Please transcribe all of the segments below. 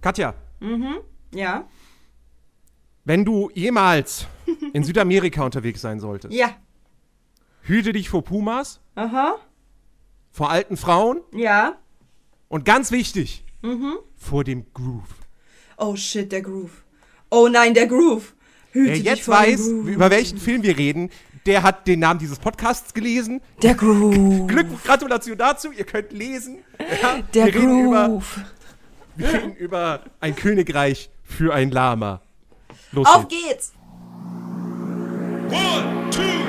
Katja, Ja. wenn du jemals in Südamerika unterwegs sein solltest, Ja. hüte dich vor Pumas, Aha. vor alten Frauen Ja. und ganz wichtig, Mhm. vor dem Groove. Oh shit, der Groove. Oh nein, der Groove. Hüte Wer dich jetzt vor dem weiß, Groove. über welchen Film wir reden, der hat den Namen dieses Podcasts gelesen. Der Groove. Glück, Gratulation dazu, ihr könnt lesen. Ja, Der wir, Groove. Wir reden über ein Königreich für ein Lama. Los Auf geht's. geht's. One, two,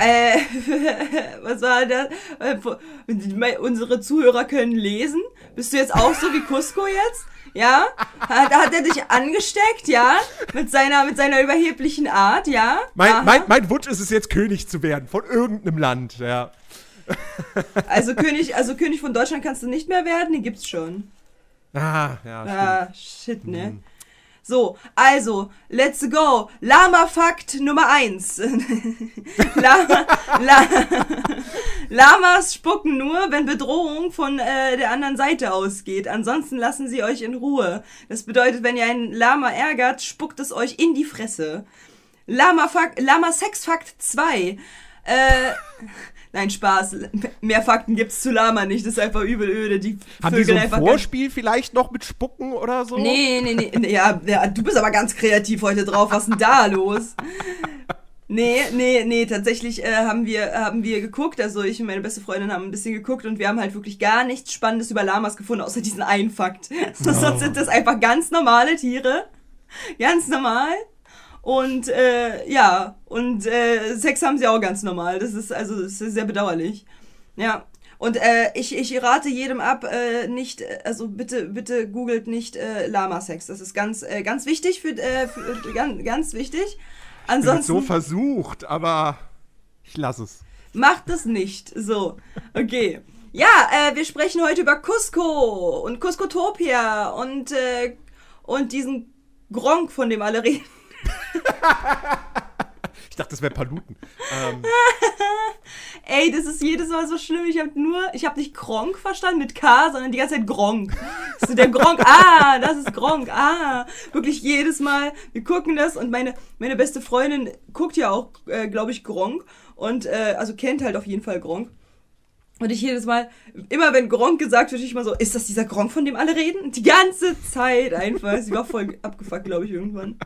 Äh, was war das? Äh, Unsere Zuhörer können lesen. Bist du jetzt auch so wie Cusco jetzt? Ja? Hat, hat er dich angesteckt, ja? Mit seiner, mit seiner überheblichen Art, ja? Mein, Aha. mein, mein Wunsch ist es jetzt, König zu werden von irgendeinem Land. Ja. Also König, also König von Deutschland kannst du nicht mehr werden, den gibt's schon. Ah, ja, stimmt. Ah, shit, ne? Mhm. So, also, let's go. Lama-Fakt Nummer 1. Lama, La Lamas spucken nur, wenn Bedrohung von äh, der anderen Seite ausgeht. Ansonsten lassen sie euch in Ruhe. Das bedeutet, wenn ihr einen Lama ärgert, spuckt es euch in die Fresse. Lama-Sex-Fakt 2. Äh, nein, Spaß. Mehr Fakten gibt's zu Lama nicht. Das ist einfach übel öde. Die Haben die so Vögel ein Vorspiel vielleicht noch mit Spucken oder so? Nee, nee, nee, nee ja, ja, du bist aber ganz kreativ heute drauf. Was ist denn da los? Nee, nee, nee, tatsächlich äh, haben wir haben wir geguckt, also ich und meine beste Freundin haben ein bisschen geguckt und wir haben halt wirklich gar nichts Spannendes über Lamas gefunden, außer diesen einen Fakt. Sonst sind das einfach ganz normale Tiere. Ganz normal. Und äh, ja, und äh, Sex haben sie auch ganz normal. Das ist also das ist sehr bedauerlich. Ja. Und äh, ich, ich rate jedem ab, äh, nicht, äh, also bitte, bitte googelt nicht äh, Lama-Sex. Das ist ganz, äh, ganz wichtig für, äh, für ganz, ganz wichtig. Ich Ansonsten so versucht, aber ich lasse es. macht es nicht. So, okay. Ja, äh, wir sprechen heute über Cusco und Cuscotopia und, äh, und diesen Gronk, von dem alle reden. Ich dachte, das wäre Paluten. Ähm, Ey, das ist jedes Mal so schlimm. Ich habe nur, ich habe nicht Gronk verstanden mit K, sondern die ganze Zeit Gronk. So der Gronk, ah, das ist Gronk, ah. Wirklich jedes Mal, wir gucken das und meine, meine beste Freundin guckt ja auch, äh, glaube ich, Gronk und, äh, also kennt halt auf jeden Fall Gronk. Und ich jedes Mal, immer wenn Gronk gesagt wird, ich immer so, ist das dieser Gronk, von dem alle reden? Die ganze Zeit einfach. Sie war voll abgefuckt, glaube ich, irgendwann.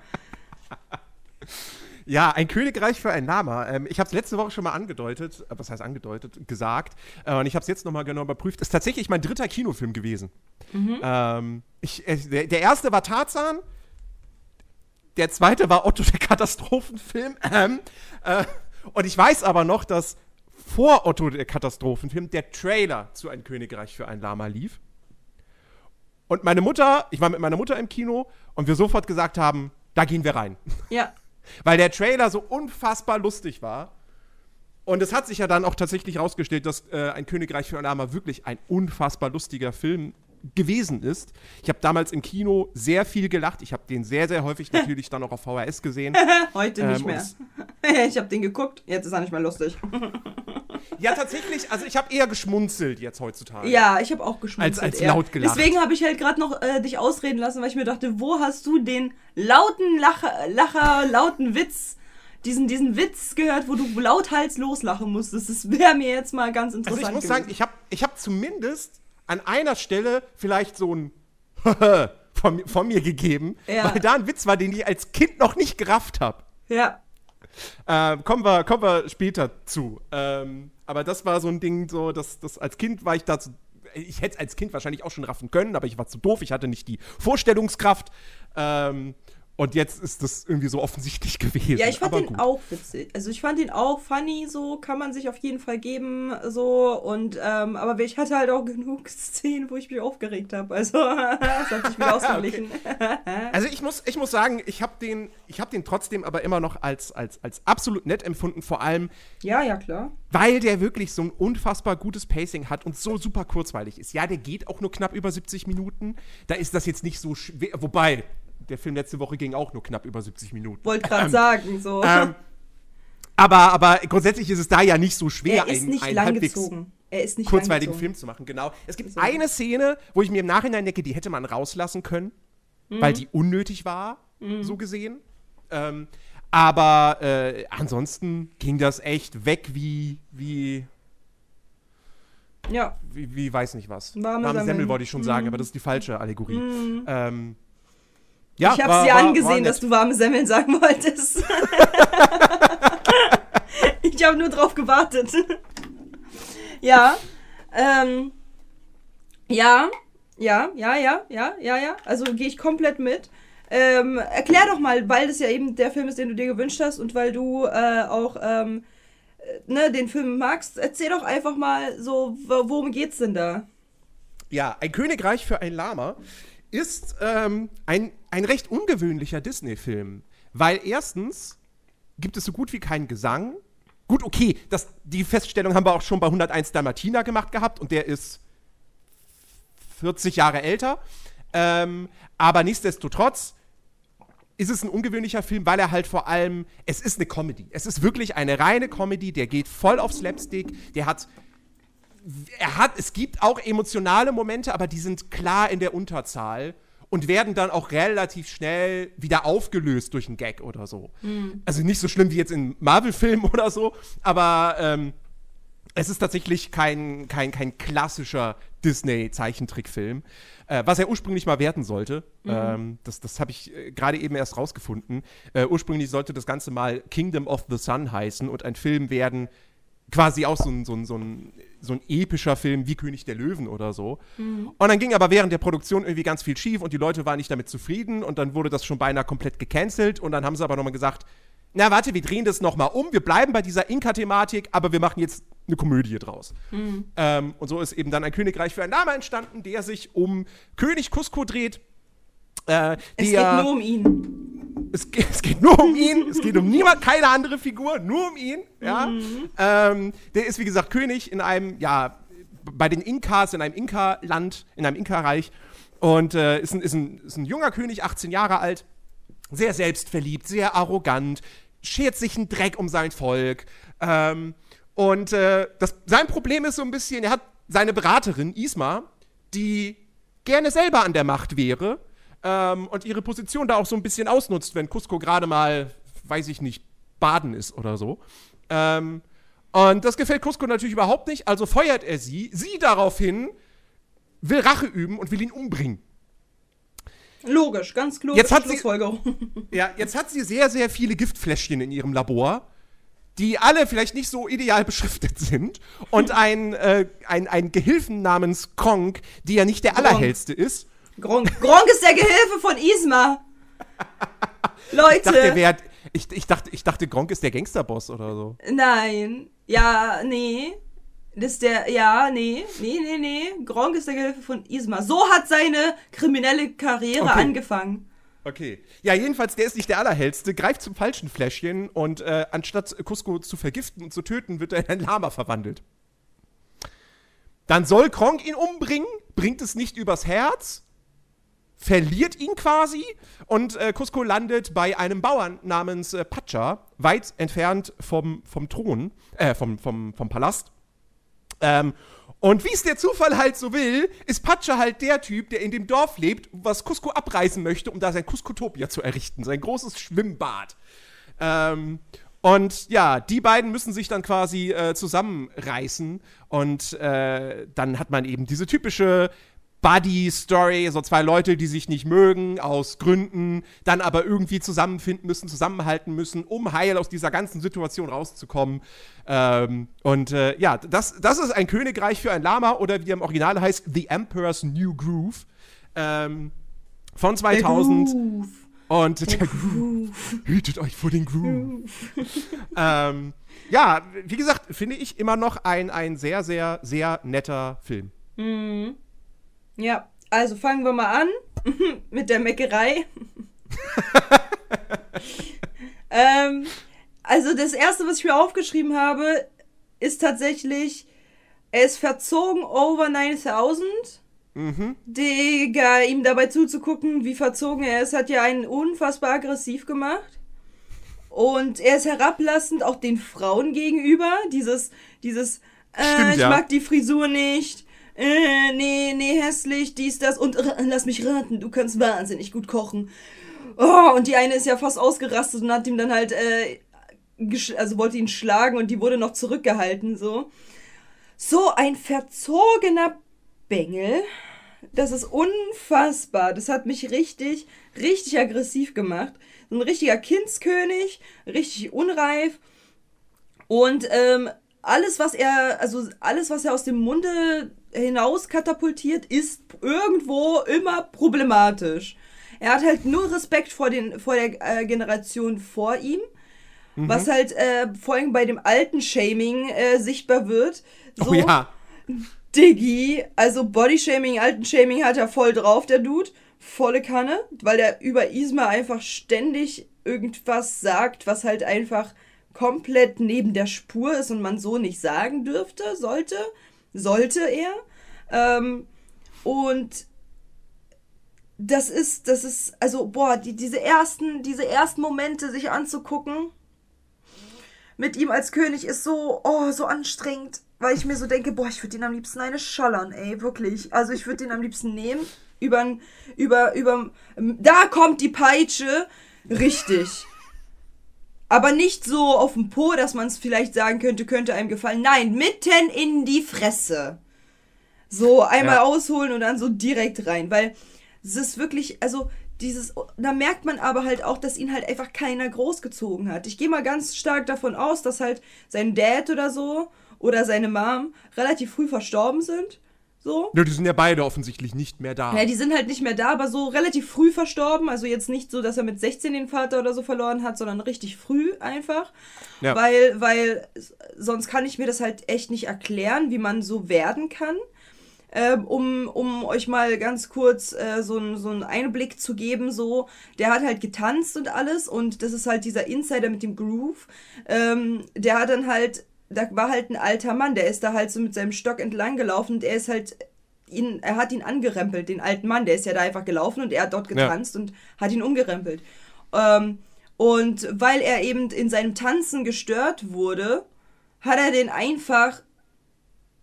ja, ein Königreich für ein Lama. Ähm, ich habe es letzte Woche schon mal angedeutet, äh, was heißt angedeutet, gesagt. Äh, und ich habe es jetzt nochmal genau überprüft. Ist tatsächlich mein dritter Kinofilm gewesen. Ähm, ich, äh, der, der erste war Tarzan. Der zweite war Otto der Katastrophenfilm. Ähm, äh, und ich weiß aber noch, dass vor Otto der Katastrophenfilm der Trailer zu Ein Königreich für ein Lama lief. Und meine Mutter, ich war mit meiner Mutter im Kino und wir sofort gesagt haben, da gehen wir rein. Ja. Weil der Trailer so unfassbar lustig war. Und es hat sich ja dann auch tatsächlich herausgestellt, dass äh, Ein Königreich für ein Lama wirklich ein unfassbar lustiger Film gewesen ist. Ich habe damals im Kino sehr viel gelacht. Ich habe den sehr, sehr häufig natürlich dann auch auf VHS gesehen. Heute Ähm, nicht mehr. ich habe den geguckt, jetzt ist er nicht mehr lustig. Ja, tatsächlich, also ich habe eher geschmunzelt jetzt heutzutage. Ja, ich habe auch geschmunzelt. Als- als eher. laut gelacht. Deswegen habe ich halt gerade noch äh, dich ausreden lassen, weil ich mir dachte, wo hast du den lauten Lacher, Lacher lauten Witz, diesen, diesen Witz gehört, wo du lauthals loslachen musstest? Das wäre mir jetzt mal ganz Also interessant ich muss gewesen. sagen, ich habe ich hab zumindest an einer Stelle vielleicht so ein von, von mir gegeben, Ja. weil da ein Witz war, den ich als Kind noch nicht gerafft habe. ja. Ähm, kommen, wir, kommen wir später zu. Ähm, aber das war so ein Ding, so, dass das als Kind war ich dazu. Ich hätte es als Kind wahrscheinlich auch schon raffen können, aber ich war zu doof, ich hatte nicht die Vorstellungskraft. Ähm, Und jetzt ist das irgendwie so offensichtlich gewesen. Ja, ich fand aber den gut. auch witzig. Also ich fand den auch funny, so kann man sich auf jeden Fall geben, so und ähm, aber ich hatte halt auch genug Szenen, wo ich mich aufgeregt habe. Also das hat sich wieder ausgeglichen. Also ich muss, ich muss sagen, ich habe den, ich hab den trotzdem aber immer noch als, als, als absolut nett empfunden, vor allem, ja, ja, klar. weil der wirklich so ein unfassbar gutes Pacing hat und so super kurzweilig ist. Ja, der geht auch nur knapp über 70 Minuten. Da ist das jetzt nicht so schwer. Wobei, der Film letzte Woche ging auch nur knapp über 70 Minuten. Wollte gerade sagen, so. Ähm, aber, aber grundsätzlich ist es da ja nicht so schwer, er ist einen, nicht einen halbwegs langgezogen. Er ist nicht kurzweiligen. Film zu machen, genau. Es gibt So. eine Szene, wo ich mir im Nachhinein denke, die hätte man rauslassen können, Mhm. weil die unnötig war, so gesehen. Ähm, aber äh, ansonsten ging das echt weg wie, wie, Ja, wie, wie weiß nicht was. Warme Semmel. Mhm. wollte ich schon sagen, aber das ist die falsche Allegorie. Ähm, ja, ich habe war- dir angesehen, dass du warme Semmeln sagen wolltest. ich habe nur drauf gewartet. ja, ähm, ja, ja, ja, ja, ja, ja, ja. Also gehe ich komplett mit. Ähm, erklär doch mal, weil das ja eben der Film ist, den du dir gewünscht hast und weil du äh, auch ähm, äh, ne, den Film magst, erzähl doch einfach mal so, wo- worum geht's denn da? Ja, ein Königreich für ein Lama ist ähm, ein, ein recht ungewöhnlicher Disney-Film. Weil erstens gibt es so gut wie keinen Gesang. Gut, okay, das, die Feststellung haben wir auch schon bei 101 Dalmatiner gemacht gehabt und der ist 40 Jahre älter. Ähm, aber nichtsdestotrotz ist es ein ungewöhnlicher Film, weil er halt vor allem, es ist eine Comedy. Es ist wirklich eine reine Comedy, der geht voll auf Slapstick, der hat er hat, es gibt auch emotionale Momente, aber die sind klar in der Unterzahl und werden dann auch relativ schnell wieder aufgelöst durch einen Gag oder so. Also nicht so schlimm wie jetzt in Marvel-Filmen oder so, aber ähm, es ist tatsächlich kein, kein, kein klassischer Disney-Zeichentrickfilm, äh, was er ursprünglich mal werden sollte. Ähm, das das habe ich äh, gerade eben erst rausgefunden. Äh, ursprünglich sollte das Ganze mal Kingdom of the Sun heißen und ein Film werden, quasi auch so ein, so ein, so ein, so ein epischer Film wie König der Löwen oder so. Und dann ging aber während der Produktion irgendwie ganz viel schief und die Leute waren nicht damit zufrieden und dann wurde das schon beinahe komplett gecancelt und dann haben sie aber nochmal gesagt, na warte, wir drehen das nochmal um, wir bleiben bei dieser Inka-Thematik, aber wir machen jetzt eine Komödie draus. Ähm, und so ist eben dann ein Königreich für ein Lama entstanden, der sich um König Cusco dreht. Äh, Es der, geht nur um ihn. es, geht, es geht nur um ihn, es geht um niemand, keine andere Figur, nur um ihn. Ja? Ähm, der ist, wie gesagt, König in einem, ja, bei den Inkas, in einem Inka-Land, in einem Inka-Reich. Und äh, ist, ein, ist, ein, ist ein junger König, 18 Jahre alt, sehr selbstverliebt, sehr arrogant, schert sich einen Dreck um sein Volk. Ähm, und äh, das, sein Problem ist so ein bisschen, er hat seine Beraterin, Isma, die gerne selber an der Macht wäre ähm, und ihre Position da auch so ein bisschen ausnutzt, wenn Cusco gerade mal, weiß ich nicht, baden ist oder so. Ähm, und das gefällt Cusco natürlich überhaupt nicht, also feuert er sie, sie daraufhin will Rache üben und will ihn umbringen. Logisch, ganz logisch. Jetzt hat sie-. Ja, jetzt hat sie sehr, sehr viele Giftfläschchen in ihrem Labor, die alle vielleicht nicht so ideal beschriftet sind. Und ein, äh, ein, ein Gehilfen namens Kronk, die ja nicht der allerhellste ist. Gronk. Gronk ist der Gehilfe von Isma. Leute. Ich dachte, ich, ich, dachte, ich dachte, Gronk ist der Gangsterboss oder so. Nein. Ja, nee. Das ist der, ja, nee, nee, nee, nee. Gronk ist der Gehilfe von Isma. So hat seine kriminelle Karriere Okay. angefangen. Okay. Ja, jedenfalls, der ist nicht der allerhellste, greift zum falschen Fläschchen und äh, anstatt Cusco zu vergiften und zu töten, wird er in ein Lama verwandelt. Dann soll Kronk ihn umbringen, bringt es nicht übers Herz, verliert ihn quasi und äh, Cusco landet bei einem Bauern namens äh, Pacha, weit entfernt vom, vom Thron, äh, vom, vom, vom Palast. Ähm, und wie es der Zufall halt so will, ist Pacha halt der Typ, der in dem Dorf lebt, was Cusco abreißen möchte, um da sein Cuscotopia zu errichten, sein großes Schwimmbad. Ähm, und ja, die beiden müssen sich dann quasi äh, zusammenreißen und äh, dann hat man eben diese typische Buddy-Story, so zwei Leute, die sich nicht mögen, aus Gründen, dann aber irgendwie zusammenfinden müssen, zusammenhalten müssen, um heil aus dieser ganzen Situation rauszukommen. Ähm, und äh, ja, das, das ist ein Königreich für ein Lama oder wie er im Original heißt, The Emperor's New Groove. Ähm, von 2000. Groove. Und der, Groove. Hütet euch vor den Groove. ähm, ja, wie gesagt, finde ich immer noch ein, ein sehr, sehr, sehr netter Film. Ja, also fangen wir mal an mit der Meckerei. ähm, also das erste, was ich mir aufgeschrieben habe, ist tatsächlich, er ist verzogen over 9000. Digga, ihm dabei zuzugucken, wie verzogen er ist, hat ja einen unfassbar aggressiv gemacht. Und er ist herablassend auch den Frauen gegenüber. Dieses, dieses, äh, Stimmt, ich ja. mag die Frisur nicht. Äh, nee, nee, hässlich, dies, das. Und lass mich raten, du kannst wahnsinnig gut kochen. Oh, und die eine ist ja fast ausgerastet und hat ihm dann halt, äh, also wollte ihn schlagen und die wurde noch zurückgehalten, so. So ein verzogener Bengel. Das ist unfassbar. Das hat mich richtig, richtig aggressiv gemacht. So ein richtiger Kindskönig, richtig unreif. Und ähm, alles, was er, also alles, was er aus dem Munde hinaus katapultiert, ist irgendwo immer problematisch. Er hat halt nur Respekt vor, den, vor der äh, Generation vor ihm. Was halt äh, vor allem bei dem alten Shaming äh, sichtbar wird. So, Oh ja. Diggi, also Bodyshaming, Altenshaming hat er voll drauf, der Dude. Volle Kanne, weil der über Isma einfach ständig irgendwas sagt, was halt einfach komplett neben der Spur ist und man so nicht sagen dürfte, sollte, sollte er. Ähm, und das ist, das ist, also, boah, die, diese ersten, diese ersten Momente sich anzugucken, mit ihm als König ist so, oh, so anstrengend, weil ich mir so denke, boah, ich würde ihn am liebsten eine schallern, ey, wirklich. Also ich würde ihn am liebsten nehmen, über, über, über, da kommt die Peitsche, richtig. Aber nicht so auf dem Po, dass man es vielleicht sagen könnte, könnte einem gefallen. Nein, mitten in die Fresse. So einmal Ja. ausholen und dann so direkt rein, weil es ist wirklich, also dieses, da merkt man aber halt auch, dass ihn halt einfach keiner großgezogen hat. Ich gehe mal ganz stark davon aus, dass halt sein Dad oder so oder seine Mom relativ früh verstorben sind. So. Ja, die sind ja beide offensichtlich nicht mehr da. Ja, die sind halt nicht mehr da, aber so relativ früh verstorben. Also jetzt nicht so, dass er mit 16 den Vater oder so verloren hat, sondern richtig früh einfach. Ja. Weil, weil sonst kann ich mir das halt echt nicht erklären, wie man so werden kann. Ähm, um, um euch mal ganz kurz äh, so, einen- so einen Einblick zu geben, so, der hat halt getanzt und alles und das ist halt dieser Insider mit dem Groove. Ähm, der hat dann halt, da war halt ein alter Mann, der ist da halt so mit seinem Stock entlang gelaufen und er ist halt ihn, er hat ihn angerempelt, den alten Mann, der ist ja da einfach gelaufen und er hat dort getanzt und hat ihn umgerempelt. Ähm, und weil er eben in seinem Tanzen gestört wurde, hat er den einfach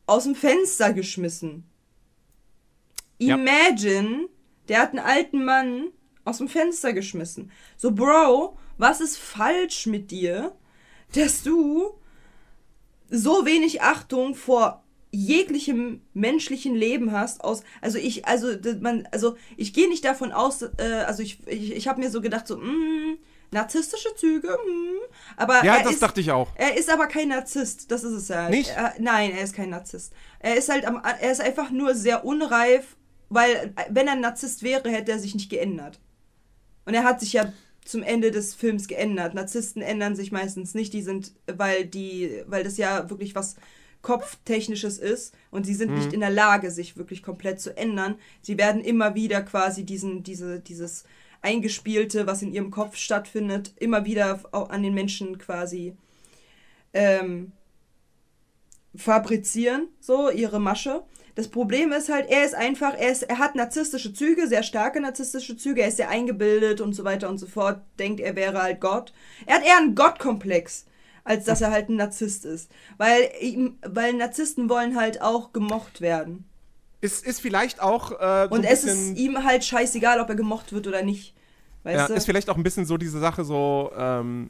aus dem Fenster geschmissen. Ja. Imagine, der hat einen alten Mann aus dem Fenster geschmissen. So, Bro, was ist falsch mit dir, dass du so wenig Achtung vor jeglichem menschlichen Leben hast aus also ich also man also ich gehe nicht davon aus äh, also ich ich, ich habe mir so gedacht so mm, narzisstische Züge mm, aber ja, das ist, dachte ich auch. er ist aber kein Narzisst, das ist es ja. Nicht? Er, nein, er ist kein Narzisst. Er ist halt am, er ist einfach nur sehr unreif, weil wenn er ein Narzisst wäre, hätte er sich nicht geändert. Und er hat sich ja zum Ende des Films geändert. Narzissten ändern sich meistens nicht, die sind, weil die, weil das ja wirklich was kopftechnisches ist und sie sind nicht in der Lage, sich wirklich komplett zu ändern. Sie werden immer wieder quasi diesen, diese, dieses Eingespielte, was in ihrem Kopf stattfindet, immer wieder au- an den Menschen quasi ähm, fabrizieren, so ihre Masche. Das Problem ist halt, er ist einfach, er, ist, er hat narzisstische Züge, sehr starke narzisstische Züge, er ist sehr eingebildet und so weiter und so fort, denkt, er wäre halt Gott. Er hat eher einen Gottkomplex, als dass er halt ein Narzisst ist. Weil, ihm, weil Narzissten wollen halt auch gemocht werden. Ist, ist vielleicht auch äh, so Und es ist ihm halt scheißegal, ob er gemocht wird oder nicht. Weißt ja, du? ist vielleicht auch ein bisschen so diese Sache so, ähm,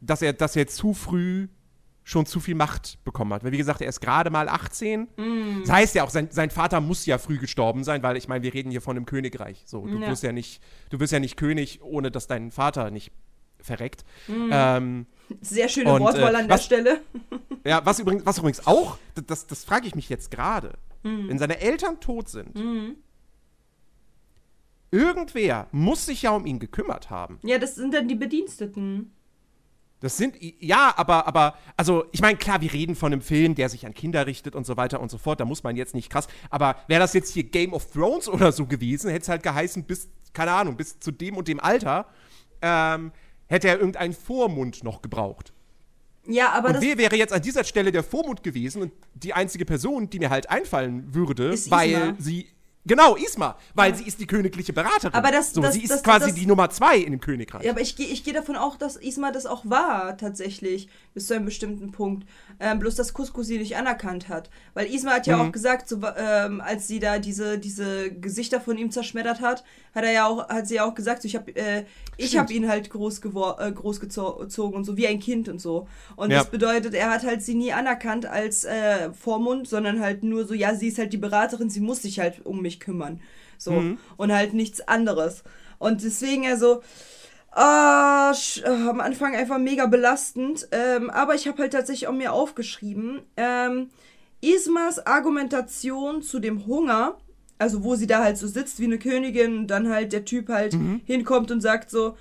dass er, dass er zu früh schon zu viel Macht bekommen hat. Weil wie gesagt, er ist gerade mal 18. Mm. Das heißt ja auch, sein, sein Vater muss ja früh gestorben sein, weil ich meine, wir reden hier von einem Königreich. So, du Ja. wirst ja nicht, du wirst ja nicht König, ohne dass dein Vater nicht verreckt. Mm. Ähm, Sehr schöne Und, Wortwahl äh, an der was- Stelle. Ja, was übrigens, was übrigens auch, das, das, frage ich mich jetzt gerade, Mhm. wenn seine Eltern tot sind, irgendwer muss sich ja um ihn gekümmert haben. Ja, das sind dann die Bediensteten. Das sind, ja, aber, aber, also, ich meine, klar, wir reden von einem Film, der sich an Kinder richtet und so weiter und so fort. Da muss man jetzt nicht krass. Aber wäre das jetzt hier Game of Thrones oder so gewesen, hätte es halt geheißen, bis, keine Ahnung, bis zu dem und dem Alter, ähm, hätte er irgendeinen Vormund noch gebraucht. Ja, aber Und wer wäre jetzt an dieser Stelle der Vormund gewesen und die einzige Person, die mir halt einfallen würde, weil Isma. sie. Genau, Isma, weil sie ist die königliche Beraterin. Aber das- so, das- sie ist das- quasi das- die Nummer zwei in dem Königreich. Ja, aber ich gehe ich geh davon auch, dass Isma das auch war, tatsächlich, bis zu einem bestimmten Punkt. Ähm, bloß, dass Cusco sie nicht anerkannt hat. Weil Isma hat ja auch gesagt, so, ähm, als sie da diese, diese Gesichter von ihm zerschmettert hat, hat er ja auch, hat sie ja auch gesagt, so, ich habe äh, ich hab ihn halt groß äh, großgezogen und so, wie ein Kind und so. Und Ja. das bedeutet, er hat halt sie nie anerkannt als äh, Vormund, sondern halt nur so, ja, sie ist halt die Beraterin, sie muss sich halt um mich kümmern. So. Und halt nichts anderes. Und deswegen er so, Ah, äh, am Anfang einfach mega belastend. Ähm, aber ich habe halt tatsächlich auch mir aufgeschrieben, ähm, Ismas Argumentation zu dem Hunger, also wo sie da halt so sitzt wie eine Königin und dann halt der Typ halt hinkommt und sagt so,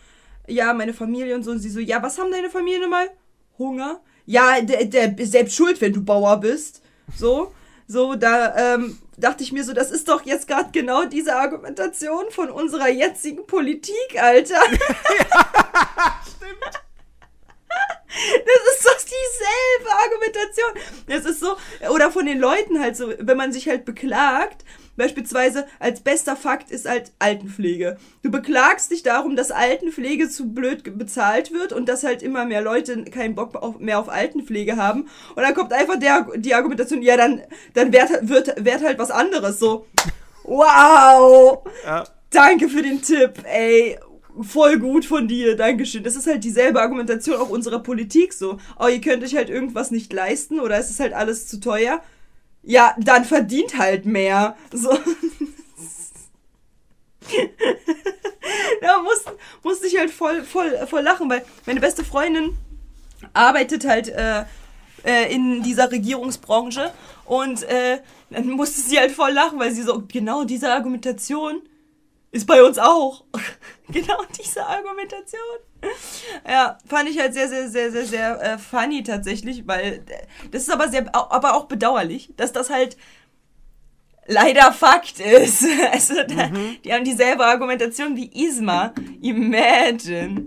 ja, meine Familie und so. Und sie so, ja, was haben deine Familie nochmal? Hunger? Ja, der, der ist selbst schuld, wenn du Bauer bist. So. So, da ähm, dachte ich mir so, das ist doch jetzt gerade genau diese Argumentation von unserer jetzigen Politik, Alter. Stimmt. Das ist doch dieselbe Argumentation. Das ist so, oder von den Leuten halt so, wenn man sich halt beklagt, beispielsweise als bester Fakt ist halt Altenpflege. Du beklagst dich darum, dass Altenpflege zu blöd bezahlt wird und dass halt immer mehr Leute keinen Bock auf, mehr auf Altenpflege haben. Und dann kommt einfach der, die Argumentation, ja, dann, dann wert, wird, wird halt was anderes. So, wow. Ja. Danke für den Tipp, ey. Voll gut von dir, Dankeschön. Das ist halt dieselbe Argumentation auch unserer Politik so. Oh, ihr könnt euch halt irgendwas nicht leisten oder es ist halt alles zu teuer. Ja, dann verdient halt mehr. So. da musste, musste ich halt voll, voll, voll lachen, weil meine beste Freundin arbeitet halt äh, äh, in dieser Regierungsbranche und äh, dann musste sie halt voll lachen, weil sie so, genau diese Argumentation ist bei uns auch. genau diese Argumentation. Ja, fand ich halt sehr, sehr, sehr, sehr, sehr äh, funny tatsächlich, weil äh, das ist aber sehr, aber auch bedauerlich, dass das halt leider Fakt ist. Also, da, die haben dieselbe Argumentation wie Isma. Imagine.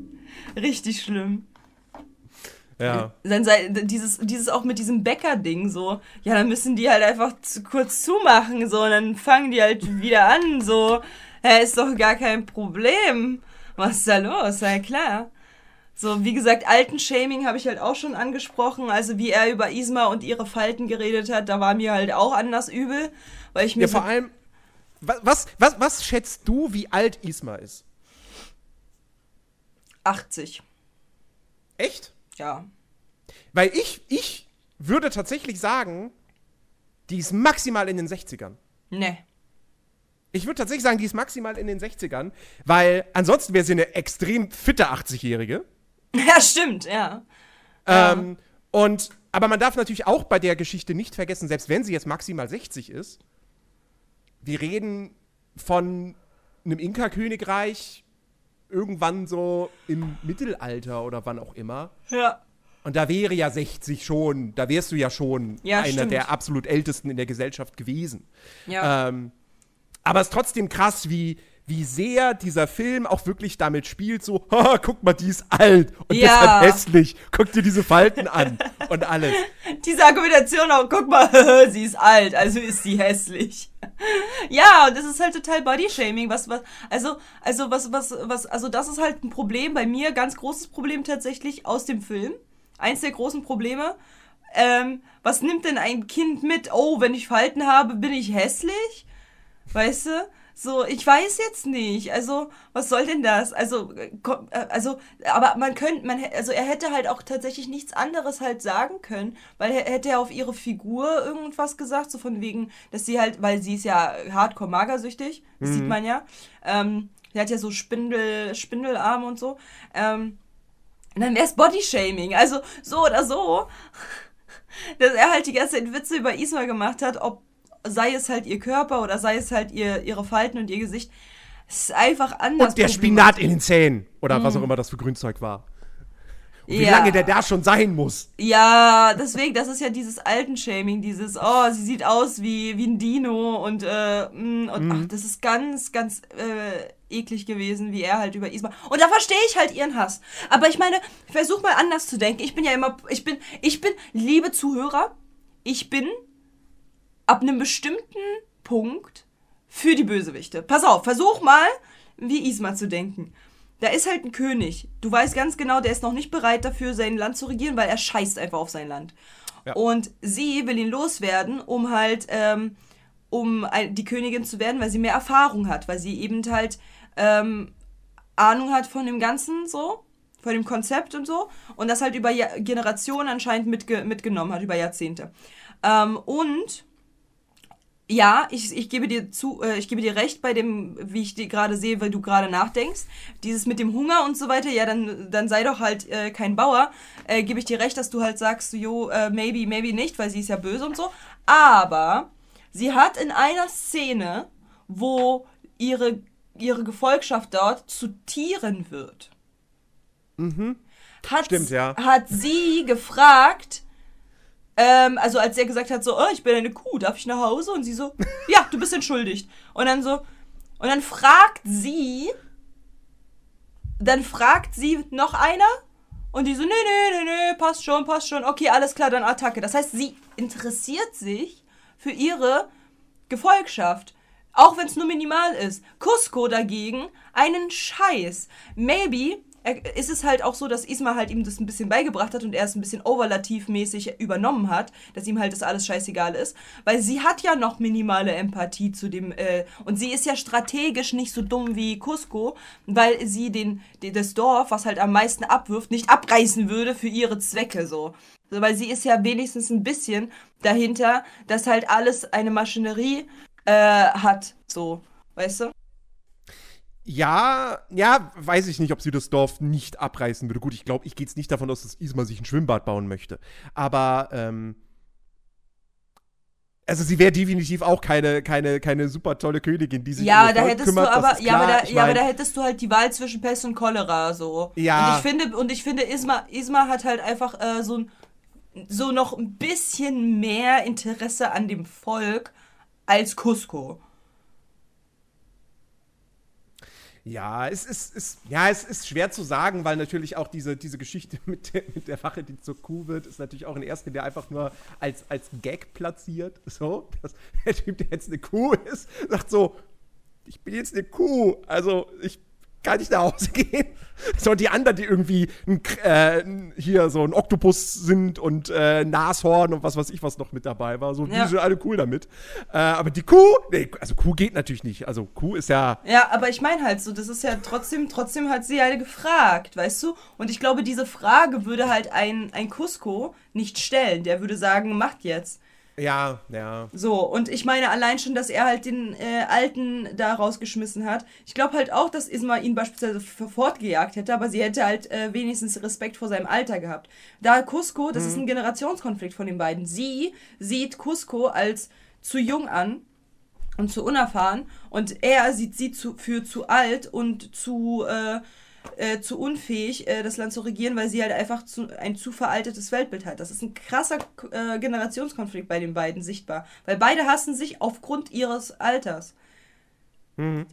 Richtig schlimm. Ja. Dann sei dieses, dieses auch mit diesem Bäcker-Ding so, ja, dann müssen die halt einfach zu, kurz zumachen, so, und dann fangen die halt wieder an, so, ja, ist doch gar kein Problem. Was ist da los? Ja, klar. So, wie gesagt, Alten-Shaming habe ich halt auch schon angesprochen, also wie er über Isma und ihre Falten geredet hat, da war mir halt auch anders übel, weil ich mir Ja, so, vor allem, wa- was, was, was schätzt du, wie alt Isma ist? 80, Echt? ja. Weil ich, ich würde tatsächlich sagen, die ist maximal in den 60ern. Ne. Ich würde tatsächlich sagen, die ist maximal in den 60ern, weil ansonsten wäre sie eine extrem fitte 80-Jährige. Ja, stimmt, ja. Ja. Ähm, und, aber man darf natürlich auch bei der Geschichte nicht vergessen, selbst wenn sie jetzt maximal 60 ist, wir reden von einem Inka-Königreich irgendwann so im Mittelalter oder wann auch immer. Ja. Und da wäre ja 60 schon, da wärst du ja schon Ja, einer stimmt. der absolut ältesten in der Gesellschaft gewesen. Ja. Ähm, aber es ist trotzdem krass, wie, wie sehr dieser Film auch wirklich damit spielt, so, haha, guck mal, die ist alt und Ja. deshalb hässlich. Guck dir diese Falten an und alles. Diese Argumentation auch, guck mal, sie ist alt, also ist sie hässlich. Ja, und das ist halt total Bodyshaming, was, was, also, also, was, was, was, also, das ist halt ein Problem bei mir, ganz großes Problem tatsächlich aus dem Film. Eins der großen Probleme. Ähm, was nimmt denn ein Kind mit? Oh, wenn ich Falten habe, bin ich hässlich? Weißt du? So, ich weiß jetzt nicht. Also, was soll denn das? Also, äh, äh, also, aber man könnte, man, also er hätte halt auch tatsächlich nichts anderes halt sagen können, weil er hätte er auf ihre Figur irgendwas gesagt, so von wegen, dass sie halt, weil sie ist ja hardcore magersüchtig, das sieht man ja. Ähm, sie hat ja so Spindel, Spindelarme und so. Ähm, und dann wäre es Bodyshaming. Also, so oder so, dass er halt die ganze Zeit Witze über Isma gemacht hat, ob sei es halt ihr Körper oder sei es halt ihr, ihre Falten und ihr Gesicht. Es ist einfach anders. Und der Spinat in den Zähnen. Oder was auch immer das für Grünzeug war. Und wie Mhm. Ja. lange der da schon sein muss. Ja, deswegen, das ist ja dieses Alten-Shaming, dieses, oh, sie sieht aus wie, wie ein Dino und, äh, mm, und ach, das ist ganz, ganz äh, eklig gewesen, wie er halt über Isma. Und da verstehe ich halt ihren Hass. Aber ich meine, versuch mal anders zu denken. Ich bin ja immer, ich bin, ich bin, liebe Zuhörer, ich bin ab einem bestimmten Punkt für die Bösewichte. Pass auf, versuch mal, wie Isma zu denken. Da ist halt ein König. Du weißt ganz genau, der ist noch nicht bereit dafür, sein Land zu regieren, weil er scheißt einfach auf sein Land. Ja. Und sie will ihn loswerden, um halt, ähm, um die Königin zu werden, weil sie mehr Erfahrung hat, weil sie eben halt ähm, Ahnung hat von dem Ganzen so, von dem Konzept und so. Und das halt über Generationen anscheinend mitge mitgenommen hat, über Jahrzehnte. Ähm, und ja, ich, ich gebe dir zu, äh, ich gebe dir recht bei dem, wie ich dir gerade sehe, weil du gerade nachdenkst. Dieses mit dem Hunger und so weiter, ja, dann, dann sei doch halt äh, kein Bauer. Äh, gebe ich dir recht, dass du halt sagst, jo, äh, maybe, maybe nicht, weil sie ist ja böse und so. Aber sie hat in einer Szene, wo ihre, ihre Gefolgschaft dort zu Tieren wird. Hat, Stimmt, ja. Hat sie gefragt, ähm, also als er gesagt hat, so, oh, ich bin eine Kuh, darf ich nach Hause? Und sie so, ja, du bist entschuldigt. Und dann so, und dann fragt sie, dann fragt sie noch einer und die so, nee, nee, nee, nee, passt schon, passt schon, okay, alles klar, dann Attacke. Das heißt, sie interessiert sich für ihre Gefolgschaft. Auch wenn es nur minimal ist. Cusco dagegen, einen Scheiß. Maybe er- ist es halt auch so, dass Isma halt ihm das ein bisschen beigebracht hat und er es ein bisschen overlativmäßig übernommen hat, dass ihm halt das alles scheißegal ist. Weil sie hat ja noch minimale Empathie zu dem, äh, und sie ist ja strategisch nicht so dumm wie Cusco, weil sie den, den das Dorf, was halt am meisten abwirft, nicht abreißen würde für ihre Zwecke so. So, weil sie ist ja wenigstens ein bisschen dahinter, dass halt alles eine Maschinerie äh, hat, so, weißt du? Ja, ja, weiß ich nicht, ob sie das Dorf nicht abreißen würde. Gut, ich glaube, ich gehe jetzt nicht davon aus, dass Isma sich ein Schwimmbad bauen möchte. Aber, ähm, also sie wäre definitiv auch keine, keine, keine super tolle Königin, die sich Ja, um da hättest kümmert, du aber, ja, aber da, Ich ja, aber mein, da hättest du halt die Wahl zwischen Pest und Cholera, so. Ja. Und ich finde, und ich finde, Isma, Isma hat halt einfach äh, so ein, so noch ein bisschen mehr Interesse an dem Volk als Cusco. Ja, es ist, ist, ja, es ist schwer zu sagen, weil natürlich auch diese, diese Geschichte mit der, mit der Wache, die zur Kuh wird, ist natürlich auch in erster Linie einfach nur als, als Gag platziert. So, dass der Typ, der jetzt eine Kuh ist, sagt so, ich bin jetzt eine Kuh, also ich kann nicht nach Hause gehen. So, die anderen, die irgendwie ein, äh, hier so ein Oktopus sind und äh, Nashorn und was weiß ich, was noch mit dabei war, so, Ja. die sind alle cool damit. Äh, aber die Kuh, nee, also Kuh geht natürlich nicht. Also Kuh ist ja, Ja, aber ich meine halt so, das ist ja trotzdem, trotzdem hat sie ja gefragt, weißt du? Und ich glaube, diese Frage würde halt ein, ein Cusco nicht stellen. Der würde sagen, macht jetzt. Ja, ja. So, und ich meine allein schon, dass er halt den äh, Alten da rausgeschmissen hat. Ich glaube halt auch, dass Isma ihn beispielsweise fortgejagt hätte, aber sie hätte halt äh, wenigstens Respekt vor seinem Alter gehabt. Da Cusco, das ist ein Generationskonflikt von den beiden. Sie sieht Cusco als zu jung an und zu unerfahren und er sieht sie zu, für zu alt und zu, äh, äh, zu unfähig, äh, das Land zu regieren, weil sie halt einfach zu, ein zu veraltetes Weltbild hat. Das ist ein krasser äh, Generationskonflikt bei den beiden sichtbar, weil beide hassen sich aufgrund ihres Alters.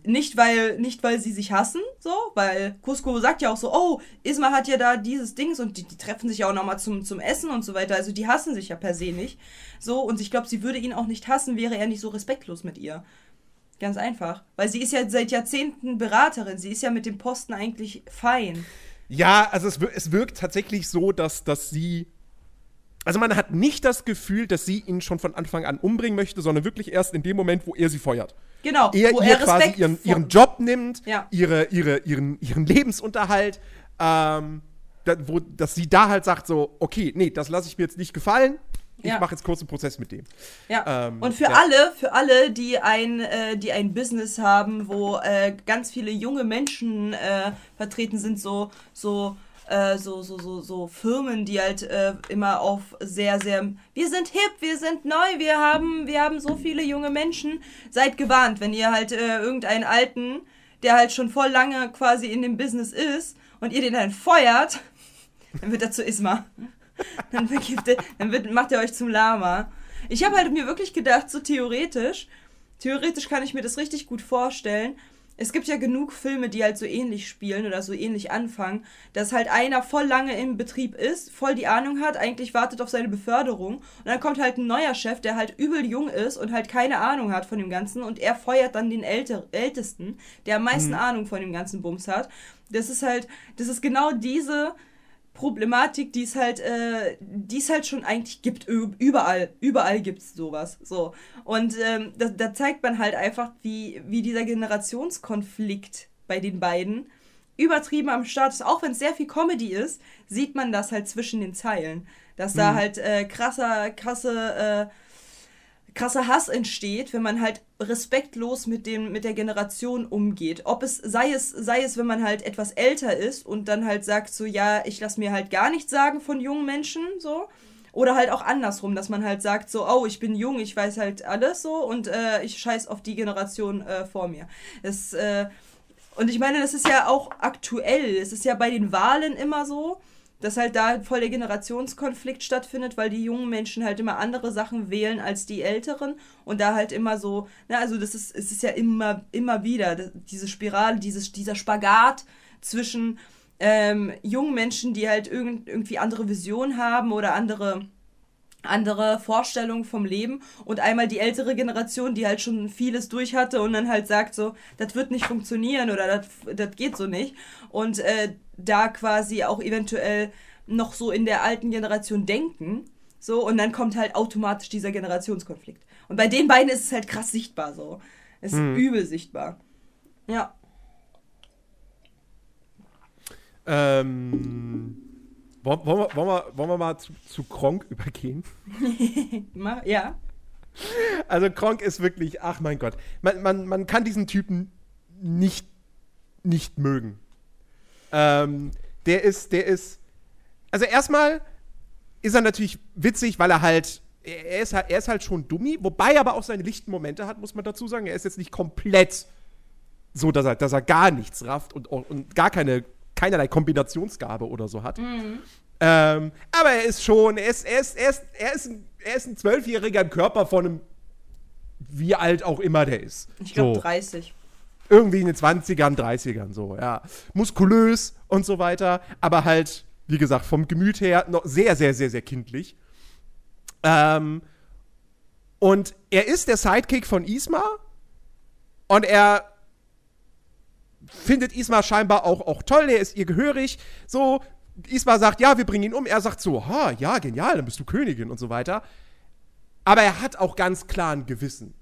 Nicht weil, nicht weil sie sich hassen, so, weil Cusco sagt ja auch so, oh, Isma hat ja da dieses Dings und die, die treffen sich ja auch nochmal zum, zum Essen und so weiter. Also die hassen sich ja per se nicht. So, und ich glaube, sie würde ihn auch nicht hassen, wäre er nicht so respektlos mit ihr. Ganz einfach. Weil sie ist ja seit Jahrzehnten Beraterin. Sie ist ja mit dem Posten eigentlich fein. Ja, also es, es wirkt tatsächlich so, dass, dass sie. Also man hat nicht das Gefühl, dass sie ihn schon von Anfang an umbringen möchte, sondern wirklich erst in dem Moment, wo er sie feuert. Genau. Er wo ihr er quasi ihren, ihren Job nimmt, Ja. ihre, ihre, ihren, ihren Lebensunterhalt, ähm, da, wo, dass sie da halt sagt so, okay, nee, das lasse ich mir jetzt nicht gefallen. Ich Ja. mache jetzt kurz einen Prozess mit dem. Ja. Ähm, und für ja. alle, für alle, die ein, äh, die ein Business haben, wo äh, ganz viele junge Menschen äh, vertreten sind, so, so, äh, so, so, so, so Firmen, die halt äh, immer auf sehr, sehr, wir sind hip, wir sind neu, wir haben, wir haben so viele junge Menschen. Seid gewarnt, wenn ihr halt äh, irgendeinen alten der halt schon voll lange quasi in dem Business ist und ihr den dann feuert, dann wird er zu Isma. Dann, vergibt er, dann wird, macht er euch zum Lama. Ich habe halt mir wirklich gedacht, so theoretisch, theoretisch kann ich mir das richtig gut vorstellen. Es gibt ja genug Filme, die halt so ähnlich spielen oder so ähnlich anfangen, dass halt einer voll lange im Betrieb ist, voll die Ahnung hat, eigentlich wartet auf seine Beförderung und dann kommt halt ein neuer Chef, der halt übel jung ist und halt keine Ahnung hat von dem Ganzen und er feuert dann den Älter Ältesten, der am meisten Ahnung von dem ganzen Bums hat. Das ist halt, das ist genau diese Problematik, die es halt, äh, die es halt schon eigentlich gibt. Überall, überall gibt es sowas. So. Und ähm, da, da zeigt man halt einfach, wie, wie dieser Generationskonflikt bei den beiden übertrieben am Start ist. Auch wenn es sehr viel Comedy ist, sieht man das halt zwischen den Zeilen. Dass da halt äh, krasser, krasse, äh, krasser Hass entsteht, wenn man halt respektlos mit dem mit der Generation umgeht. Ob es sei es sei es, wenn man halt etwas älter ist und dann halt sagt so ja, ich lasse mir halt gar nichts sagen von jungen Menschen so oder halt auch andersrum, dass man halt sagt so oh, ich bin jung, ich weiß halt alles so und äh, ich scheiß auf die Generation äh, vor mir. Es äh, und ich meine, das ist ja auch aktuell. Es ist ja bei den Wahlen immer so, dass halt da voll der Generationskonflikt stattfindet, weil die jungen Menschen halt immer andere Sachen wählen als die älteren und da halt immer so, na, also das ist, es ist ja immer, immer wieder diese Spirale, dieses, dieser Spagat zwischen ähm, jungen Menschen, die halt irgend, irgendwie andere Visionen haben oder andere andere Vorstellungen vom Leben und einmal die ältere Generation, die halt schon vieles durch hatte und dann halt sagt so, das wird nicht funktionieren oder das das geht so nicht und äh, da quasi auch eventuell noch so in der alten Generation denken, so und dann kommt halt automatisch dieser Generationskonflikt. Und bei den beiden ist es halt krass sichtbar so. Es ist übel sichtbar. Ja. Ähm, wollen, wollen, wir, wollen, wir, wollen wir mal zu, zu Kronk übergehen? Ja. Also Kronk ist wirklich, ach mein Gott, man, man, man kann diesen Typen nicht, nicht mögen. Ähm, der ist, der ist, also erstmal ist er natürlich witzig, weil er halt, er ist halt, er ist halt schon dummi, wobei er aber auch seine lichten Momente hat, muss man dazu sagen. Er ist jetzt nicht komplett so, dass er, dass er gar nichts rafft und, und gar keine, keinerlei Kombinationsgabe oder so hat. Ähm, aber er ist schon, er ist, er ist, er ist, er ist ein, er ist ein Zwölfjähriger im Körper von einem, wie alt auch immer der ist. Ich glaube so, 30. irgendwie in den 20ern, 30ern, so, ja. Muskulös und so weiter, aber halt, wie gesagt, vom Gemüt her noch sehr, sehr, sehr, sehr kindlich. Ähm, und er ist der Sidekick von Isma und er findet Isma scheinbar auch, auch toll, er ist ihr gehörig, so. Isma sagt, ja, wir bringen ihn um. Er sagt so, ha, ja, genial, dann bist du Königin und so weiter. Aber er hat auch ganz klar ein Gewissen.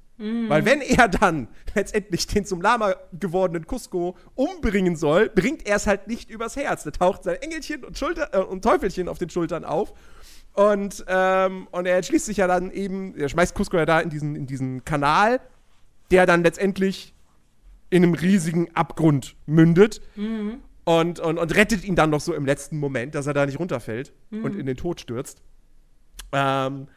Weil wenn er dann letztendlich den zum Lama gewordenen Cusco umbringen soll, bringt er es halt nicht übers Herz. Da taucht sein Engelchen und, Schulter, äh, und Teufelchen auf den Schultern auf. Und, ähm, und er entschließt sich ja dann eben, er schmeißt Cusco ja da in diesen, in diesen Kanal, der dann letztendlich in einem riesigen Abgrund mündet. Und, und, und rettet ihn dann noch so im letzten Moment, dass er da nicht runterfällt und in den Tod stürzt. Ähm,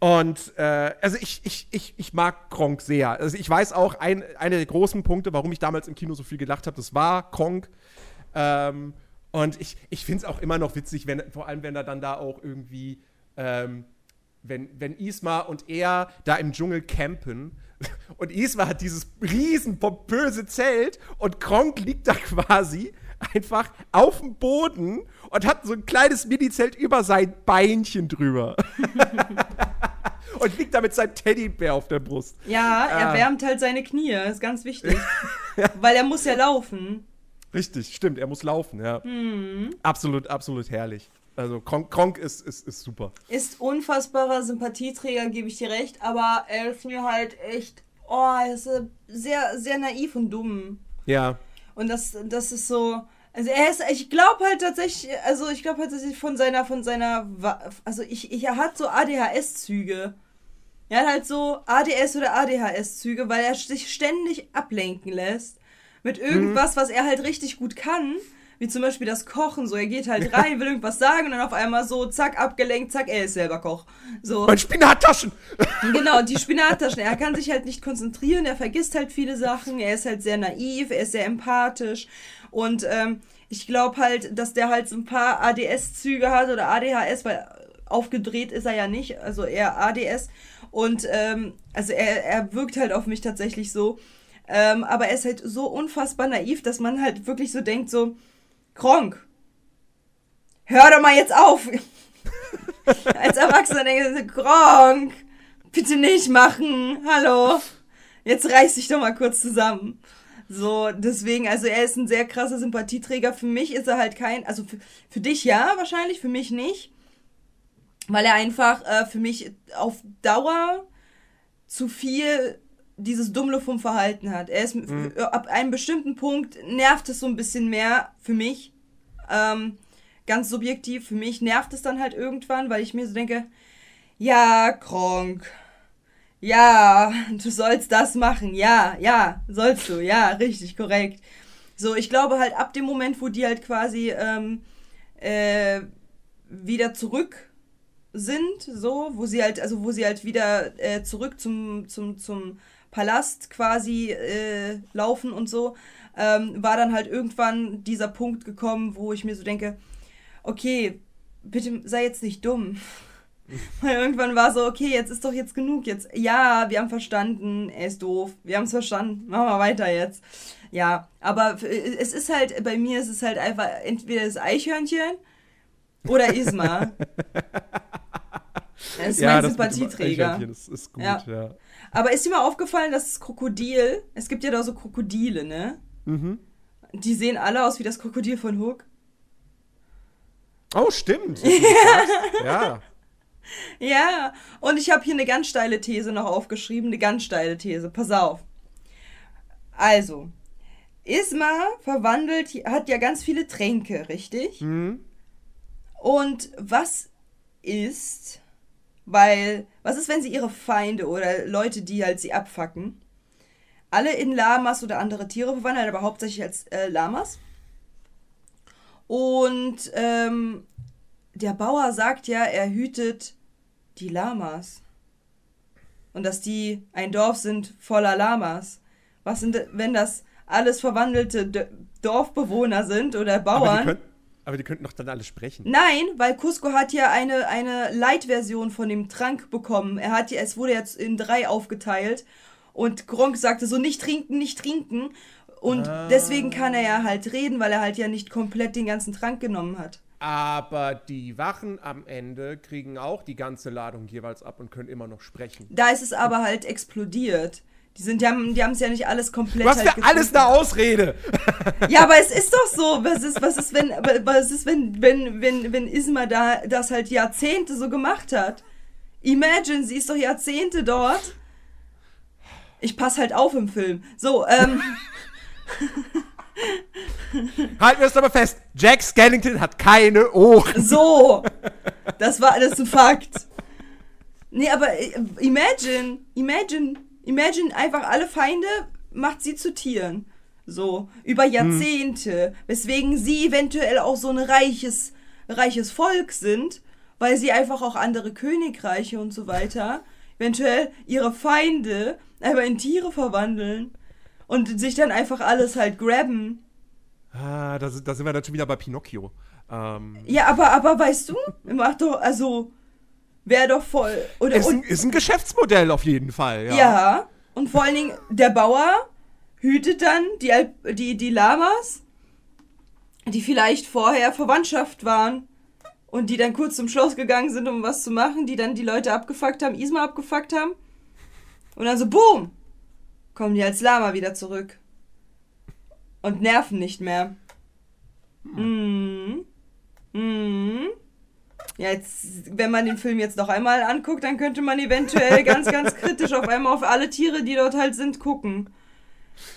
und äh, also ich, ich, ich, ich mag Kronk sehr. Also ich weiß auch, ein, einer der großen Punkte, warum ich damals im Kino so viel gelacht habe, das war Kronk. Ähm, und ich, ich finde es auch immer noch witzig, wenn, vor allem wenn er dann da auch irgendwie, ähm, wenn, wenn Isma und er da im Dschungel campen und Isma hat dieses riesen pompöse Zelt und Kronk liegt da quasi einfach auf dem Boden und hat so ein kleines Mini-Zelt über sein Beinchen drüber. und liegt da mit seinem Teddybär auf der Brust. Ja, er Ah. wärmt halt seine Knie, ist ganz wichtig. Weil er muss ja laufen. Richtig, stimmt, er muss laufen, ja. Mhm. Absolut, absolut herrlich. Also Kronk, Kronk ist, ist, ist super. Ist unfassbarer Sympathieträger, gebe ich dir recht, aber er ist mir halt echt, oh, er ist äh, sehr, sehr naiv und dumm. Ja. Und das, das ist so. Also er ist, ich glaube halt tatsächlich, also ich glaube halt tatsächlich von seiner, von seiner, also ich, ich, er hat so ADHS-Züge. Er hat halt so ADS oder ADHS-Züge, weil er sich ständig ablenken lässt mit irgendwas, was er halt richtig gut kann, wie zum Beispiel das Kochen. So, er geht halt rein, will irgendwas sagen und dann auf einmal so, zack, abgelenkt, zack, er ist selber Koch. So. Mein Spinattaschen! Genau, die Spinattaschen. Er kann sich halt nicht konzentrieren, er vergisst halt viele Sachen, er ist halt sehr naiv, er ist sehr empathisch und ähm, ich glaube halt, dass der halt so ein paar ADS-Züge hat oder ADHS, weil aufgedreht ist er ja nicht, also eher ADS und ähm, also er, er wirkt halt auf mich tatsächlich so. Ähm, aber er ist halt so unfassbar naiv, dass man halt wirklich so denkt, so, Kronk, hör doch mal jetzt auf. Als Erwachsener denke ich so, Kronk, bitte nicht machen, hallo. Jetzt reiß dich doch mal kurz zusammen. So, deswegen, also er ist ein sehr krasser Sympathieträger. Für mich ist er halt kein, also für, für dich ja, wahrscheinlich, für mich nicht. Weil er einfach äh, für mich auf Dauer zu viel dieses dumme vom Verhalten hat. Er ist Mhm. ab einem bestimmten Punkt nervt es so ein bisschen mehr für mich. Ähm, ganz subjektiv, für mich nervt es dann halt irgendwann, weil ich mir so denke, ja, Kronk. Ja, du sollst das machen. Ja, ja, sollst du. Ja, richtig, korrekt. So, ich glaube halt ab dem Moment, wo die halt quasi ähm, äh, wieder zurück sind, so, wo sie halt, also wo sie halt wieder äh, zurück zum, zum, zum Palast quasi äh, laufen und so, ähm, war dann halt irgendwann dieser Punkt gekommen, wo ich mir so denke, okay, bitte sei jetzt nicht dumm. Weil irgendwann war so, okay, jetzt ist doch jetzt genug. Jetzt, ja, wir haben verstanden, er ist doof. Wir haben es verstanden. Machen wir weiter jetzt. Ja, aber es ist halt, bei mir ist es halt einfach entweder das Eichhörnchen oder Isma. Das ist mein das Sympathieträger. Eichhörnchen ist, gut, Ja. ja. Aber ist dir mal aufgefallen, dass das Krokodil, es gibt ja da so Krokodile, ne? Mhm. Die sehen alle aus wie das Krokodil von Hook. Oh, stimmt. Ja. ja. Ja, und ich habe hier eine ganz steile These noch aufgeschrieben, eine ganz steile These. Pass auf. Also, Isma verwandelt, hat ja ganz viele Tränke, richtig? Mhm. Und was ist, weil, was ist, wenn sie ihre Feinde oder Leute, die halt sie abfacken, alle in Lamas oder andere Tiere verwandeln, aber hauptsächlich als äh, Lamas? Und ähm, der Bauer sagt ja, er hütet die Lamas. Und dass die ein Dorf sind voller Lamas. Was sind, wenn das alles verwandelte Dorfbewohner sind oder Bauern? Aber die könnten doch dann alle sprechen. Nein, weil Cusco hat ja eine, eine Light-Version von dem Trank bekommen. Er hat ja, es wurde jetzt in drei aufgeteilt. Und Gronk sagte so, nicht trinken, nicht trinken. Und deswegen kann er ja halt reden, weil er halt ja nicht komplett den ganzen Trank genommen hat. Aber die Wachen am Ende kriegen auch die ganze Ladung jeweils ab und können immer noch sprechen. Da ist es aber halt explodiert. Die sind, die haben, die es ja nicht alles komplett hast halt für alles getrunken. eine Ausrede. Ja, aber es ist doch so. Was ist, was ist, wenn, was ist, wenn, wenn, wenn, wenn Isma da das halt Jahrzehnte so gemacht hat? Imagine, sie ist doch Jahrzehnte dort. Ich pass halt auf im Film. So, ähm, Halten wir es aber fest. Jack Skellington hat keine Ohren. so. Das war alles ein Fakt. Nee, aber äh, imagine, imagine, imagine einfach alle Feinde macht sie zu Tieren. So, über Jahrzehnte. Weswegen sie eventuell auch so ein reiches, reiches Volk sind, weil sie einfach auch andere Königreiche und so weiter, eventuell ihre Feinde einfach in Tiere verwandeln und sich dann einfach alles halt grabben. Ah, da, sind- da sind wir dann schon wieder bei Pinocchio. Ähm, Ja, aber, aber weißt du, macht doch, also, wäre doch voll. Oder, ist, ein, ist ein Geschäftsmodell auf jeden Fall, ja. ja. und vor allen Dingen, der Bauer hütet dann die, Al- die, die Lamas, die vielleicht vorher Verwandtschaft waren und die dann kurz zum Schloss gegangen sind, um was zu machen, die dann die Leute abgefuckt haben, Isma abgefuckt haben. Und dann so, boom, kommen die als Lama wieder zurück. Und nerven nicht mehr. Mhm. Mhm. Ja, jetzt, wenn man den Film jetzt noch einmal anguckt, dann könnte man eventuell ganz, ganz kritisch auf einmal auf alle Tiere, die dort halt sind, gucken.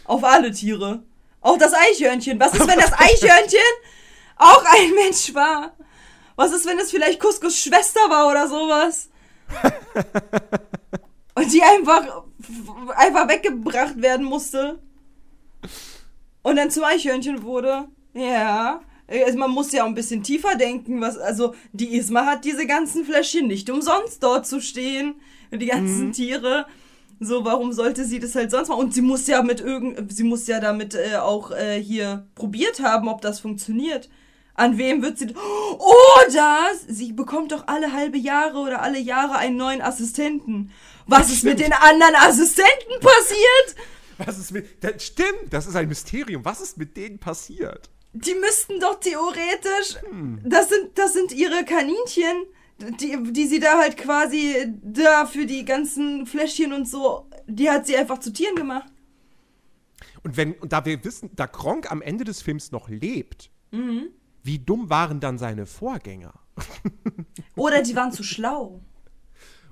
Auf alle Tiere. Auch das Eichhörnchen. Was ist, wenn das Eichhörnchen auch ein Mensch war? Was ist, wenn es vielleicht Couscous Schwester war oder sowas? Und die einfach, einfach weggebracht werden musste. Und dann zum Eichhörnchen wurde. Ja. Also man muss ja auch ein bisschen tiefer denken, was, also die Isma hat diese ganzen Fläschchen nicht umsonst dort zu stehen. Die ganzen Mhm. Tiere. So, warum sollte sie das halt sonst machen? Und sie muss ja mit irgend, sie muss ja damit äh, auch äh, hier probiert haben, ob das funktioniert. An wem wird sie. Oder sie bekommt doch alle halbe Jahre oder alle Jahre einen neuen Assistenten. Was ist mit den anderen Assistenten passiert? Was ist mit. Das stimmt, das ist ein Mysterium. Was ist mit denen passiert? Die müssten doch theoretisch. Das sind, das sind ihre Kaninchen, die, die sie da halt quasi da für die ganzen Fläschchen und so, die hat sie einfach zu Tieren gemacht. Und wenn, und da wir wissen, da Kronk am Ende des Films noch lebt, wie dumm waren dann seine Vorgänger? Oder die waren zu schlau.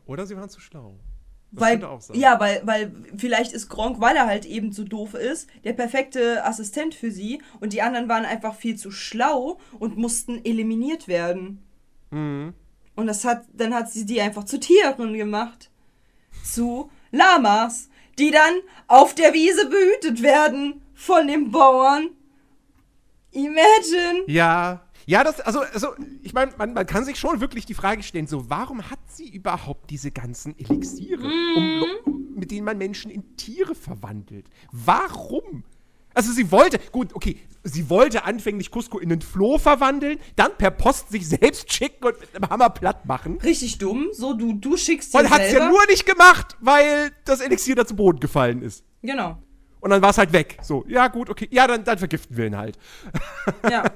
Oder sie waren zu schlau. Das Weil, könnte auch sein. ja, weil, weil vielleicht ist Gronk, weil er halt eben so doof ist, der perfekte Assistent für sie und die anderen waren einfach viel zu schlau und mussten eliminiert werden. Mhm. Und das hat, dann hat sie die einfach zu Tieren gemacht. Zu Lamas, die dann auf der Wiese behütet werden von den Bauern. Imagine. Ja. Ja, das, also, also ich meine, man, man kann sich schon wirklich die Frage stellen, so, warum hat sie überhaupt diese ganzen Elixiere, um, um, mit denen man Menschen in Tiere verwandelt? Warum? Also sie wollte, gut, okay, sie wollte anfänglich Cusco in einen Floh verwandeln, dann per Post sich selbst schicken und mit einem Hammer platt machen. Richtig dumm. So, du, du schickst dir Und hat es selber. ja nur nicht gemacht, weil das Elixier da zu Boden gefallen ist. Genau. Und dann war es halt weg. So, ja gut, okay, ja, dann, dann vergiften wir ihn halt. Ja.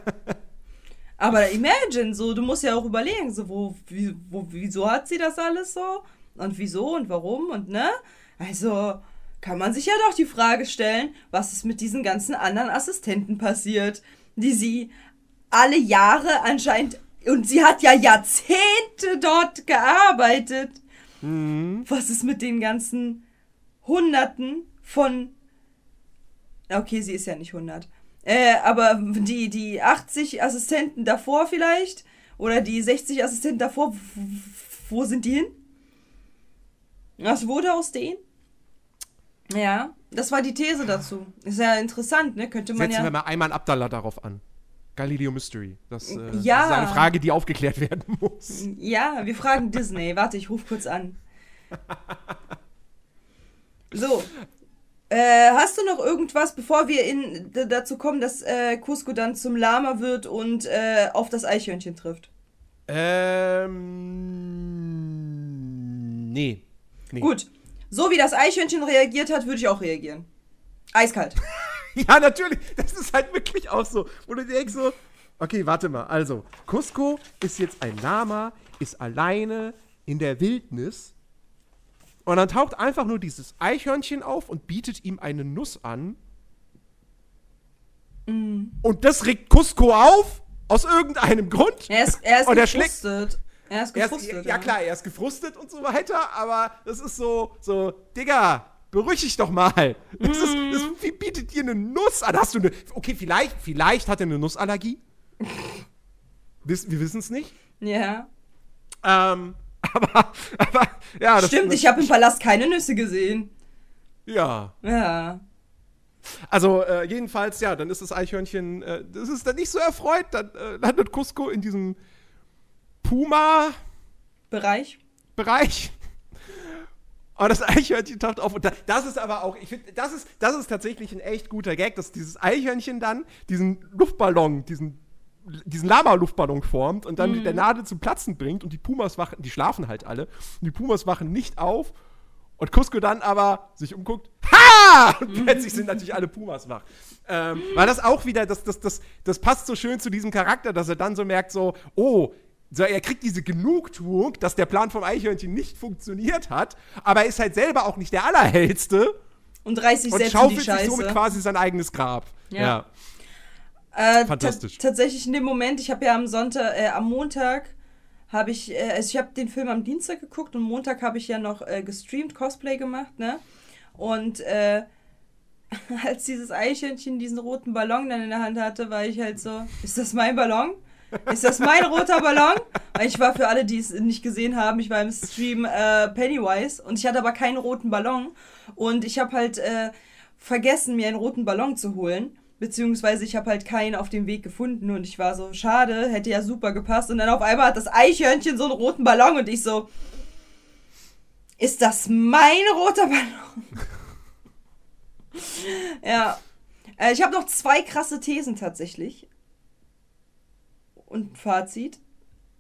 Aber imagine, so, du musst ja auch überlegen, so, wo, wie, wo, wieso hat sie das alles so? Und wieso und warum und ne? Also, kann man sich ja doch die Frage stellen, was ist mit diesen ganzen anderen Assistenten passiert, die sie alle Jahre anscheinend, und sie hat ja Jahrzehnte dort gearbeitet. Was ist mit den ganzen Hunderten von Okay, sie ist ja nicht 100. Äh, aber die, die 80 Assistenten davor vielleicht oder die 60 Assistenten davor, wo sind die hin? Was wurde aus denen? Ja, das war die These dazu. Ist ja interessant, ne? Könnte man Setzen ja. wir mal Ayman Abdallah darauf an. Galileo Mystery. Das, äh, Ja. das ist eine Frage, die aufgeklärt werden muss. Ja, wir fragen Disney. Warte, ich rufe kurz an. So. Äh, hast du noch irgendwas, bevor wir in, dazu kommen, dass äh, Cusco dann zum Lama wird und äh, auf das Eichhörnchen trifft? Ähm. Nee. nee. Gut. So wie das Eichhörnchen reagiert hat, würde ich auch reagieren. Eiskalt. Ja, natürlich. Das ist halt wirklich auch so. Wo du denkst so, okay, warte mal. Also, Cusco ist jetzt ein Lama, ist alleine in der Wildnis. Und dann taucht einfach nur dieses Eichhörnchen auf und bietet ihm eine Nuss an. Und das regt Cusco auf, aus irgendeinem Grund. Er ist, er ist Und er gefrustet. Er ist Er ist, gefrustet. ja, klar, er ist gefrustet und so weiter, aber das ist so, so, Digga, beruhig dich doch mal. Das ist, das, wie bietet dir eine Nuss an? Hast du eine, okay, vielleicht, vielleicht hat er eine Nussallergie. Wir wissen es nicht. Ja. Ähm, aber, aber, ja, das Stimmt, ich habe im Palast keine Nüsse gesehen. Ja. Ja. Also, äh, jedenfalls, ja, dann ist das Eichhörnchen, äh, das ist dann nicht so erfreut, dann äh, landet Cusco in diesem Puma- Bereich. Bereich. Und das Eichhörnchen taucht auf. Und da, das ist aber auch, ich finde, das ist, das ist tatsächlich ein echt guter Gag, dass dieses Eichhörnchen dann diesen Luftballon, diesen, diesen Lama-Luftballon formt und dann mit der Nadel zum Platzen bringt und die Pumas wachen, die schlafen halt alle. Und die Pumas wachen nicht auf. Und Cusco dann aber sich umguckt, ha! Und plötzlich sind natürlich alle Pumas wach. Ähm, weil das auch wieder, das, das, das, das passt so schön zu diesem Charakter, dass er dann so merkt, so, oh, so, er kriegt diese Genugtuung, dass der Plan vom Eichhörnchen nicht funktioniert hat, aber er ist halt selber auch nicht der Allerhellste Und reißt sich und selbst in die schaufelt sich Scheiße. somit quasi sein eigenes Grab. Ja. Äh, Fantastisch. ta- Tatsächlich in dem Moment, ich habe ja am Sonntag, äh, am Montag habe ich, äh, also ich habe den Film am Dienstag geguckt und Montag habe ich ja noch äh, gestreamt, Cosplay gemacht, ne? Und äh, als dieses Eichhörnchen diesen roten Ballon dann in der Hand hatte, war ich halt so, ist das mein Ballon? Ist das mein roter Ballon? Weil Ich war für alle, die es nicht gesehen haben, ich war im Stream äh, Pennywise und ich hatte aber keinen roten Ballon und ich habe halt äh, vergessen, mir einen roten Ballon zu holen. Beziehungsweise ich habe halt keinen auf dem Weg gefunden und ich war so, schade, hätte ja super gepasst. Und dann auf einmal hat das Eichhörnchen so einen roten Ballon und ich so, ist das mein roter Ballon? ja. Äh, ich habe noch zwei krasse Thesen tatsächlich. Und Fazit.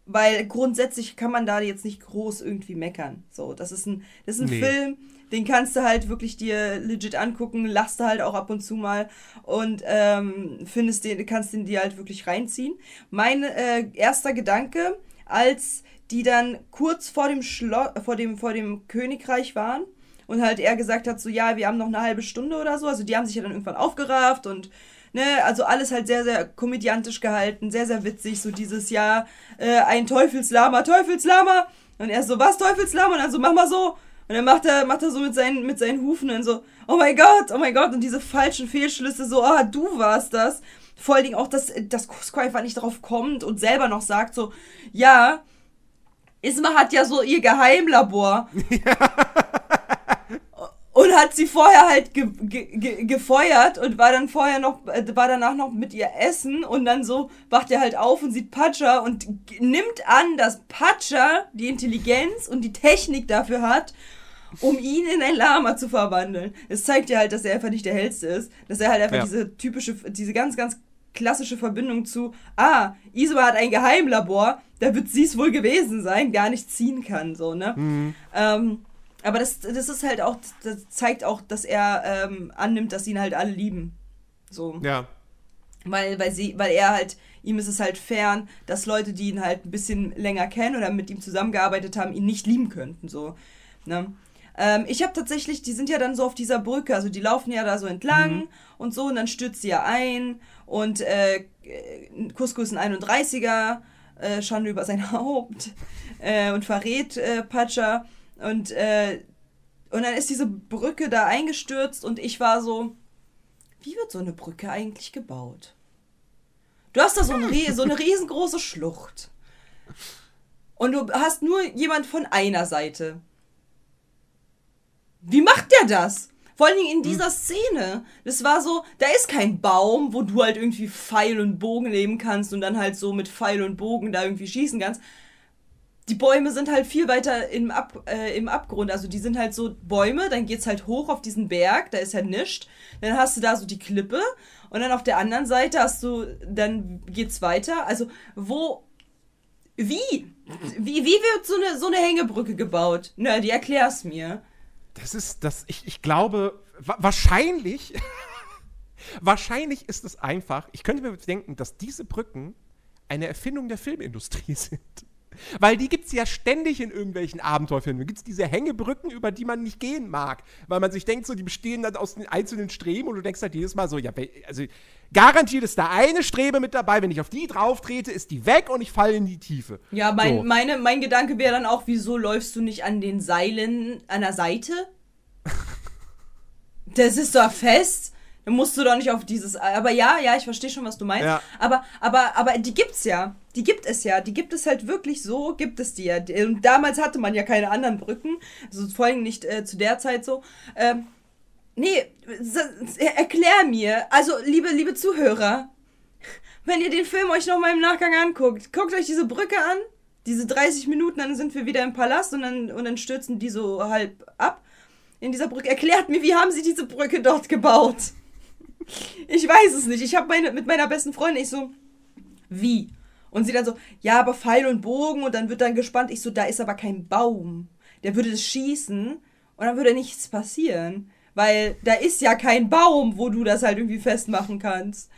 Weil grundsätzlich kann man da jetzt nicht groß irgendwie meckern. So, das ist ein, das ist ein Nee. Film, den kannst du halt wirklich dir legit angucken, lachst du halt auch ab und zu mal und ähm, findest den, kannst den dir halt wirklich reinziehen. Mein äh, erster Gedanke, als die dann kurz vor dem Schlo vor dem, vor dem Königreich waren und halt er gesagt hat, so ja, wir haben noch eine halbe Stunde oder so. Also die haben sich ja dann irgendwann aufgerafft und ne, also alles halt sehr, sehr komödiantisch gehalten, sehr, sehr witzig, so dieses Jahr, äh, ein Teufelslama, Teufelslama. Und er so, was Teufelslama? Und dann so, mach mal so. Und dann macht er, macht er so mit seinen, mit seinen Hufen und so, oh mein Gott, oh mein Gott. Und diese falschen Fehlschlüsse, so, ah, du warst das. Vor allen Dingen auch, dass, dass Cusco einfach nicht drauf kommt und selber noch sagt, so, ja, Isma hat ja so ihr Geheimlabor. Und hat sie vorher halt ge ge ge gefeuert und war dann vorher noch, äh, war danach noch mit ihr essen und dann so wacht er halt auf und sieht Pacha und nimmt an, dass Pacha die Intelligenz und die Technik dafür hat, um ihn in ein Lama zu verwandeln. Es zeigt ja halt, dass er einfach nicht der hellste ist, dass er halt einfach Ja. diese typische, diese ganz, ganz klassische Verbindung zu, ah, Isma hat ein Geheimlabor, da wird sie es wohl gewesen sein, gar nicht ziehen kann, so, ne? Ähm, aber das, das ist halt auch, das zeigt auch, dass er ähm, annimmt, dass ihn halt alle lieben. So. Ja. Weil, weil sie, weil er halt, ihm ist es halt fern, dass Leute, die ihn halt ein bisschen länger kennen oder mit ihm zusammengearbeitet haben, ihn nicht lieben könnten. So. Ne? Ähm, ich habe tatsächlich, die sind ja dann so auf dieser Brücke, also die laufen ja da so entlang und so, und dann stürzt sie ja ein und äh, Cusco ist ein 31er, äh, Schande über sein Haupt äh, und verrät äh, Pacha und, äh, und dann ist diese Brücke da eingestürzt und ich war so, wie wird so eine Brücke eigentlich gebaut? Du hast da so, ein, so eine riesengroße Schlucht. Und du hast nur jemand von einer Seite. Wie macht der das? Vor allen Dingen in dieser Szene. Das war so, da ist kein Baum, wo du halt irgendwie Pfeil und Bogen nehmen kannst und dann halt so mit Pfeil und Bogen da irgendwie schießen kannst. Die Bäume sind halt viel weiter im, Ab, äh, im Abgrund. Also die sind halt so Bäume, dann geht's halt hoch auf diesen Berg, da ist halt nischt. Dann hast du da so die Klippe und dann auf der anderen Seite hast du, dann geht's weiter. Also wo, wie? Wie, wie wird so eine, so eine Hängebrücke gebaut? Na, die erklär's mir. Das ist das, ich, ich glaube, wa wahrscheinlich, wahrscheinlich ist es einfach, ich könnte mir denken, dass diese Brücken eine Erfindung der Filmindustrie sind. Weil die gibt es ja ständig in irgendwelchen Abenteuerfilmen. Da gibt es diese Hängebrücken, über die man nicht gehen mag. Weil man sich denkt, so, die bestehen dann aus den einzelnen Streben und du denkst halt jedes Mal so, ja, also garantiert ist da eine Strebe mit dabei, wenn ich auf die drauf trete, ist die weg und ich falle in die Tiefe. Ja, mein, So. meine, mein Gedanke wäre dann auch, wieso läufst du nicht an den Seilen an der Seite? Das ist doch fest. Dann musst du doch nicht auf dieses. Aber ja, ja, ich verstehe schon, was du meinst. Ja. Aber, aber, aber die gibt's ja. Die gibt es ja. Die gibt es halt wirklich so, gibt es die ja. Und damals hatte man ja keine anderen Brücken. Also vor allem nicht äh, zu der Zeit so. Ähm, nee, erklär mir. Also, liebe, liebe Zuhörer, wenn ihr den Film euch noch mal im Nachgang anguckt, guckt euch diese Brücke an. Diese 30 Minuten, dann sind wir wieder im Palast und dann, und dann stürzen die so halb ab in dieser Brücke. Erklärt mir, wie haben sie diese Brücke dort gebaut? Ich weiß es nicht. Ich habe meine, mit meiner besten Freundin, ich so, wie? Und sie dann so, ja, aber Pfeil und Bogen und dann wird dann gespannt. Ich so, da ist aber kein Baum. Der würde das schießen und dann würde nichts passieren. Weil da ist ja kein Baum, wo du das halt irgendwie festmachen kannst.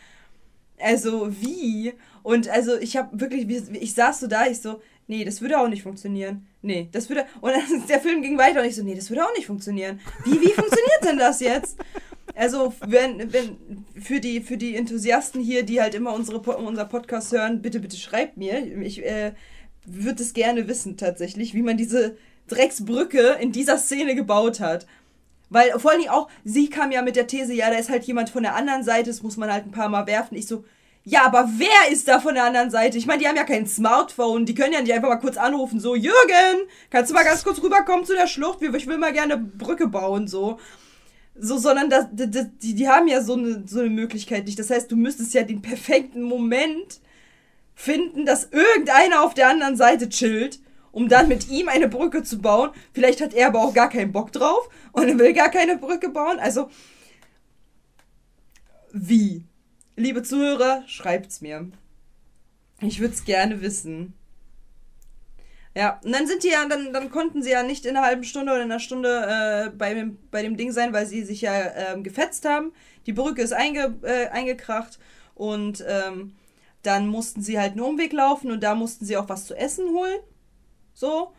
Also, wie? Und also, ich habe wirklich, ich saß so da, ich so, nee, das würde auch nicht funktionieren. Nee, das würde. Und dann, der Film ging weiter und ich so, nee, das würde auch nicht funktionieren. Wie, wie funktioniert denn das jetzt? Also, wenn, wenn, für die, für die Enthusiasten hier, die halt immer unsere, unser Podcast hören, bitte, bitte schreibt mir. Ich äh, würde es gerne wissen, tatsächlich, wie man diese Drecksbrücke in dieser Szene gebaut hat. Weil vor allen Dingen auch, sie kam ja mit der These, ja, da ist halt jemand von der anderen Seite, das muss man halt ein paar Mal werfen. Ich so, ja, aber wer ist da von der anderen Seite? Ich meine, die haben ja kein Smartphone, die können ja nicht einfach mal kurz anrufen, so, Jürgen, kannst du mal ganz kurz rüberkommen zu der Schlucht? Ich will mal gerne Brücke bauen, so. So, sondern das, das, die, die haben ja so eine, so eine Möglichkeit nicht. Das heißt, du müsstest ja den perfekten Moment finden, dass irgendeiner auf der anderen Seite chillt, um dann mit ihm eine Brücke zu bauen. Vielleicht hat er aber auch gar keinen Bock drauf und will gar keine Brücke bauen. Also, wie? Liebe Zuhörer, schreibt's mir. Ich würde es gerne wissen. Ja, und dann sind die ja, dann, dann konnten sie ja nicht in einer halben Stunde oder in einer Stunde äh, bei, dem, bei dem Ding sein, weil sie sich ja ähm, gefetzt haben. Die Brücke ist einge, äh, eingekracht und ähm, dann mussten sie halt einen Umweg laufen und da mussten sie auch was zu essen holen. So.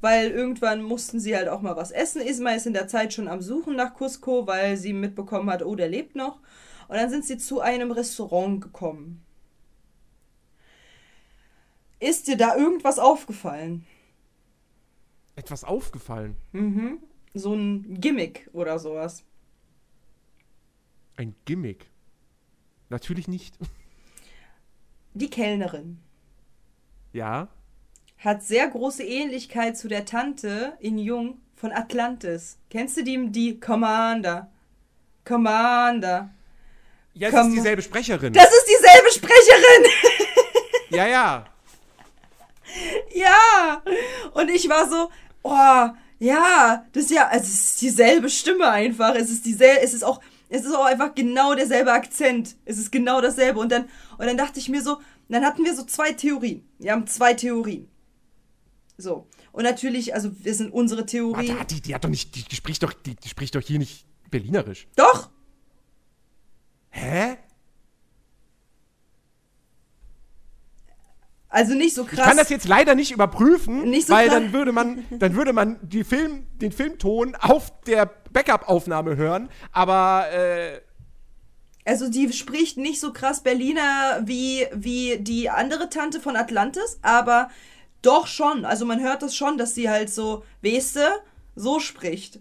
Weil irgendwann mussten sie halt auch mal was essen. Isma ist in der Zeit schon am Suchen nach Cusco, weil sie mitbekommen hat, oh, der lebt noch. Und dann sind sie zu einem Restaurant gekommen. Ist dir da irgendwas aufgefallen? Etwas aufgefallen. Mhm. So ein Gimmick oder sowas. Ein Gimmick. Natürlich nicht. Die Kellnerin Ja. hat sehr große Ähnlichkeit zu der Tante in Jung von Atlantis. Kennst du die, die Commander? Commander. Ja, es Komm. ist dieselbe Sprecherin. Das ist dieselbe Sprecherin! ja, ja. Ja! Und ich war so, oh, ja, das ist ja, also es ist dieselbe Stimme einfach. Es ist dieselbe, es ist auch, es ist auch einfach genau derselbe Akzent. Es ist genau dasselbe. Und dann, und dann dachte ich mir so, dann hatten wir so zwei Theorien. Wir haben zwei Theorien. So. Und natürlich, also wir sind unsere Theorien. Warte, die, die hat doch nicht, die, die spricht doch, die, die spricht doch hier nicht Berlinerisch. Doch! Hä? Also nicht so Ich krass. kann das jetzt leider nicht überprüfen, Nicht so weil dann würde man, dann würde man die Film, den Filmton auf der Backup-Aufnahme hören, aber äh, Also die spricht nicht so krass Berliner wie, wie die andere Tante von Atlantis, aber doch schon. Also man hört das schon, dass sie halt so, weißt so spricht.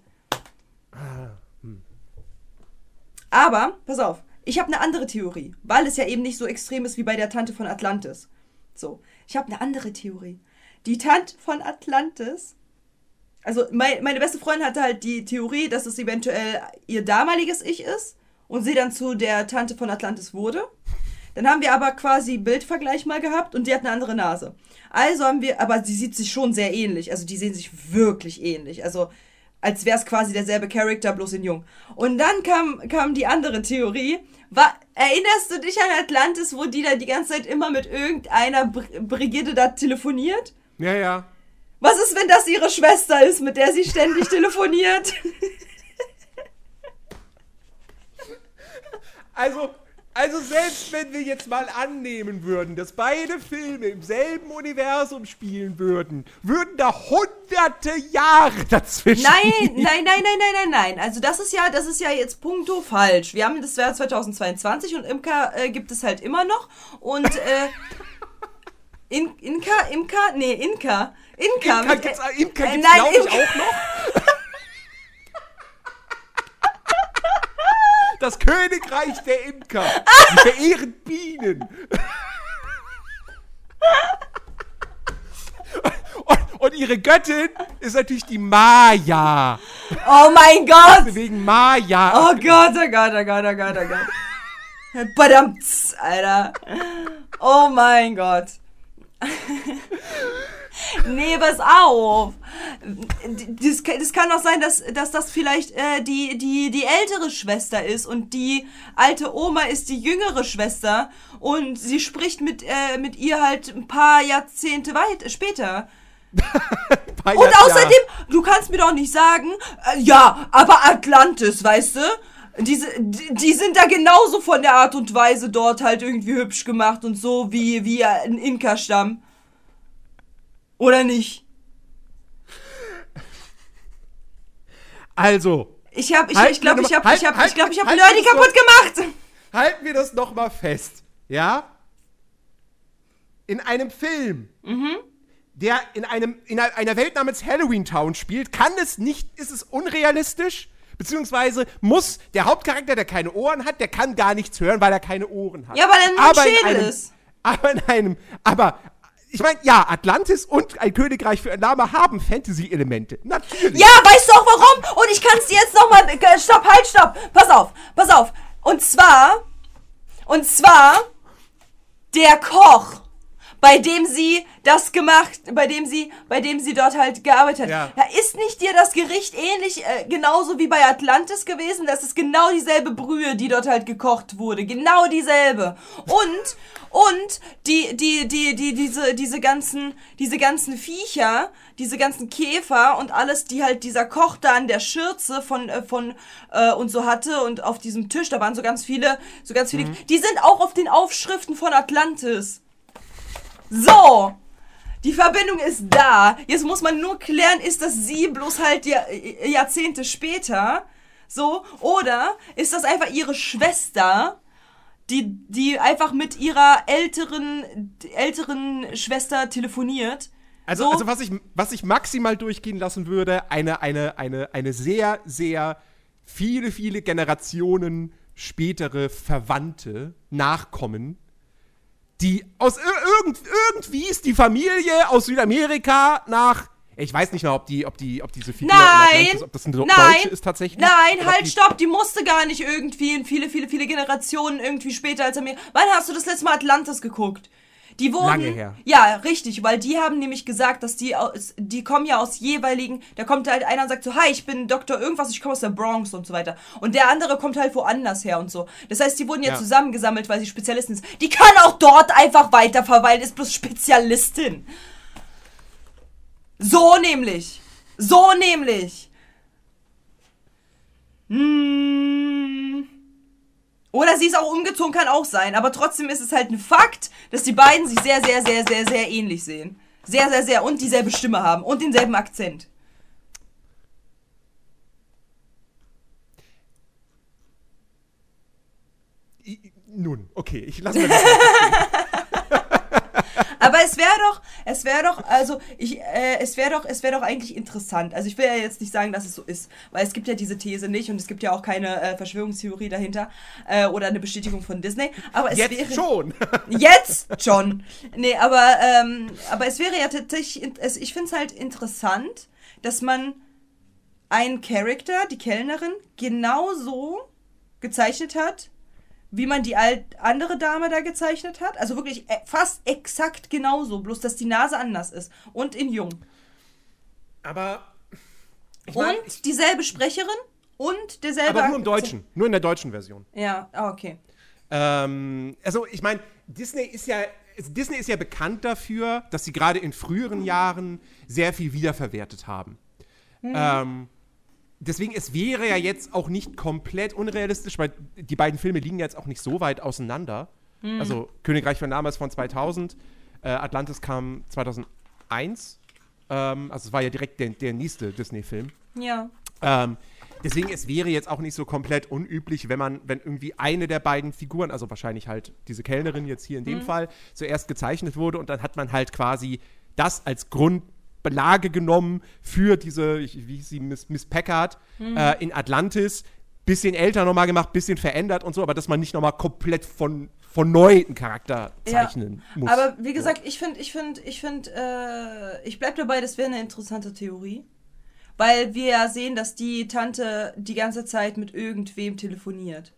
Aber, pass auf, ich habe eine andere Theorie, weil es ja eben nicht so extrem ist wie bei der Tante von Atlantis. So, ich habe eine andere Theorie. Die Tante von Atlantis, also mein, meine beste Freundin hatte halt die Theorie, dass es eventuell ihr damaliges Ich ist und sie dann zu der Tante von Atlantis wurde. Dann haben wir aber quasi Bildvergleich mal gehabt und die hat eine andere Nase. Also haben wir, aber sie sieht sich schon sehr ähnlich. Also die sehen sich wirklich ähnlich. Also als wäre es quasi derselbe Charakter, bloß in jung. Und dann kam, kam die andere Theorie. War, erinnerst du dich an Atlantis, wo die da die ganze Zeit immer mit irgendeiner Br Brigitte da telefoniert? ja, ja. Was ist, wenn das ihre Schwester ist, mit der sie ständig telefoniert? Also, also selbst wenn wir jetzt mal annehmen würden, dass beide Filme im selben Universum spielen würden, würden da hunderte Jahre dazwischen. Nein, nein, nein, nein, nein, nein, nein. Also das ist ja, das ist ja jetzt punkto falsch. Wir haben das Jahr 2022 und Imka äh, gibt es halt immer noch. Und äh, in, Inka, Imka, nee, Inka. Inka. Imka mit- gibt's, Imka äh, gibt's nein, glaube ich, auch noch. Das Königreich der Imker. Die verehren Bienen. Und, und ihre Göttin ist natürlich die Maya. Oh mein Gott! Wegen Maya. Oh Gott, oh Gott, oh Gott, oh Gott, oh Gott. Badamts, Alter. Oh mein Gott. nee, pass auf. Das, das kann auch sein, dass, dass das vielleicht äh, die, die, die ältere Schwester ist und die alte Oma ist die jüngere Schwester und sie spricht mit, äh, mit ihr halt ein paar Jahrzehnte weit später. Maya, Und ja. außerdem, du kannst mir doch nicht sagen, äh, ja, aber Atlantis, weißt du? Diese, die, die sind da genauso von der Art und Weise dort halt irgendwie hübsch gemacht und so wie, wie ein Inka-Stamm. Oder nicht? Also, Ich hab, ich, Halt ich glaube, ich hab, noch- ich hab, halt- ich glaube, ich hab halt- halt kaputt gemacht. halten wir das noch mal fest. Ja? In einem Film, der in, einem, in einer- Welt namens Halloween Town spielt, kann es nicht, ist es unrealistisch, beziehungsweise muss der Hauptcharakter, der keine Ohren hat, der kann gar nichts hören, weil er keine Ohren hat. Ja, weil er ein in Schädel einem, ist. Aber in einem, aber ich meine, ja, Atlantis und ein Königreich für ein Lama haben Fantasy-Elemente. Natürlich. Ja, weißt du auch warum? Und ich kann es dir jetzt nochmal. Stopp, halt, stopp. Pass auf, pass auf. Und zwar. Und zwar. Der Koch. Bei dem sie das gemacht, bei dem sie, bei dem sie dort halt gearbeitet hat. Ja. Ja, ist nicht dir das Gericht ähnlich, äh, genauso wie bei Atlantis gewesen? Das ist genau dieselbe Brühe, die dort halt gekocht wurde. Genau dieselbe. Und, und, die, die, die, die, diese, diese ganzen, diese ganzen Viecher, diese ganzen Käfer und alles, die halt dieser Koch da an der Schürze von, äh, von, äh, und so hatte und auf diesem Tisch, da waren so ganz viele, so ganz viele, die sind auch auf den Aufschriften von Atlantis. So! Die Verbindung ist da. Jetzt muss man nur klären, ist das sie bloß halt Jahr, Jahrzehnte später? So? Oder ist das einfach ihre Schwester, die, die einfach mit ihrer älteren, älteren Schwester telefoniert? Also, so? also was, ich, was ich maximal durchgehen lassen würde, eine, eine, eine, eine sehr, sehr viele, viele Generationen spätere Verwandte, Nachkommen, die aus ir irgend, irgendwie ist die Familie aus Südamerika nach. Ich weiß nicht mehr, ob die, ob die, ob diese Figur in Nein! Atlantis, ob das eine Nein! Deutsche ist tatsächlich. Nein, halt, die- stopp! Die musste gar nicht irgendwie in viele, viele, viele Generationen irgendwie später als Amerika. Wann hast du das letzte Mal Atlantis geguckt? Die wurden. Lange her. Ja, richtig, weil die haben nämlich gesagt, dass die aus, die kommen ja aus jeweiligen, da kommt halt einer und sagt so, hi, ich bin Doktor irgendwas, ich komme aus der Bronx und so weiter. Und der andere kommt halt woanders her und so. Das heißt, die wurden ja, Ja. zusammengesammelt, weil sie Spezialisten ist. Die kann auch dort einfach weiter verweilen, ist bloß Spezialistin. So nämlich. So nämlich. Hm. Oder sie ist auch umgezogen, kann auch sein. Aber trotzdem ist es halt ein Fakt, dass die beiden sich sehr, sehr, sehr, sehr, sehr ähnlich sehen. Sehr, sehr, sehr. Und dieselbe Stimme haben. Und denselben Akzent. Nun, okay, ich lasse mir das mal. Aber es wäre doch, es wäre doch, also ich, äh, es wäre doch, es wäre doch eigentlich interessant. Also ich will ja jetzt nicht sagen, dass es so ist, weil es gibt ja diese These nicht und es gibt ja auch keine äh, Verschwörungstheorie dahinter äh, oder eine Bestätigung von Disney. Aber es Jetzt wäre schon. Jetzt schon. Nee, aber, ähm, aber es wäre ja tatsächlich, es, ich finde es halt interessant, dass man einen Charakter, die Kellnerin, genauso gezeichnet hat, wie man die alt andere Dame da gezeichnet hat. Also wirklich äh, fast exakt genauso, bloß dass die Nase anders ist. Und in jung. Aber. Ich mein, und dieselbe Sprecherin und derselbe aber nur im. Deutschen. Nur in der deutschen Version. Ja, ah, okay. Ähm, also ich meine, Disney ist ja Disney ist ja bekannt dafür, dass sie gerade in früheren Jahren sehr viel wiederverwertet haben. Ähm, deswegen, es wäre ja jetzt auch nicht komplett unrealistisch, weil die beiden Filme liegen ja jetzt auch nicht so weit auseinander. Also Königreich von Nama ist von 2000, äh, Atlantis kam 2001. Ähm, also es war ja direkt der, der nächste Disney-Film. Ja. Ähm, deswegen, es wäre jetzt auch nicht so komplett unüblich, wenn man, wenn irgendwie eine der beiden Figuren, also wahrscheinlich halt diese Kellnerin jetzt hier in dem Fall, zuerst gezeichnet wurde und dann hat man halt quasi das als Grundlage genommen für diese, wie hieß sie, Miss, Miss Packard äh, in Atlantis. Bisschen älter nochmal gemacht, bisschen verändert und so, aber dass man nicht nochmal komplett von, von neu einen Charakter zeichnen muss. Aber wie gesagt, ich finde, ich finde, ich finde, äh, ich bleib dabei, das wäre eine interessante Theorie. Weil wir ja sehen, dass die Tante die ganze Zeit mit irgendwem telefoniert.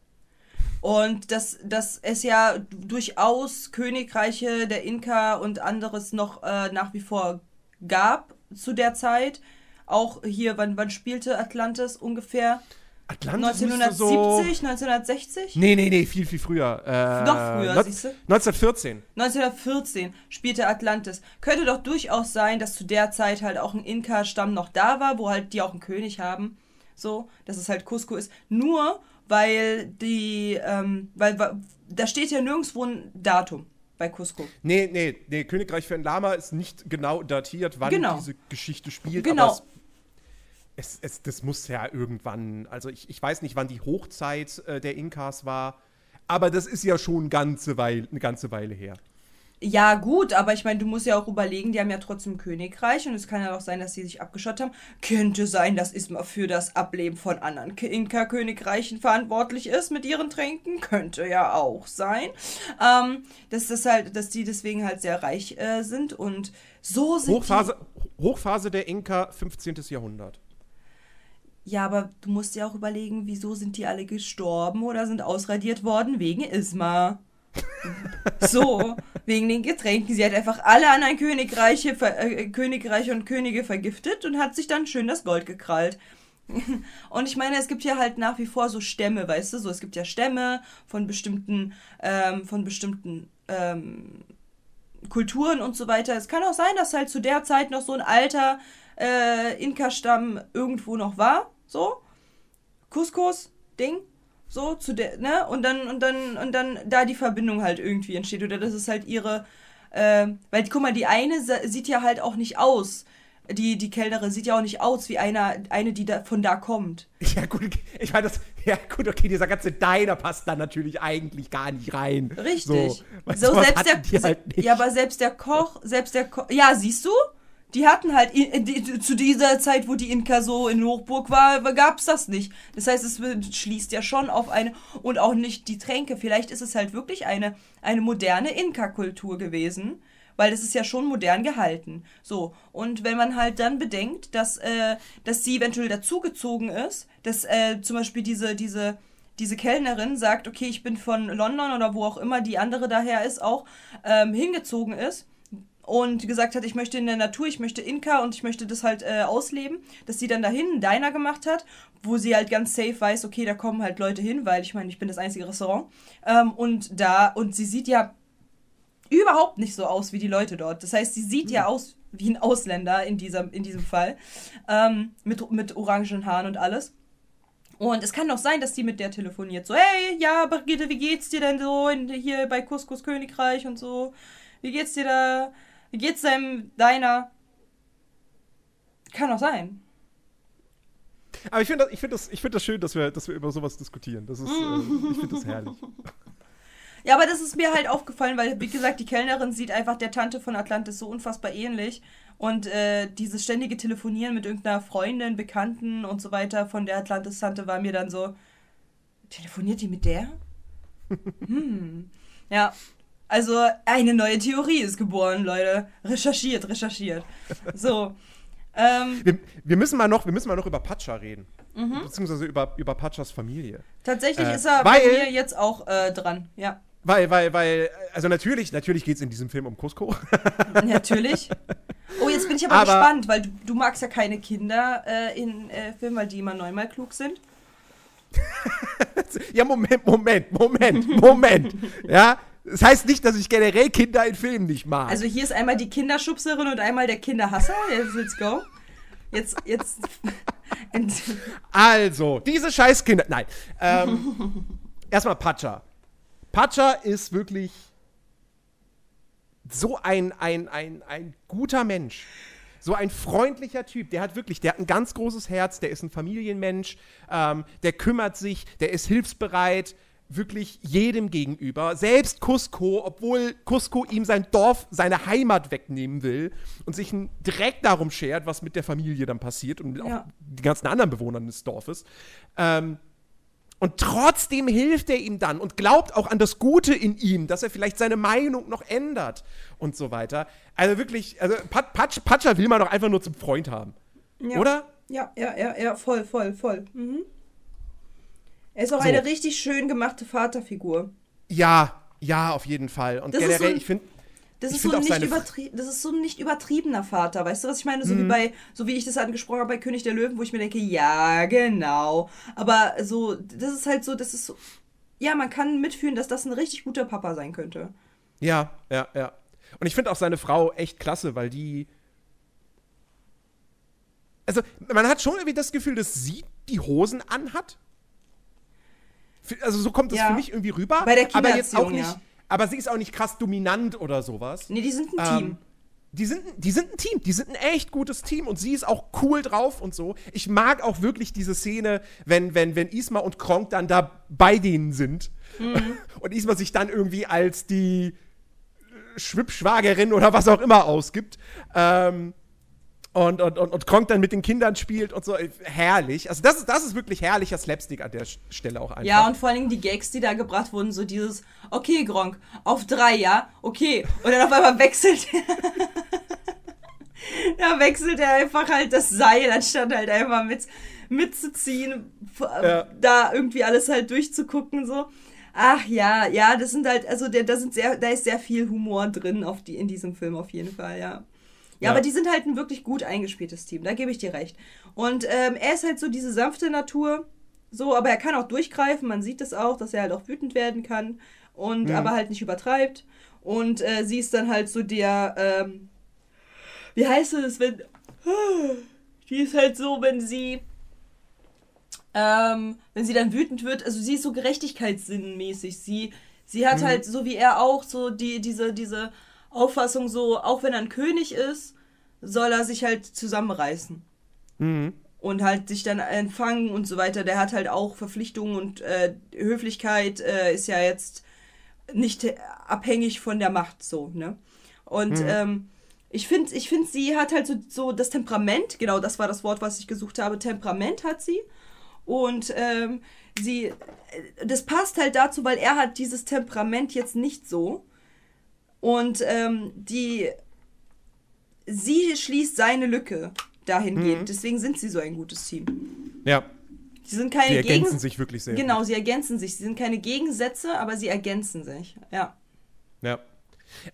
Und dass, dass es ja durchaus Königreiche der Inka und anderes noch äh, nach wie vor gab zu der Zeit. Auch hier, wann, wann spielte Atlantis ungefähr? Atlantis müsste 1970, so 1960? Nee, nee, nee, viel, viel früher. Äh, Noch früher, neun- siehste? 1914. 1914 spielte Atlantis. Könnte doch durchaus sein, dass zu der Zeit halt auch ein Inka-Stamm noch da war, wo halt die auch einen König haben. So, dass es halt Cusco ist. Nur weil die, ähm, weil, weil da steht ja nirgendwo ein Datum bei Cusco. Nee, nee, nee, Königreich für ein Lama ist nicht genau datiert, wann Genau. diese Geschichte spielt. Genau. Aber es, es, das muss ja irgendwann, also ich, ich weiß nicht, wann die Hochzeit äh, der Inkas war, aber das ist ja schon ganze Weile, eine ganze Weile her. Ja, gut, aber ich meine, du musst ja auch überlegen, die haben ja trotzdem Königreich und es kann ja auch sein, dass sie sich abgeschottet haben. Könnte sein, dass Isma für das Ableben von anderen Inka-Königreichen verantwortlich ist mit ihren Tränken. Könnte ja auch sein. Ähm, dass das halt, dass die deswegen halt sehr reich äh, sind und so sind Hochphase, Hochphase der Inka, 15. Jahrhundert. die. Ja, aber du musst ja auch überlegen, wieso sind die alle gestorben oder sind ausradiert worden wegen Isma. So, wegen den Getränken. Sie hat einfach alle anderen Königreiche, äh, Königreiche und Könige vergiftet und hat sich dann schön das Gold gekrallt. Und ich meine, es gibt ja halt nach wie vor so Stämme, weißt du, so es gibt ja Stämme von bestimmten, ähm, von bestimmten ähm, Kulturen und so weiter. Es kann auch sein, dass halt zu der Zeit noch so ein alter äh, Inka-Stamm irgendwo noch war, so Couscous-Ding, so zu der, ne? Und dann und dann und dann da die Verbindung halt irgendwie entsteht oder das ist halt ihre, äh, weil guck mal, die eine sieht ja halt auch nicht aus. Die, die Kellnerin sieht ja auch nicht aus wie einer, eine, die da, von da kommt. Ja, gut, ich meine, das, ja, gut, okay, dieser ganze Deiner passt da natürlich eigentlich gar nicht rein. Richtig. So, So, selbst der, halt ja, aber selbst der Koch, selbst der Koch, ja, siehst du? Die hatten halt, i- die, zu dieser Zeit, wo die Inka so in Hochburg war, gab's das nicht. Das heißt, es schließt ja schon auf eine, und auch nicht die Tränke. Vielleicht ist es halt wirklich eine, eine moderne Inka-Kultur gewesen, weil es ist ja schon modern gehalten. So, und wenn man halt dann bedenkt, dass, äh, dass sie eventuell dazugezogen ist, dass äh, zum Beispiel diese, diese, diese Kellnerin sagt, okay, ich bin von London oder wo auch immer die andere daher ist, auch ähm, hingezogen ist und gesagt hat, ich möchte in der Natur, ich möchte Inka und ich möchte das halt äh, ausleben, dass sie dann dahin einen Diner gemacht hat, wo sie halt ganz safe weiß, okay, da kommen halt Leute hin, weil ich meine, ich bin das einzige Restaurant. Ähm, und da, und sie sieht ja überhaupt nicht so aus wie die Leute dort. Das heißt, sie sieht ja aus wie ein Ausländer in, dieser, in diesem Fall. Ähm, mit, mit orangen Haaren und alles. Und es kann doch sein, dass die mit der telefoniert. So, hey, ja, Brigitte, wie geht's dir denn so in, hier bei Couscous Königreich und so? Wie geht's dir da? Wie geht's deinem deiner? Kann doch sein. Aber ich finde das, ich find das, ich find das schön, dass wir, dass wir über sowas diskutieren. Das ist, äh, ich finde das herrlich. Ja, aber das ist mir halt aufgefallen, weil, wie gesagt, die Kellnerin sieht einfach der Tante von Atlantis so unfassbar ähnlich. Und äh, dieses ständige Telefonieren mit irgendeiner Freundin, Bekannten und so weiter von der Atlantis-Tante war mir dann so, telefoniert die mit der? hm. Ja, also eine neue Theorie ist geboren, Leute. Recherchiert, recherchiert. So. Ähm, Wir, wir, müssen mal noch, wir müssen mal noch über Pacha reden. Mhm. Beziehungsweise über, über Pachas Familie. tatsächlich Äh, ist er bei mir jetzt auch äh, dran. Ja, Weil, weil, weil, also natürlich, natürlich geht es in diesem Film um Cusco. natürlich. Oh, jetzt bin ich aber, Aber- gespannt, weil du, du magst ja keine Kinder äh, in äh, Filmen, weil die immer neunmal klug sind. ja, Moment, Moment, Moment, Moment. ja, das heißt nicht, dass ich generell Kinder in Filmen nicht mag. Also hier ist einmal die Kinderschubserin und einmal der Kinderhasser. Jetzt, let's go. Jetzt, jetzt. Also, diese scheiß Kinder. Nein. Ähm, erstmal Pacha. Pacha ist wirklich so ein, ein, ein, ein guter Mensch. So ein freundlicher Typ. Der hat wirklich, der hat ein ganz großes Herz, der ist ein Familienmensch, ähm, der kümmert sich, der ist hilfsbereit, wirklich jedem gegenüber. Selbst Cusco, obwohl Cusco ihm sein Dorf, seine Heimat wegnehmen will und sich Dreck darum schert, was mit der Familie dann passiert und Ja. auch die ganzen anderen Bewohnern des Dorfes. Ähm, und trotzdem hilft er ihm dann und glaubt auch an das Gute in ihm, dass er vielleicht seine Meinung noch ändert und so weiter. Also wirklich, also Pat, Patsch, Patscha will man doch einfach nur zum Freund haben. Ja. Oder? Ja, ja, ja, ja, voll, voll, voll. Mhm. Er ist auch So. eine richtig schön gemachte Vaterfigur. Ja, ja, auf jeden Fall. Und Das ist so generell, ein- ich finde, Das ist, so das ist so ein nicht übertriebener Vater, weißt du, was ich meine? So Mhm. wie bei, so wie ich das angesprochen habe bei König der Löwen, wo ich mir denke, ja, genau. Aber so, das ist halt so, das ist so, ja, man kann mitfühlen, dass das ein richtig guter Papa sein könnte. ja, ja, ja. Und ich finde auch seine Frau echt klasse, weil die. Also, man hat schon irgendwie das Gefühl, dass sie die Hosen anhat. Also, so kommt es Ja. für mich irgendwie rüber. Bei der aber jetzt auch nicht. ja. Aber sie ist auch nicht krass dominant oder sowas. Nee, die sind ein Ähm, Team. Die sind, die sind ein Team, die sind ein echt gutes Team und sie ist auch cool drauf und so. Ich mag auch wirklich diese Szene, wenn, wenn, wenn Isma und Kronk dann da bei denen sind Mhm. und Isma sich dann irgendwie als die Schwippschwagerin oder was auch immer ausgibt. Ähm, und, und, und, und Kronk dann mit den Kindern spielt und so. Herrlich. Also, das ist, das ist wirklich herrlicher Slapstick an der Stelle auch einfach. Ja, und vor allen Dingen die Gags, die da gebracht wurden, so dieses, okay, Gronk, auf drei, ja, okay. Und dann auf einmal wechselt er. da wechselt er einfach halt das Seil, anstatt halt einfach mit, mitzuziehen, f- Ja. da irgendwie alles halt durchzugucken, so. Ach ja, ja, das sind halt, also der, da sind sehr, da ist sehr viel Humor drin auf die, in diesem Film auf jeden Fall, ja. Ja, Ja. aber die sind halt ein wirklich gut eingespieltes Team, da gebe ich dir recht. Und ähm, er ist halt so diese sanfte Natur, so, aber er kann auch durchgreifen, man sieht das auch, dass er halt auch wütend werden kann und aber halt nicht übertreibt. Und äh, sie ist dann halt so der, ähm, wie heißt es, wenn, die ist halt so, wenn sie, ähm, wenn sie dann wütend wird, also sie ist so gerechtigkeitssinnmäßig, sie, sie hat halt, so wie er auch, so die, diese, diese Auffassung so, auch wenn er ein König ist, soll er sich halt zusammenreißen Mhm. und halt sich dann empfangen und so weiter. Der hat halt auch Verpflichtungen und äh, Höflichkeit äh, ist ja jetzt nicht abhängig von der Macht so, ne? Und ähm, ich finde, ich find, sie hat halt so, so das Temperament, genau das war das Wort, was ich gesucht habe, Temperament hat sie. Und ähm, sie, äh, das passt halt dazu, weil er hat dieses Temperament jetzt nicht so. Und ähm, die, sie schließt seine Lücke dahingehend. Deswegen sind sie so ein gutes Team. Ja. Sie sind keine Sie ergänzen Gegen- sich wirklich sehr. Genau, gut. sie ergänzen sich. Sie sind keine Gegensätze, aber sie ergänzen sich. Ja. Ja.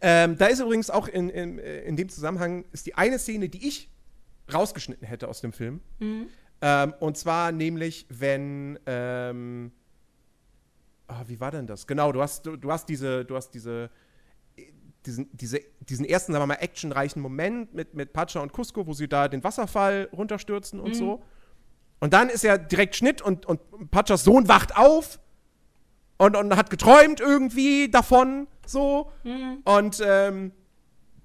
Ähm, da ist übrigens auch in, in, äh, in dem Zusammenhang ist die eine Szene, die ich rausgeschnitten hätte aus dem Film. Ähm, und zwar nämlich, wenn ähm, ah, wie war denn das? Genau, du hast, du, du hast diese, du hast diese, diesen, diese, diesen ersten, sagen wir mal, actionreichen Moment mit, mit Pacha und Cusco, wo sie da den Wasserfall runterstürzen und so. Und dann ist ja direkt Schnitt und, und Pachas Sohn wacht auf und, und hat geträumt irgendwie davon, so. Und ähm,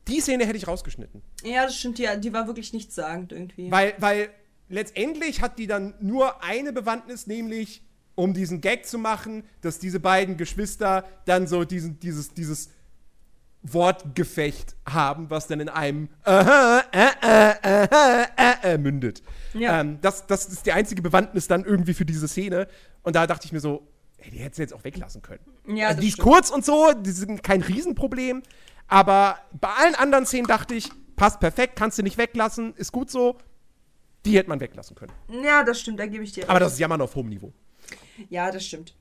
die Szene hätte ich rausgeschnitten. Ja, das stimmt. Die, die war wirklich nichtssagend irgendwie. Weil, weil letztendlich hat die dann nur eine Bewandtnis, nämlich um diesen Gag zu machen, dass diese beiden Geschwister dann so diesen, dieses, dieses Wortgefecht haben, was dann in einem Aha, äh, äh, äh, äh, äh, mündet. Ja. Ähm, das, das ist die einzige Bewandtnis dann irgendwie für diese Szene. Und da dachte ich mir so, ey, die hättest du jetzt auch weglassen können. Ja, also die ist stimmt. kurz und so, die sind kein Riesenproblem. Aber bei allen anderen Szenen dachte ich, passt perfekt, kannst du nicht weglassen, ist gut so. Die hätte man weglassen können. ja, das stimmt, da gebe ich dir Aber recht. das ist Jammern auf hohem Niveau. Ja, das stimmt.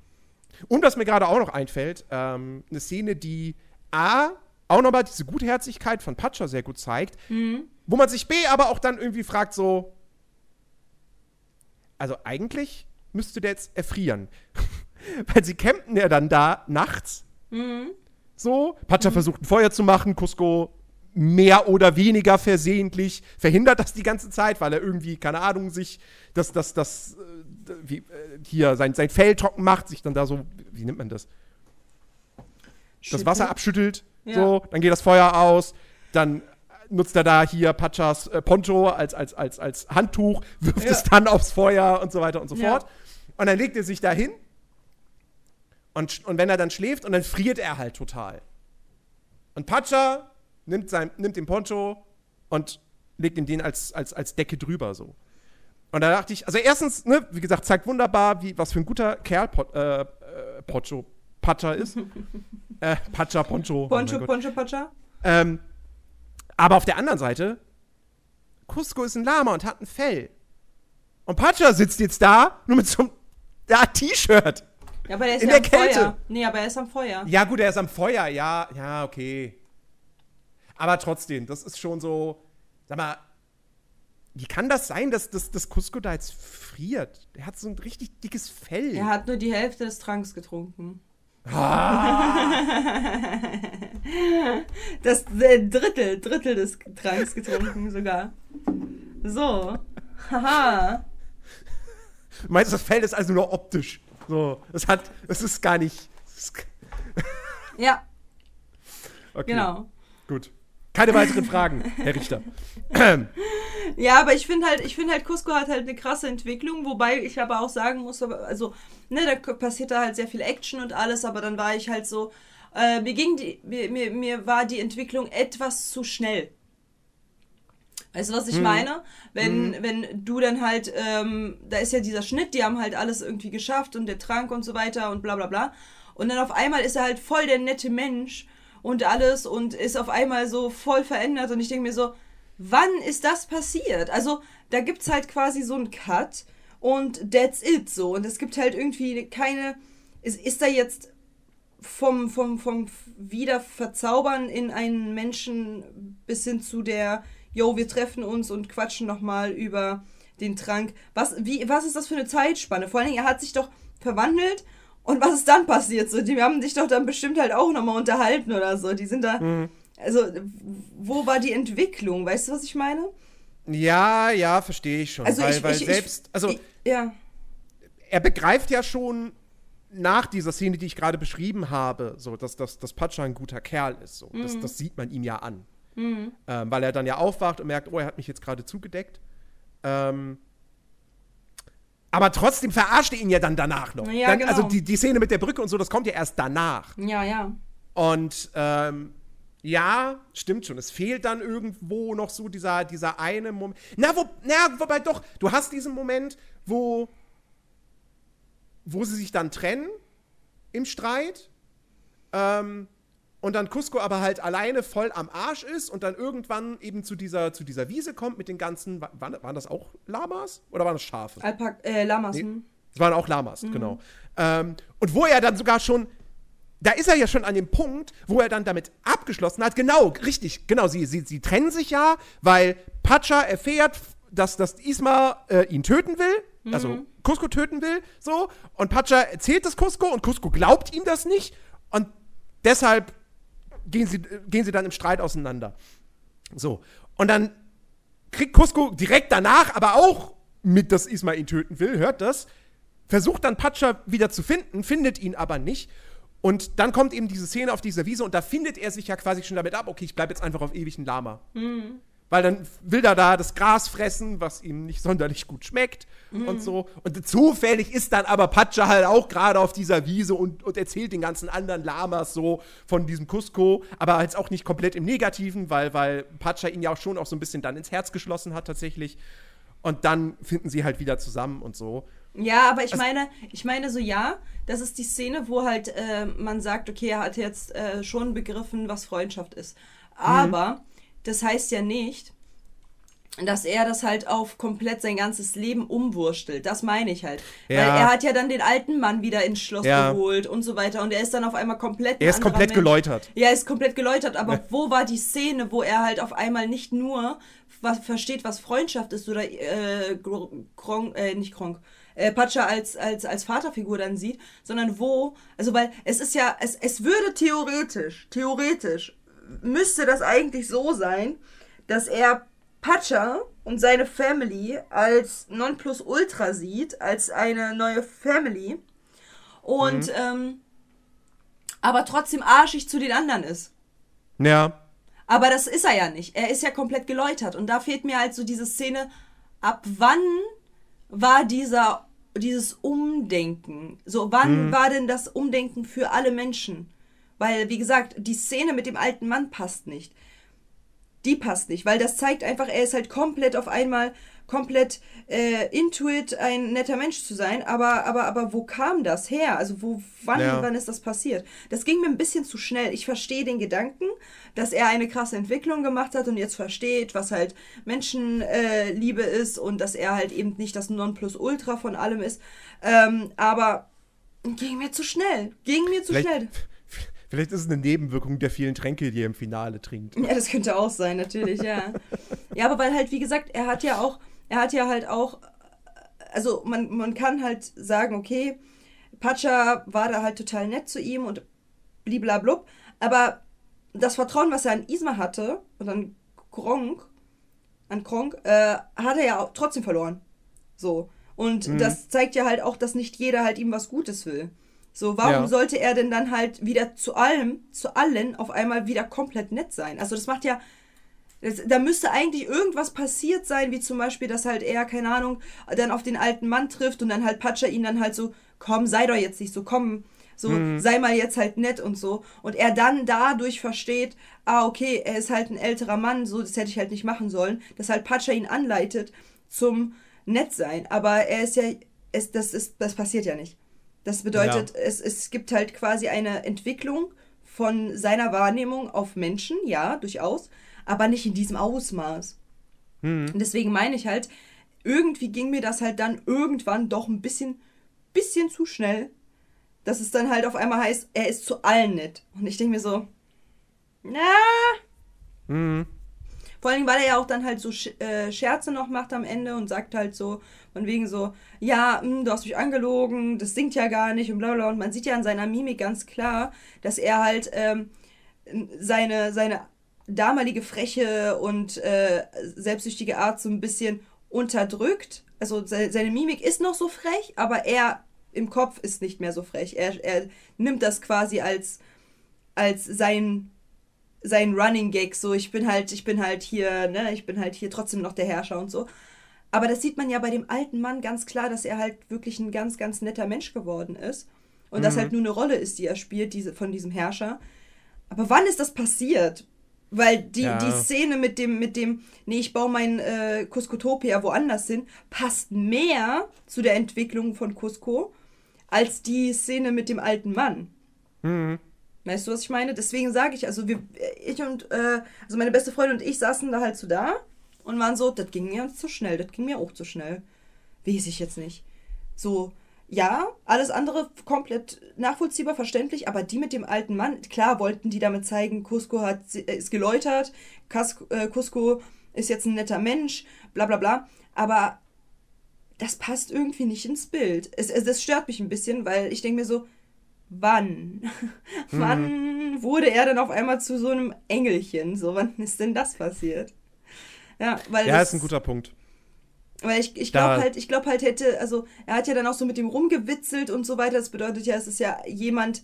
Und was mir gerade auch noch einfällt, ähm, eine Szene, die A, auch nochmal diese Gutherzigkeit von Pacha sehr gut zeigt, wo man sich B aber auch dann irgendwie fragt, so, also eigentlich müsste der jetzt erfrieren. Weil sie campen ja dann da nachts. So, Pacha versucht ein Feuer zu machen, Cusco mehr oder weniger versehentlich verhindert das die ganze Zeit, weil er irgendwie, keine Ahnung, sich das, das, das, äh, wie, äh, hier sein, sein Fell trocken macht, sich dann da so, wie nennt man das? das Wasser abschüttelt, Ja. so, dann geht das Feuer aus, dann nutzt er da hier Pachas äh, Poncho als, als, als, als Handtuch, wirft Ja. es dann aufs Feuer und so weiter und so Ja. fort. Und dann legt er sich da hin und, und wenn er dann schläft und dann friert er halt total. Und Pacha nimmt, sein, nimmt den Poncho und legt ihm den als, als, als Decke drüber so. Und da dachte ich, also erstens, ne, wie gesagt, zeigt wunderbar, wie, was für ein guter Kerl Pot, äh, äh, Poncho Pacha ist. äh, Pacha, Poncho. oh Poncho, Gott. Poncho, Pacha? Ähm, aber auf der anderen Seite, Cusco ist ein Lama und hat ein Fell. Und Pacha sitzt jetzt da, nur mit so einem ja, T-Shirt. Ja, aber der ist In ja der am Kälte. Feuer. Nee, aber er ist am Feuer. Ja, gut, er ist am Feuer, ja, ja, okay. Aber trotzdem, das ist schon so, sag mal, wie kann das sein, dass, dass, dass Cusco da jetzt friert? Der hat so ein richtig dickes Fell. Er hat nur die Hälfte des Tranks getrunken. Das äh, Drittel, Drittel des Tranks getrunken sogar. So. Haha. Du meinst, das Fell ist also nur optisch. So, es hat, es ist gar nicht. ist- Ja, Okay, genau. Gut. Keine weiteren Fragen, Herr Richter. Ja, aber ich finde halt, ich finde halt, Cusco hat halt eine krasse Entwicklung, wobei ich aber auch sagen muss, also, ne, da passiert da halt sehr viel Action und alles, aber dann war ich halt so, Äh, mir, ging die, mir, mir, mir war die Entwicklung etwas zu schnell. Weißt du, was ich meine? Wenn, wenn du dann halt, ähm, da ist ja dieser Schnitt, die haben halt alles irgendwie geschafft und der Trank und so weiter und bla bla bla. Und dann auf einmal ist er halt voll der nette Mensch und alles und ist auf einmal so voll verändert und ich denke mir so, wann ist das passiert? Also da gibt's halt quasi so einen Cut und that's it so. Und es gibt halt irgendwie keine, ist, ist da jetzt vom, vom, vom Wiederverzaubern in einen Menschen bis hin zu der, yo, wir treffen uns und quatschen nochmal über den Trank. Was, wie, was ist das für eine Zeitspanne? Vor allen Dingen, er hat sich doch verwandelt und was ist dann passiert? So, die haben sich doch dann bestimmt halt auch nochmal unterhalten oder so. Die sind da, also, wo war die Entwicklung? Weißt du, was ich meine? Ja, ja, verstehe ich schon. Also weil ich, weil ich, selbst, ich, also ich, ja. er begreift ja schon nach dieser Szene, die ich gerade beschrieben habe, so, dass, dass, dass Pacha ein guter Kerl ist. So. Das, Mhm. das sieht man ihm ja an. Ähm, weil er dann ja aufwacht und merkt, oh, er hat mich jetzt gerade zugedeckt. Ähm, aber trotzdem verarscht er ihn ja dann danach noch. Ja, dann, genau. Also die, die Szene mit der Brücke und so, das kommt ja erst danach. Ja, ja. Und ähm, ja, stimmt schon. Es fehlt dann irgendwo noch so dieser, dieser eine Moment. Na, wo, na, wobei doch, du hast diesen Moment, wo, wo sie sich dann trennen im Streit. Ähm, und dann Cusco aber halt alleine voll am Arsch ist und dann irgendwann eben zu dieser, zu dieser Wiese kommt mit den ganzen. wa- Waren, waren das auch Lamas? Oder waren das Schafe? Alpak äh, Lamas. Nee. hm. Es waren auch Lamas, genau. Ähm, und wo er dann sogar schon, da ist er ja schon an dem Punkt, wo er dann damit abgeschlossen hat, genau, richtig, genau, sie, sie, sie trennen sich ja, weil Pacha erfährt, dass, dass Isma äh, ihn töten will, also Cusco töten will, so, und Pacha erzählt das Cusco und Cusco glaubt ihm das nicht und deshalb gehen sie, gehen sie dann im Streit auseinander. So, und dann kriegt Cusco direkt danach, aber auch mit, dass Isma ihn töten will, hört das, versucht dann Pacha wieder zu finden, findet ihn aber nicht. Und dann kommt eben diese Szene auf dieser Wiese und da findet er sich ja quasi schon damit ab, okay, ich bleibe jetzt einfach auf ewig ein Lama. Weil dann will er da das Gras fressen, was ihm nicht sonderlich gut schmeckt und so. Und zufällig ist dann aber Pacha halt auch gerade auf dieser Wiese und, und erzählt den ganzen anderen Lamas so von diesem Cusco, aber jetzt auch nicht komplett im Negativen, weil, weil Pacha ihn ja auch schon auch so ein bisschen dann ins Herz geschlossen hat tatsächlich. Und dann finden sie halt wieder zusammen und so. Ja, aber ich Also- meine, ich meine so ja, das ist die Szene, wo halt äh, man sagt, okay, er hat jetzt äh, schon begriffen, was Freundschaft ist. Aber das heißt ja nicht, dass er das halt auf komplett sein ganzes Leben umwurstelt. Das meine ich halt. Weil Ja. er hat ja dann den alten Mann wieder ins Schloss Ja. geholt und so weiter und er ist dann auf einmal komplett Er ist komplett Mensch. geläutert. Ja, er ist komplett geläutert, aber wo war die Szene, wo er halt auf einmal nicht nur was versteht, was Freundschaft ist oder äh, Kronk, äh, nicht Kronk, äh, Pacha als, als, als Vaterfigur dann sieht, sondern wo, also weil es ist ja, es, es würde theoretisch, theoretisch, müsste das eigentlich so sein, dass er Pacha und seine Family als Nonplusultra sieht, als eine neue Family und ähm, aber trotzdem arschig zu den anderen ist. Ja. Aber das ist er ja nicht. Er ist ja komplett geläutert. Und da fehlt mir halt so diese Szene, ab wann war dieser, dieses Umdenken? So, wann war denn das Umdenken für alle Menschen? Weil, wie gesagt, die Szene mit dem alten Mann passt nicht. Die passt nicht, weil das zeigt einfach, er ist halt komplett auf einmal komplett äh, intuit, ein netter Mensch zu sein. Aber, aber, aber wo kam das her? Also wo, wann, Ja. wann ist das passiert? Das ging mir ein bisschen zu schnell. Ich verstehe den Gedanken, dass er eine krasse Entwicklung gemacht hat und jetzt versteht, was halt Menschenliebe äh, ist und dass er halt eben nicht das Nonplusultra von allem ist. Ähm, aber ging mir zu schnell. Ging mir zu Vielleicht, schnell. Vielleicht ist es eine Nebenwirkung der vielen Tränke, die er im Finale trinkt. Ja, das könnte auch sein, natürlich, ja. ja, aber weil halt, wie gesagt, er hat ja auch, er hat ja halt auch, also man, man kann halt sagen, okay, Pacha war da halt total nett zu ihm und bliblablub, aber das Vertrauen, was er an Isma hatte und an Kronk, an Kronk, äh, hat er ja auch trotzdem verloren. So. Und das zeigt ja halt auch, dass nicht jeder halt ihm was Gutes will. So, warum Ja. sollte er denn dann halt wieder zu allem, zu allen auf einmal wieder komplett nett sein? Also das macht ja, Das, da müsste eigentlich irgendwas passiert sein, wie zum Beispiel, dass halt er, keine Ahnung, dann auf den alten Mann trifft und dann halt Patscha ihn dann halt so, komm, sei doch jetzt nicht so, komm, so, sei mal jetzt halt nett und so. Und er dann dadurch versteht, ah, okay, er ist halt ein älterer Mann, so, das hätte ich halt nicht machen sollen, dass halt Patscha ihn anleitet zum Nettsein. Aber er ist ja, es, das, ist, das passiert ja nicht. Das bedeutet, es, es gibt halt quasi eine Entwicklung von seiner Wahrnehmung auf Menschen, ja, durchaus, aber nicht in diesem Ausmaß. Und deswegen meine ich halt, irgendwie ging mir das halt dann irgendwann doch ein bisschen, bisschen zu schnell, dass es dann halt auf einmal heißt, er ist zu allen nett. Und ich denke mir so, na. Vor allem, weil er ja auch dann halt so Sch- äh, Scherze noch macht am Ende und sagt halt so, von wegen so, ja, hm, du hast mich angelogen, das singt ja gar nicht und bla bla. Und man sieht ja an seiner Mimik ganz klar, dass er halt ähm, seine, seine damalige freche und äh, selbstsüchtige Art so ein bisschen unterdrückt. Also se seine Mimik ist noch so frech, aber er im Kopf ist nicht mehr so frech. Er, er nimmt das quasi als, als sein, sein Running Gag, so ich bin halt, ich bin halt hier, ne, ich bin halt hier trotzdem noch der Herrscher und so. Aber das sieht man ja bei dem alten Mann ganz klar, dass er halt wirklich ein ganz, ganz netter Mensch geworden ist. Und das halt nur eine Rolle ist, die er spielt, diese, von diesem Herrscher. Aber wann ist das passiert? Weil die, Ja. die Szene mit dem, mit dem, nee, ich baue mein äh, Cuscotopia woanders hin, passt mehr zu der Entwicklung von Cusco als die Szene mit dem alten Mann. Weißt du, was ich meine? Deswegen sage ich, also wir, ich und, äh, also meine beste Freundin und ich saßen da halt so da und waren so, das ging mir zu schnell, das ging mir auch zu schnell. Weiß ich jetzt nicht. So, ja, alles andere komplett nachvollziehbar, verständlich, aber die mit dem alten Mann, klar wollten die damit zeigen, Cusco hat, äh, ist geläutert, äh, Cusco ist jetzt ein netter Mensch, bla bla bla, aber das passt irgendwie nicht ins Bild. Es, es, das stört mich ein bisschen, weil ich denke mir so, wann? wann wurde er denn auf einmal zu so einem Engelchen? So, wann ist denn das passiert? Ja, weil Ja, das, ist ein guter Punkt. weil ich, ich glaube halt, ich glaube halt hätte, also er hat ja dann auch so mit dem rumgewitzelt und so weiter. Das bedeutet ja, es ist ja jemand,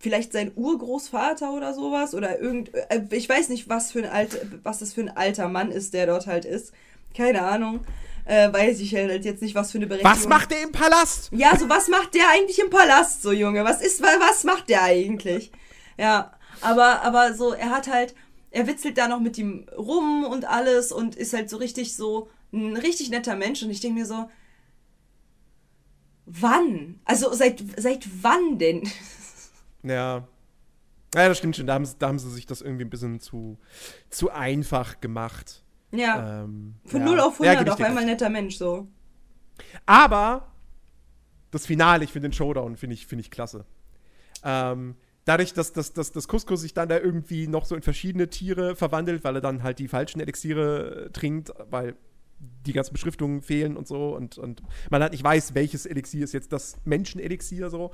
vielleicht sein Urgroßvater oder sowas oder irgend, äh, ich weiß nicht, was für ein alt, was das für ein alter Mann ist, der dort halt ist. Keine Ahnung. Äh, weiß ich halt jetzt nicht, was für eine Berechtigung. Was macht der im Palast? Ja, so was macht der eigentlich im Palast, so Junge? Was ist, wa- was macht der eigentlich? Ja, aber, aber so, er hat halt, er witzelt da noch mit ihm rum und alles und ist halt so richtig so ein richtig netter Mensch und ich denke mir so, wann? Also seit, seit wann denn? Ja. Ja, das stimmt schon. Da haben, sie- da haben sie sich das irgendwie ein bisschen zu, zu einfach gemacht. Ja, Ähm, von ja. 0 auf Ja, 100 geb ich auf einmal netter Mensch, so. Aber das Finale, ich finde den Showdown, finde ich, finde ich klasse. Ähm, dadurch, dass, dass, dass, dass Cusco sich dann da irgendwie noch so in verschiedene Tiere verwandelt, weil er dann halt die falschen Elixiere äh, trinkt, weil die ganzen Beschriftungen fehlen und so und, und man halt nicht weiß, welches Elixier ist jetzt das Menschenelixier so.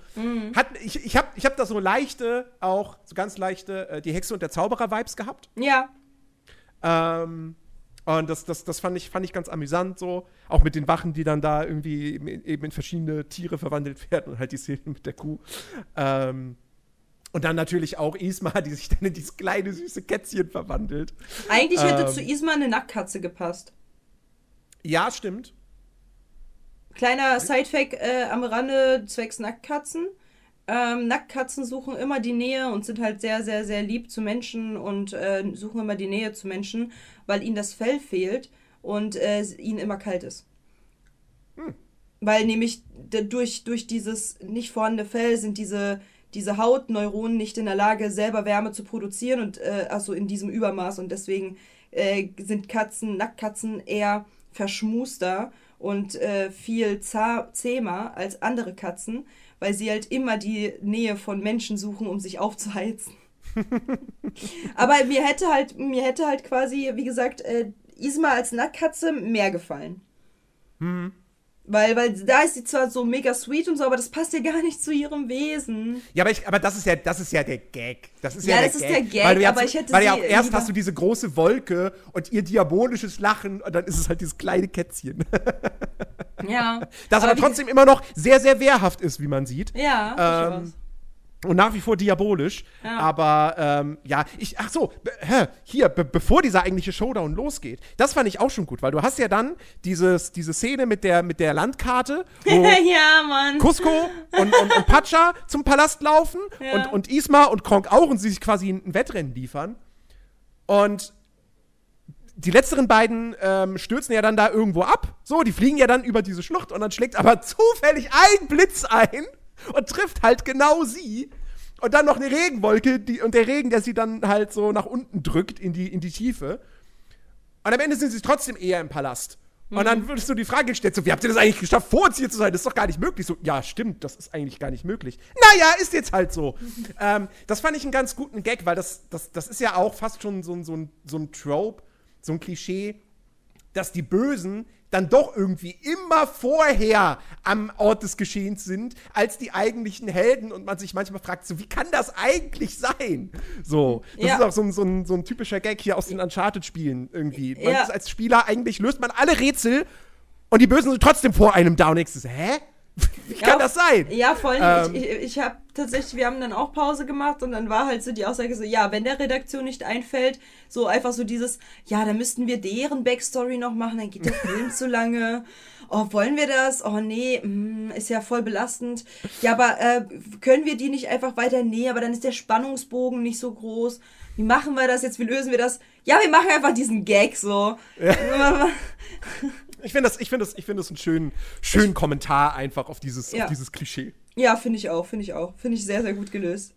Hat, ich ich habe ich hab da so leichte, auch so ganz leichte, äh, die Hexe und der Zauberer-Vibes gehabt. Ja, Ähm, und das, das, das fand, ich, fand ich ganz amüsant so. Auch mit den Wachen, die dann da irgendwie eben eben in verschiedene Tiere verwandelt werden und halt die Szene mit der Kuh. Ähm, und dann natürlich auch Isma, die sich dann in dieses kleine süße Kätzchen verwandelt. eigentlich hätte Ähm. zu Isma eine Nacktkatze gepasst. Ja, stimmt. Kleiner Sidefact äh, am Rande zwecks Nacktkatzen. Ähm, Nacktkatzen suchen immer die Nähe und sind halt sehr, sehr, sehr lieb zu Menschen und äh, suchen immer die Nähe zu Menschen, weil ihnen das Fell fehlt und äh, ihnen immer kalt ist. Weil nämlich durch, durch dieses nicht vorhandene Fell sind diese, diese Hautneuronen nicht in der Lage, selber Wärme zu produzieren und äh, also in diesem Übermaß und deswegen äh, sind Katzen, Nacktkatzen eher verschmuster und äh, viel zähmer als andere Katzen, weil sie halt immer die Nähe von Menschen suchen, um sich aufzuheizen. Aber mir hätte halt, mir hätte halt quasi, wie gesagt, äh, Isma als Nacktkatze mehr gefallen. Weil, weil da ist sie zwar so mega sweet und so, aber das passt ja gar nicht zu ihrem Wesen. Ja, aber, ich, aber das, ist ja, das ist ja der Gag. Das ist ja, Ja, der das ist Gag. der Gag, weil du ja, aber ich hätte Weil ja auch erst hast du diese große Wolke und ihr diabolisches Lachen und dann ist es halt dieses kleine Kätzchen. Ja. Das aber, wie- trotzdem immer noch sehr, sehr wehrhaft ist, wie man sieht. Ja, Ähm. Und nach wie vor diabolisch. Ja. Aber ähm, ja, ich, ach so, hä, hier, be bevor dieser eigentliche Showdown losgeht, das fand ich auch schon gut, weil du hast ja dann dieses, diese Szene mit der, mit der Landkarte, wo ja, Mann. Cusco und, und, und Pacha zum Palast laufen Ja. und, und Isma und Kronk auch und sie sich quasi ein Wettrennen liefern. Und die letzteren beiden ähm, stürzen ja dann da irgendwo ab. So, die fliegen ja dann über diese Schlucht und dann schlägt aber zufällig ein Blitz ein und trifft halt genau sie. Und dann noch eine Regenwolke die, und der Regen, der sie dann halt so nach unten drückt in die, in die Tiefe. Und am Ende sind sie trotzdem eher im Palast. Und dann würdest du die Frage gestellt, so, wie habt ihr das eigentlich geschafft, vor uns hier zu sein? Das ist doch gar nicht möglich. So, ja, stimmt, das ist eigentlich gar nicht möglich. Naja, ist jetzt halt so. ähm, das fand ich einen ganz guten Gag, weil das, das, das ist ja auch fast schon so, so, ein, so ein Trope, so ein Klischee, dass die Bösen dann doch irgendwie immer vorher am Ort des Geschehens sind, als die eigentlichen Helden und man sich manchmal fragt, so, wie kann das eigentlich sein? So, das Ja. ist auch so ein, so, ein, so ein typischer Gag hier aus den Uncharted-Spielen irgendwie. Man Ja. ist als Spieler eigentlich löst man alle Rätsel und die Bösen sind trotzdem vor einem da und so, hä? Wie kann Ja, das sein? Ja, voll. Ähm. ich ich, ich habe tatsächlich, wir haben dann auch Pause gemacht und dann war halt so die Aussage so, ja, wenn der Redaktion nicht einfällt, so einfach so dieses, ja, dann müssten wir deren Backstory noch machen, dann geht der Film zu lange. Oh, wollen wir das? Oh nee, mm, ist ja voll belastend. Ja, aber äh, können wir die nicht einfach weiter? Nee, aber dann ist der Spannungsbogen nicht so groß. Wie machen wir das jetzt? Wie lösen wir das? Ja, wir machen einfach diesen Gag so. Ich finde das, ich finde das, ich finde das einen schönen, schönen Kommentar einfach auf dieses, Ja. auf dieses Klischee. Ja, finde ich auch, finde ich auch. Finde ich sehr, sehr gut gelöst.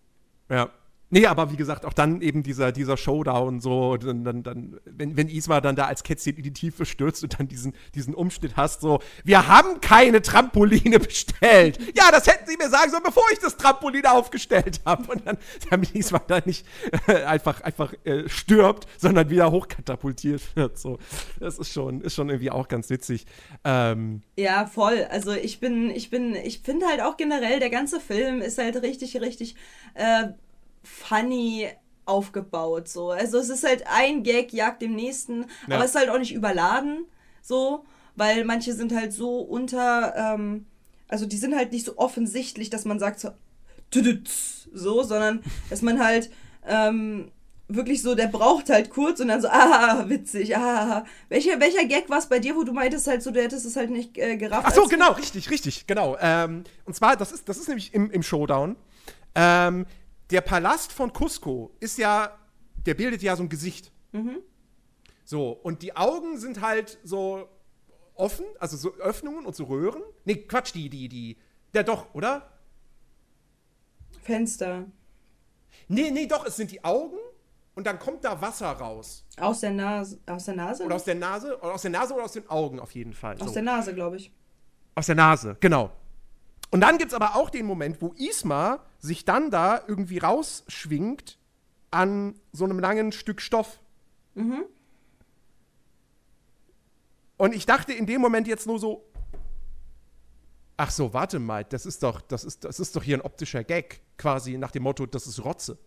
Ja. Nee, aber wie gesagt, auch dann eben dieser, dieser Showdown so, dann, dann, dann, wenn, wenn Isma dann da als Kätzchen in die Tiefe stürzt und dann diesen, diesen Umschnitt hast, so, wir haben keine Trampoline bestellt. Ja, das hätten sie mir sagen sollen, bevor ich das Trampolin aufgestellt habe. Und dann, damit Isma dann nicht äh, einfach, einfach äh, stirbt, sondern wieder hochkatapultiert wird. So. Das ist schon, ist schon irgendwie auch ganz witzig. Ähm, Ja, voll. Also ich bin, ich bin, ich finde halt auch generell, der ganze Film ist halt richtig, richtig äh, funny aufgebaut. So. Also es ist halt ein Gag jagt dem nächsten, Ja. aber es ist halt auch nicht überladen, so, weil manche sind halt so unter, ähm, also die sind halt nicht so offensichtlich, dass man sagt so, so, sondern dass man halt ähm, wirklich so, der braucht halt kurz und dann so, ah, witzig, ah. Welcher, welcher Gag war es bei dir, wo du meintest halt so, du hättest es halt nicht äh, gerafft? Ach so, genau, richtig, richtig, genau. Ähm, und zwar, das ist, das ist nämlich im, im Showdown. Ähm, der Palast von Cusco ist ja, der bildet ja so ein Gesicht. So, und die Augen sind halt so offen, also so Öffnungen und so Röhren. Nee, Quatsch, die, die, die. Ja, doch, oder? Fenster. Nee, nee, doch, es sind die Augen und dann kommt da Wasser raus. Aus der Nase. Aus der Nase? Oder aus der Nase, oder aus der Nase oder aus den Augen auf jeden Fall. aus so. der Nase, glaube ich. Aus der Nase, genau. Und dann gibt es aber auch den Moment, wo Isma sich dann da irgendwie rausschwingt an so einem langen Stück Stoff. Und ich dachte in dem Moment jetzt nur so, ach so, warte mal, das ist doch, das ist, das ist doch hier ein optischer Gag, quasi nach dem Motto, das ist Rotze.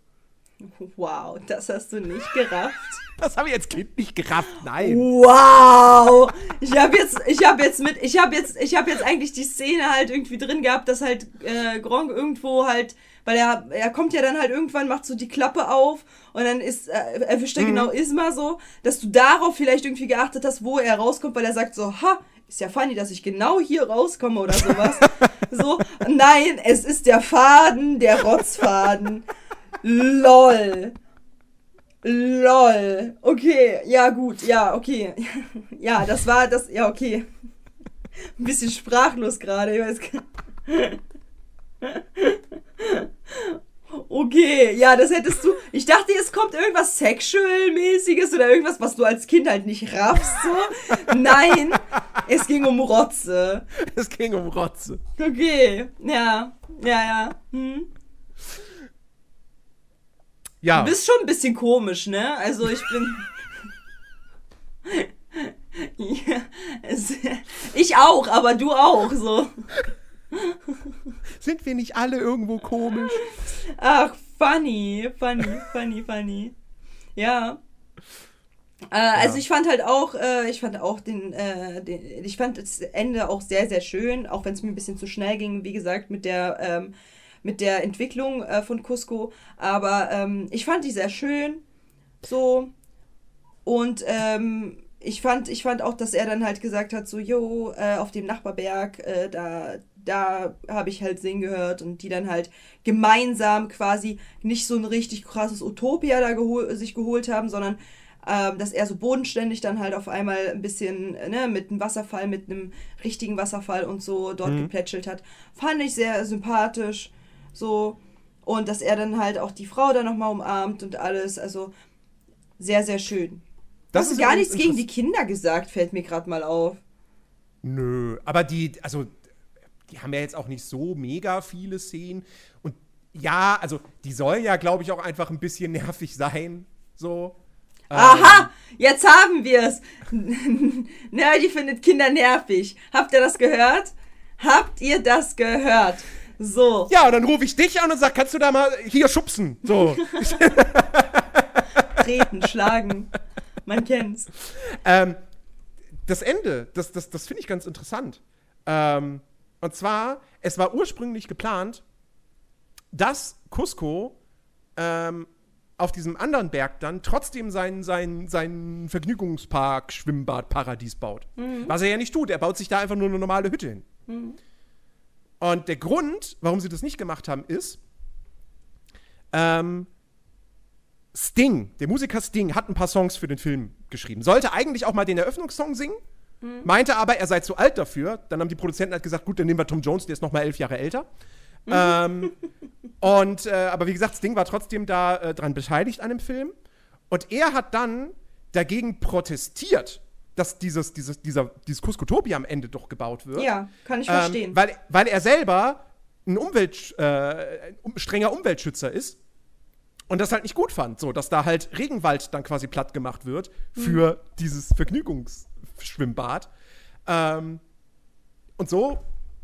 Wow, das hast du nicht gerafft. Das habe ich als Kind nicht gerafft, nein. Wow! Ich habe jetzt, ich habe jetzt mit, ich habe jetzt, ich habe jetzt eigentlich die Szene halt irgendwie drin gehabt, dass halt äh, Gronk irgendwo halt, weil er, er kommt ja dann halt irgendwann, macht so die Klappe auf und dann ist, äh, erwischt er genau Isma so, dass du darauf vielleicht irgendwie geachtet hast, wo er rauskommt, weil er sagt so, ha, ist ja funny, dass ich genau hier rauskomme oder sowas. so, nein, es ist der Faden, der Rotzfaden. LOL. LOL. Okay, ja, gut, ja, okay. Ja, das war das, ja, okay. Ein bisschen sprachlos gerade, ich weiß gar Okay, ja, das hättest du. Ich dachte, es kommt irgendwas Sexual-mäßiges oder irgendwas, was du als Kind halt nicht raffst, so. Nein, es ging um Rotze. Es ging um Rotze. Okay, ja, ja, ja. Hm. Ja. Du bist schon ein bisschen komisch, ne? Also ich bin. ja, es, ich auch, aber du auch, so. Sind wir nicht alle irgendwo komisch? Ach, funny, funny, funny, funny. Ja. Äh, Also ich fand halt auch, äh, ich fand auch den, äh, den, ich fand das Ende auch sehr, sehr schön, auch wenn es mir ein bisschen zu schnell ging, wie gesagt, mit der, ähm, mit der Entwicklung äh, von Cusco. Aber ähm, ich fand die sehr schön. So. Und ähm, ich fand, ich fand auch, dass er dann halt gesagt hat, so, jo, äh, auf dem Nachbarberg, äh, da, da habe ich halt singen gehört und die dann halt gemeinsam quasi nicht so ein richtig krasses Utopia da gehol sich geholt haben, sondern ähm, dass er so bodenständig dann halt auf einmal ein bisschen ne, mit einem Wasserfall, mit einem richtigen Wasserfall und so dort Mhm. geplätschelt hat. Fand ich sehr sympathisch. So. Und dass er dann halt auch die Frau dann nochmal umarmt und alles. Also sehr, sehr schön. Das Das ist gar nichts gegen die Kinder gesagt, fällt mir gerade mal auf. Nö, aber die, also, die haben ja jetzt auch nicht so mega viele Szenen. Und ja, also, die sollen ja, glaube ich, auch einfach ein bisschen nervig sein. So. Ähm, Aha, jetzt haben wir es. Nerdy findet Kinder nervig. Habt ihr das gehört? Habt ihr das gehört? So. Ja, und dann rufe ich dich an und sag, kannst du da mal hier schubsen? So. Treten, schlagen. Man kennt's. ähm, das Ende, das, das, das finde ich ganz interessant. Ähm, und zwar, es war ursprünglich geplant, dass Cusco ähm, auf diesem anderen Berg dann trotzdem sein, sein, sein Vergnügungspark, Schwimmbad, Paradies baut. Was er ja nicht tut. Er baut sich da einfach nur eine normale Hütte hin. Und der Grund, warum sie das nicht gemacht haben, ist, ähm, Sting, der Musiker Sting, hat ein paar Songs für den Film geschrieben. Sollte eigentlich auch mal den Eröffnungssong singen, meinte aber, er sei zu alt dafür. Dann haben die Produzenten halt gesagt, gut, dann nehmen wir Tom Jones, der ist noch mal elf Jahre älter. ähm, und, äh, aber wie gesagt, Sting war trotzdem da äh, dran beteiligt an dem Film. Und er hat dann dagegen protestiert, dass dieses, dieses, dieser, dieses Kuskotopia am Ende doch gebaut wird. Ja, kann ich Ähm, verstehen. weil, weil er selber ein Umwelt, äh, ein strenger Umweltschützer ist und das halt nicht gut fand, so dass da halt Regenwald dann quasi platt gemacht wird für dieses Vergnügungsschwimmbad. Ähm, und so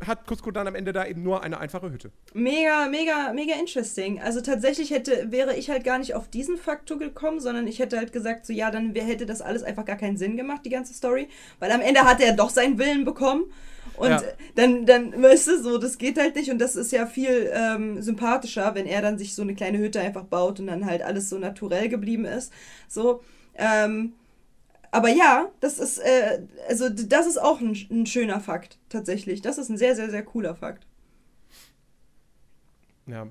hat Cusco dann am Ende da eben nur eine einfache Hütte. Mega, mega, mega interesting. Also tatsächlich hätte, wäre ich halt gar nicht auf diesen Faktor gekommen, sondern ich hätte halt gesagt, so ja, dann hätte das alles einfach gar keinen Sinn gemacht, die ganze Story. Weil am Ende hat er doch seinen Willen bekommen. Und Ja. dann, dann, weißt du, so, das geht halt nicht. Und das ist ja viel ähm, sympathischer, wenn er dann sich so eine kleine Hütte einfach baut und dann halt alles so naturell geblieben ist. So, ähm, aber ja, das ist, äh, also das ist auch ein, ein schöner Fakt, tatsächlich. Das ist ein sehr, sehr, sehr cooler Fakt. Ja.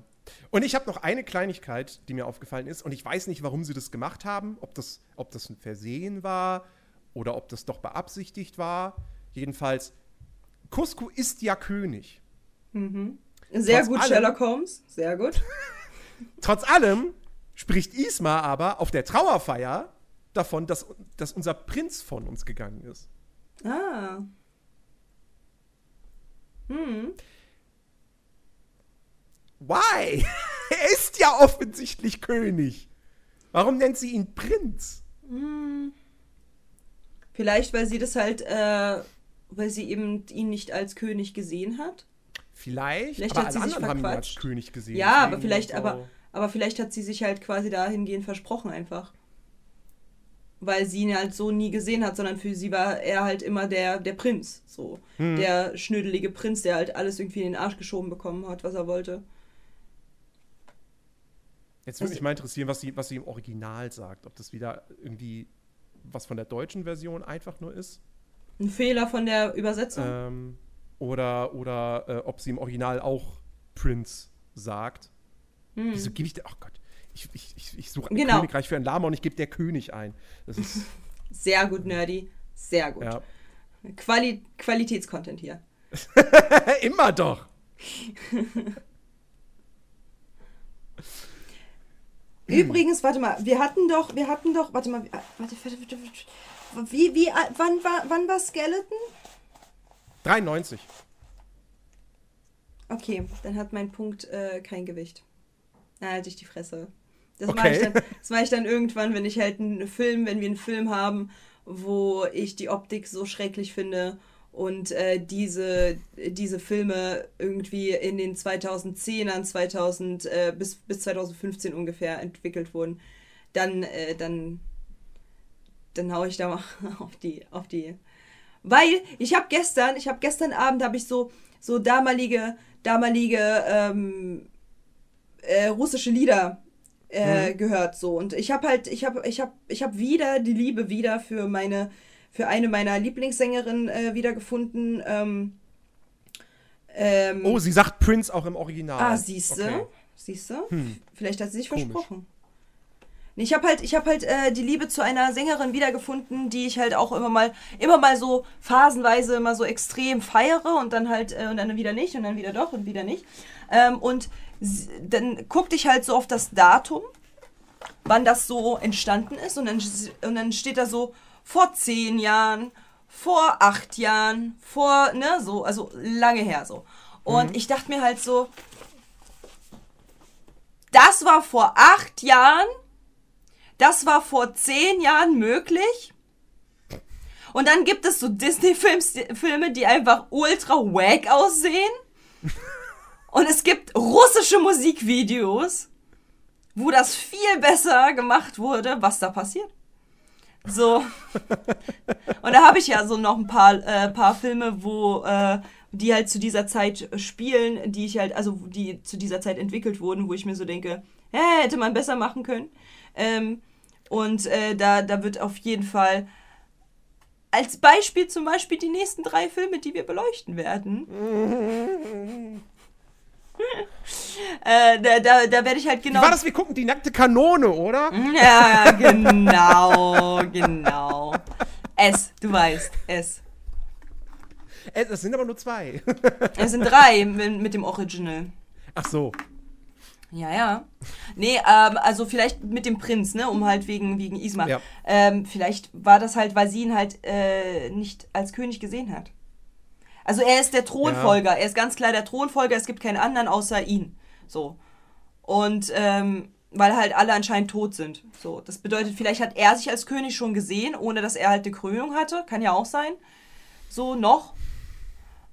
Und ich habe noch eine Kleinigkeit, die mir aufgefallen ist. Und ich weiß nicht, warum sie das gemacht haben. Ob das, ob das ein Versehen war oder ob das doch beabsichtigt war. Jedenfalls, Cusco ist ja König. Sehr Trotz gut, allem- Sherlock Holmes. Sehr gut. Trotz allem spricht Isma aber auf der Trauerfeier davon, dass, dass unser Prinz von uns gegangen ist. Ah. Why? er ist ja offensichtlich König. Warum nennt sie ihn Prinz? Vielleicht, weil sie das halt, äh, weil sie eben ihn nicht als König gesehen hat. Vielleicht, Vielleicht aber hat alle sie sich anderen haben ihn als. König gesehen. Ja, aber vielleicht, aber, aber vielleicht hat sie sich halt quasi dahingehend versprochen einfach. Weil sie ihn halt so nie gesehen hat, sondern für sie war er halt immer der, der Prinz. So. Hm. Der schnödelige Prinz, der halt alles irgendwie in den Arsch geschoben bekommen hat, was er wollte. Jetzt würde mich mal interessieren, was sie, was sie im Original sagt. Ob das wieder irgendwie was von der deutschen Version einfach nur ist. Ein Fehler von der Übersetzung. Ähm, oder oder äh, ob sie im Original auch Prince sagt. Wieso gebe ich der. Ach Gott. Ich, ich, ich, suche ein Genau. Königreich für ein Lama und ich gebe der König ein. Das ist. Sehr gut, Nerdy. Sehr gut. ja. Quali Qualitätscontent hier. Immer doch. Übrigens, warte mal, wir hatten doch, wir hatten doch, warte mal, warte, warte, warte, warte wie, wie, wann war, wann war Skeleton? 93. Okay, dann hat mein Punkt äh, kein Gewicht. Na, halte ich die Fresse. Das Okay. mache ich, dann- das mach ich dann irgendwann, wenn ich halt einen Film, wenn wir einen Film haben, wo ich die Optik so schrecklich finde und äh, diese, diese Filme irgendwie in den 2010ern, 2000, äh, bis, bis 2015 ungefähr entwickelt wurden, dann, äh, dann, dann hau ich da mal auf die, auf die. Weil ich habe gestern, ich habe gestern Abend habe ich so so damalige, damalige ähm, äh, russische Lieder äh, gehört so und ich habe halt ich habe ich habe ich habe wieder die Liebe wieder für meine für eine meiner Lieblingssängerinnen äh, wiedergefunden ähm, ähm, Oh, sie sagt Prince auch im Original. ah siehste Okay. siehste Hm. vielleicht hat sie sich Komisch. versprochen Ich habe halt, ich habe halt äh, die Liebe zu einer Sängerin wiedergefunden, die ich halt auch immer mal, immer mal so phasenweise immer so extrem feiere und dann halt äh, und dann wieder nicht und dann wieder doch und wieder nicht. Ähm, und dann guckte ich halt so auf das Datum, wann das so entstanden ist und dann, und dann steht da so vor zehn Jahren, vor acht Jahren, vor ne so, also lange her so. Und ich dachte mir halt so, das war vor acht Jahren das war vor zehn Jahren möglich. Und dann gibt es so Disney-Filme, die einfach ultra wack aussehen. Und es gibt russische Musikvideos, wo das viel besser gemacht wurde, was da passiert. So. Und da habe ich ja so noch ein paar, äh, paar Filme, wo äh, die halt zu dieser Zeit spielen, die ich halt, also die zu dieser Zeit entwickelt wurden, wo ich mir so denke, hä, hätte man besser machen können. Ähm, und äh, da, da wird auf jeden Fall als Beispiel zum Beispiel die nächsten drei Filme, die wir beleuchten werden. äh, da, da, da werde ich halt Wie genau. war das? Wir gucken die nackte Kanone, oder? Ja, genau, genau. S, du weißt, S. Äh, Es sind aber nur zwei. Es sind drei mit, mit dem Original. Ach so. Ja, ja. Nee, ähm, also vielleicht mit dem Prinz, ne, um halt wegen, wegen Isma. Ja. Ähm, vielleicht war das halt, weil sie ihn halt äh, nicht als König gesehen hat. Also er ist der Thronfolger, er ist ganz klar der Thronfolger, es gibt keinen anderen außer ihn. So. Und ähm, weil halt alle anscheinend tot sind. So. Das bedeutet, vielleicht hat er sich als König schon gesehen, ohne dass er halt eine Krönung hatte. Kann ja auch sein. So, noch.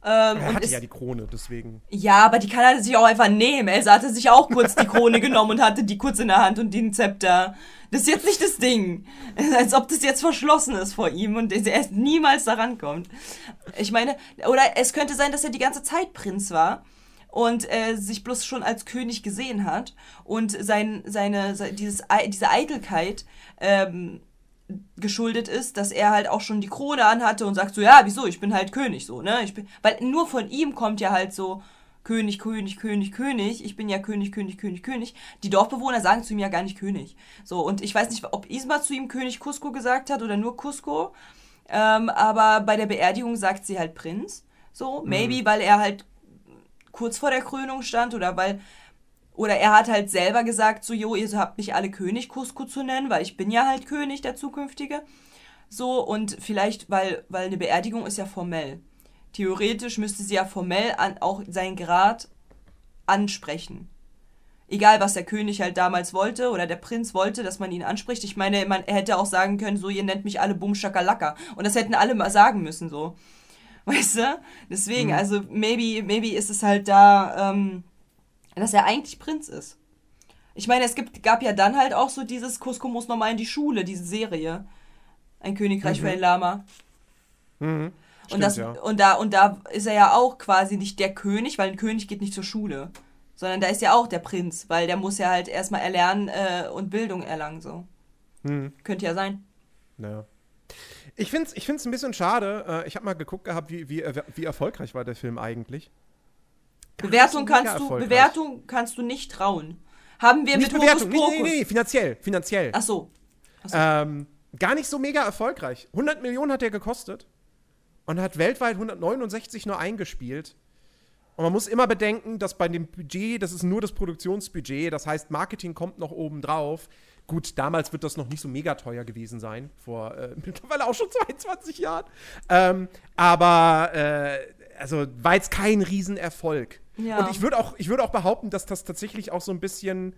Ähm, Er hatte ist, ja die Krone, deswegen. ja, aber die kann er sich auch einfach nehmen. Elsa hatte sich auch kurz die Krone genommen und hatte die kurz in der Hand und den Zepter. Das ist jetzt nicht das Ding. Als ob das jetzt verschlossen ist vor ihm und er erst niemals daran kommt. Ich meine, oder es könnte sein, dass er die ganze Zeit Prinz war und äh, sich bloß schon als König gesehen hat und sein, seine, diese Eitelkeit ähm, geschuldet ist, dass er halt auch schon die Krone anhatte und sagt so, ja, wieso, ich bin halt König, so, ne? Ich bin, weil nur von ihm kommt ja halt so König, König, König, König, ich bin ja König, König, König, König. Die Dorfbewohner sagen zu ihm ja gar nicht König. So, und ich weiß nicht, ob Isma zu ihm König Cusco gesagt hat oder nur Cusco, ähm, aber bei der Beerdigung sagt sie halt Prinz, so, maybe, weil er halt kurz vor der Krönung stand oder weil oder er hat halt selber gesagt, so, jo, ihr habt mich alle König Cusco zu nennen, weil ich bin ja halt König, der zukünftige. So, und vielleicht, weil, weil eine Beerdigung ist ja formell. Theoretisch müsste sie ja formell an, auch seinen Grad ansprechen. Egal, was der König halt damals wollte oder der Prinz wollte, dass man ihn anspricht. Ich meine, man, er hätte auch sagen können, so, ihr nennt mich alle Bum Shakalaka. Und das hätten alle mal sagen müssen, so. Weißt du? Deswegen, also, maybe, maybe ist es halt da, ähm, dass er eigentlich Prinz ist. Ich meine, es gibt, gab ja dann halt auch so dieses Cusco muss nochmal in die Schule, diese Serie. Ein Königreich für ein Lama. Mhm. Und, Stimmt, das, ja. und, da, und da ist er ja auch quasi nicht der König, weil ein König geht nicht zur Schule. Sondern da ist ja auch der Prinz, weil der muss ja halt erstmal erlernen äh, und Bildung erlangen. So. Hm. Könnte ja sein. Naja. Ich finde es ich find's ein bisschen schade. Äh, ich habe mal geguckt gehabt, wie, wie, wie erfolgreich war der Film eigentlich. Bewertung kannst du. Bewertung kannst du nicht trauen. Haben wir Nicht mit Bewertung, Hokus nee, nee, nee, finanziell, finanziell. Ach so. Ähm, gar nicht so mega erfolgreich. 100 Millionen hat der gekostet und hat weltweit 169 nur eingespielt. Und man muss immer bedenken, dass bei dem Budget, das ist nur das Produktionsbudget, das heißt, Marketing kommt noch oben drauf. Gut, damals wird das noch nicht so mega teuer gewesen sein, vor äh, mittlerweile auch schon 22 Jahren. Ähm, aber äh, also war jetzt kein Riesenerfolg. Ja. Und ich würde auch, ich würd auch behaupten, dass das tatsächlich auch so ein bisschen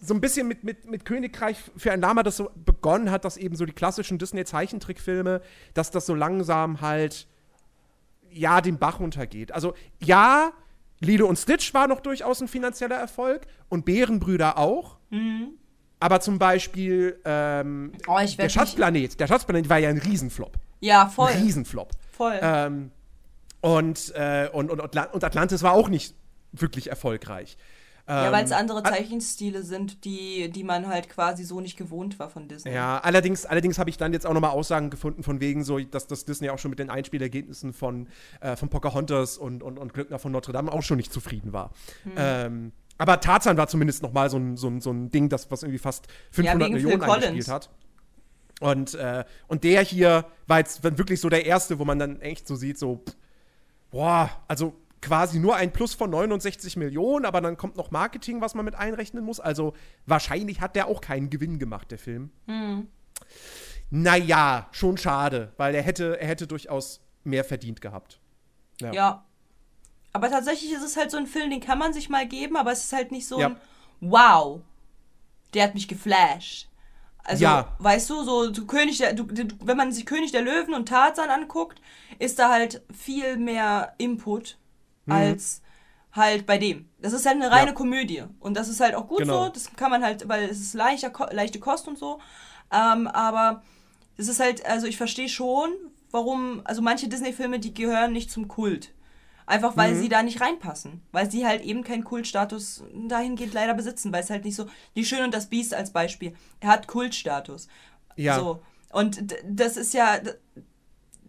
so ein bisschen mit, mit, mit Königreich für ein Lama das so begonnen hat, dass eben so die klassischen Disney-Zeichentrickfilme, dass das so langsam halt, ja, den Bach runtergeht. Also, ja, Lilo und Stitch war noch durchaus ein finanzieller Erfolg und Bärenbrüder auch. Aber zum Beispiel ähm, Oh, der Schatzplanet, der Schatzplanet war ja ein Riesenflop. Ja, voll. Ein Riesenflop. Voll. Ähm, und, äh, und, und, und Atlantis war auch nicht wirklich erfolgreich. Ja, weil es Ähm, andere Zeichenstile sind, die, die man halt quasi so nicht gewohnt war von Disney. Ja, allerdings, allerdings habe ich dann jetzt auch nochmal Aussagen gefunden von wegen so, dass das Disney auch schon mit den Einspielergebnissen von, äh, von Pocahontas und, und, und Glückner von Notre Dame auch schon nicht zufrieden war. Hm. Ähm, aber Tarzan war zumindest nochmal so ein, so, ein, so ein Ding, das, was irgendwie fast 500 wegen Phil Millionen eingespielt hat. Und, äh, und der hier war jetzt wirklich so der erste, wo man dann echt so sieht, so, pff, boah, also quasi nur ein Plus von 69 Millionen, aber dann kommt noch Marketing, was man mit einrechnen muss. Also wahrscheinlich hat der auch keinen Gewinn gemacht, der Film. Naja, schon schade, weil er hätte, er hätte durchaus mehr verdient gehabt. Ja. Aber tatsächlich ist es halt so ein Film, den kann man sich mal geben, aber es ist halt nicht so Ja. ein Wow, der hat mich geflasht. Also, Ja. weißt du, so du König der, du, du, wenn man sich König der Löwen und Tarzan anguckt, ist da halt viel mehr Input als halt bei dem. Das ist halt eine reine Mhm. Ja. Komödie und das ist halt auch gut Genau. so. Das kann man halt, weil es ist leichter, leichte Kost und so. Ähm, aber das ist halt, also ich verstehe schon, warum, also manche Disney-Filme, die gehören nicht zum Kult. Einfach Mhm. weil sie da nicht reinpassen. Weil sie halt eben keinen Kultstatus dahingehend leider besitzen. Weil es halt nicht so. Die Schön und das Biest als Beispiel. Er hat Kultstatus. Ja. So. Und das ist ja.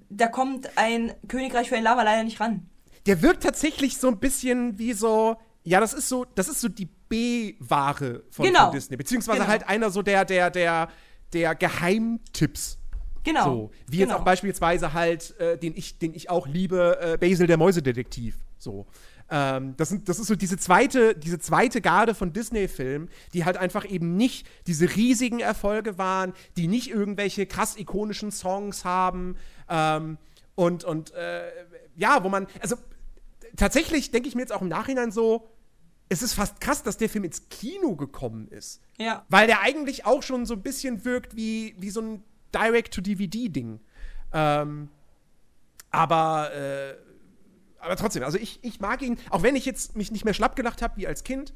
Da kommt ein Königreich für ein Lava leider nicht ran. Der wirkt tatsächlich so ein bisschen wie so, ja, das ist so, das ist so die B-Ware von, Genau. von Disney. Beziehungsweise Genau. halt einer so der, der, der, der Geheimtipps. Genau. So, wie jetzt genau. auch beispielsweise halt, äh, den, ich, den ich auch liebe, äh, Basil der Mäusedetektiv. So. Ähm, das, sind, das ist so diese zweite, diese zweite Garde von Disney-Filmen, die halt einfach eben nicht diese riesigen Erfolge waren, die nicht irgendwelche krass ikonischen Songs haben. Ähm, und, und äh, ja, wo man, also tatsächlich denke ich mir jetzt auch im Nachhinein so, es ist fast krass, dass der Film ins Kino gekommen ist. Ja. Weil der eigentlich auch schon so ein bisschen wirkt wie, wie so ein Direct-to-DVD-Ding. Ähm, aber, äh, aber trotzdem, also ich, ich mag ihn, auch wenn ich jetzt mich nicht mehr schlapp gelacht habe wie als Kind,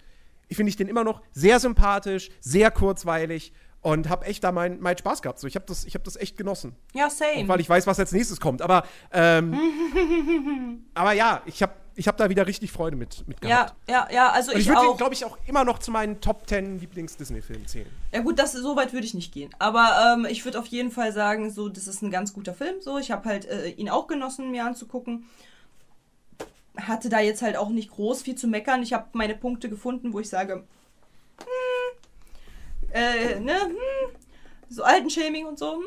ich finde ich den immer noch sehr sympathisch, sehr kurzweilig und habe echt da meinen mein Spaß gehabt. So, ich habe das, ich hab das echt genossen. Ja, same. Weil ich weiß, was als nächstes kommt. Aber, ähm, aber ja, ich habe ich hab da wieder richtig Freude mit, mit gehabt. ja, ja, ja, also Und ich, ich, würde ihn, glaube ich, auch immer noch zu meinen Top 10 Lieblings-Disney-Filmen zählen. Ja gut, das so weit würde ich nicht gehen. Aber ähm, ich würde auf jeden Fall sagen, so das ist ein ganz guter Film. So, ich habe halt äh, ihn auch genossen, mir anzugucken. Hatte da jetzt halt auch nicht groß viel zu meckern. Ich habe meine Punkte gefunden, wo ich sage, hm, äh, ne, hm, so Altenshaming und so. Hm.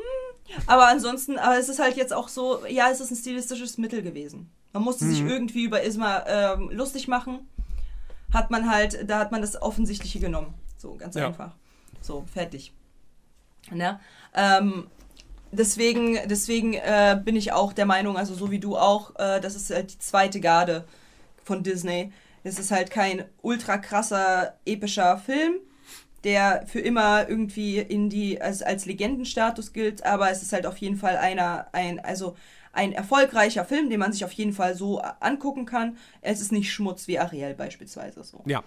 Aber ansonsten, aber es ist halt jetzt auch so, ja, es ist ein stilistisches Mittel gewesen. Man musste sich irgendwie über Isma ähm, lustig machen. Hat man halt, da hat man das Offensichtliche genommen. So, ganz Ja. einfach. So, fertig. Ne? Ähm, deswegen deswegen äh, bin ich auch der Meinung, also so wie du auch, äh, das ist halt die zweite Garde von Disney. Es ist halt kein ultra krasser, epischer Film, der für immer irgendwie in die, als, als Legendenstatus gilt, aber es ist halt auf jeden Fall einer, ein, also ein erfolgreicher Film, den man sich auf jeden Fall so angucken kann. Es ist nicht Schmutz wie Ariel beispielsweise so. Ja.